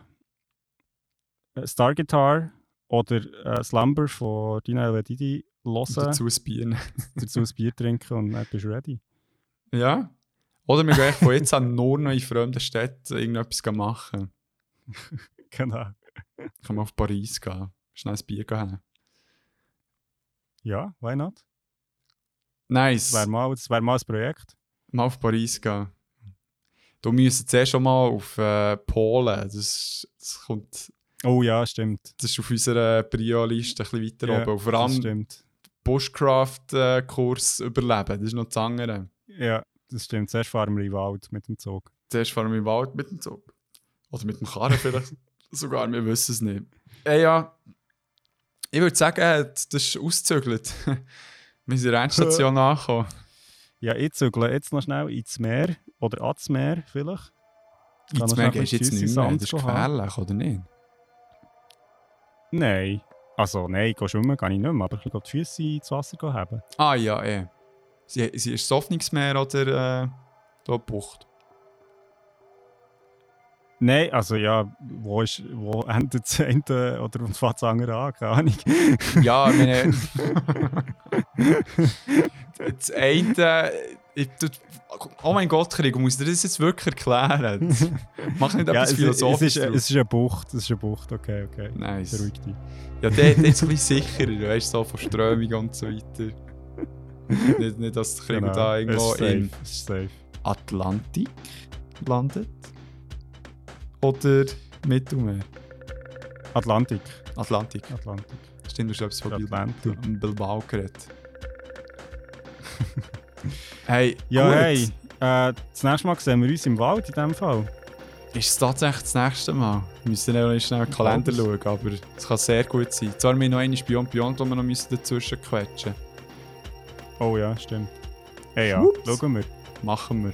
Star Guitar oder äh, Slumber von Dina Eledidi Und hören, dazu ein Bier. [laughs] dazu ein Bier trinken und dann bist du ready. Ja. Oder wir gehen von jetzt an nur noch in fremden Städten irgendetwas machen. [laughs] genau. Kann man auf Paris gehen. Schnell ein Bier gehen. Ja, why not? Nice. Das wäre mal, das wär mal ein Projekt. Mal auf Paris gehen. Du müsstest zuerst schon mal auf äh, Polen. Das, das kommt. Oh ja, stimmt. Das ist auf unserer Prio-Liste ein bisschen weiter Ja, oben. Und vor allem. Bushcraft-Kurs überleben. Das ist noch das andere. Ja, das stimmt. Zuerst fahren wir in den Wald mit dem Zug. Zuerst fahren wir im Wald mit dem Zug. Oder mit dem Karren vielleicht. [laughs] Sogar, wir wissen es nicht. Äh, ja, ich würde sagen, das ist auszügelt. [laughs] wir sind in der Endstation [laughs] angekommen. Ja, ich zügle jetzt noch schnell ins Meer. Oder ans Meer vielleicht. Ins Meer gehst du jetzt nicht mehr. Das ist haben. gefährlich, oder nicht? Nein. Also nein, geh schwimmen kann ich nicht mehr, aber ich kann die Füße ins Wasser haben. Ah ja, eh. Sie, sie ist das Hoffnungsmeer oder äh, da Bucht? Nein, also ja, wo, ist, wo [laughs] endet das eine oder und fängt das andere an? Keine Ahnung. Ja, ich meine. [laughs] das eine. Ich, du- oh mein Gott, Krieg, muss dir das jetzt wirklich erklären? [laughs] Mach nicht ja, etwas es, es, philosophisch. ist, draus. es ist eine Bucht, es ist eine Bucht, okay, okay. nice. Beruhig dich. Ja, der, der ist ein bisschen [laughs] sicherer, weißt du, so von Strömung und so weiter. nicht, nicht, dass Krieg Genau, da irgendwo safe. Atlantik landet. Oder Mittelmeer. Atlantik, Atlantik. Atlantik. Stimmt, du hast etwas von. Bilbao geredet. [laughs] hey, Ja, gut. hey, äh, das nächste Mal sehen wir uns im Wald in dem Fall. Ist es tatsächlich das nächste Mal? Wir müssen ja noch schnell den Kalender schauen, aber es kann sehr gut sein. Zwar haben wir noch einen Beyond Beyond, wo wir noch müssen dazwischen quetschen Oh ja, stimmt. Hey ja, Ups. schauen wir. Machen wir.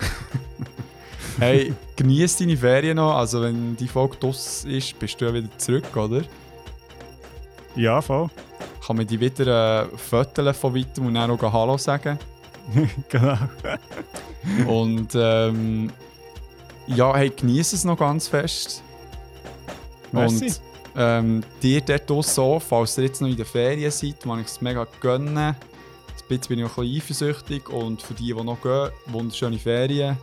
[laughs] hey, genieß deine Ferien noch. Also, wenn die Folge draus ist, bist du ja wieder zurück, oder? Ja, voll. Kann man die wieder äh, fotografieren von weitem und dann auch Hallo sagen? [laughs] genau. Und ähm, ja, hey, genieß es noch ganz fest. Merci. Und ähm, dir dort auch, falls ihr jetzt noch in der Ferien seid, mag ich es mega gönnen. Ein bisschen bin ich auch ein bisschen eifersüchtig und für die, die noch gehen, wunderschöne Ferien.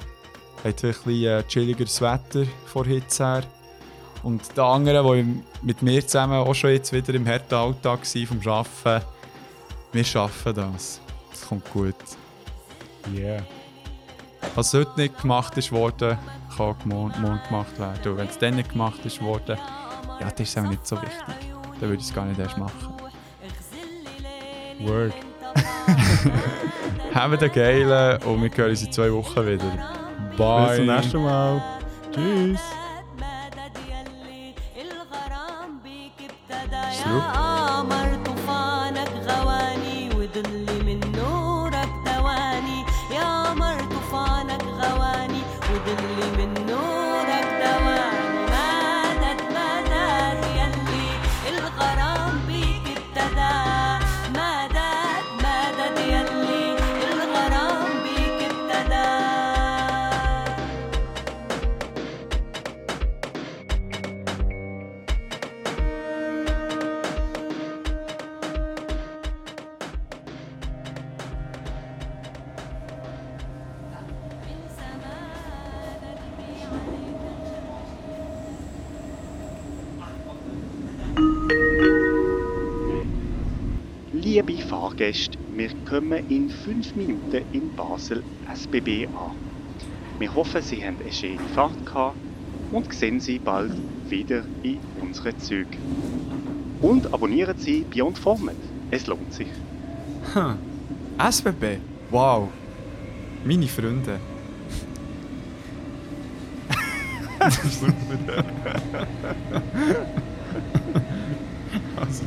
Habt ein bisschen äh, chilligeres Wetter vor Hitze her. Und die anderen, die mit mir zusammen auch schon jetzt wieder im harten Alltag waren vom Arbeiten, wir schaffen das. Das kommt gut. Yeah. Was heute nicht gemacht ist worden, kann morgen morgen gemacht werden. Und wenn es dann nicht gemacht ist worden, ja, das ist auch nicht so wichtig. Dann würde ich es gar nicht erst machen. Word. [laughs] Haben den geilen und wir hören uns in zwei Wochen wieder. Bye. Bis zum nächsten Mal. Tschüss. Absolut. Gäste, wir kommen in fünf Minuten in Basel SBB an. Wir hoffen, Sie haben eine schöne Fahrt gehabt und sehen Sie bald wieder in unseren Zügen. Und abonnieren Sie Beyond Format. Es lohnt sich. Hm. SBB? Wow. Meine Freunde. super. [laughs] [laughs] [laughs] also,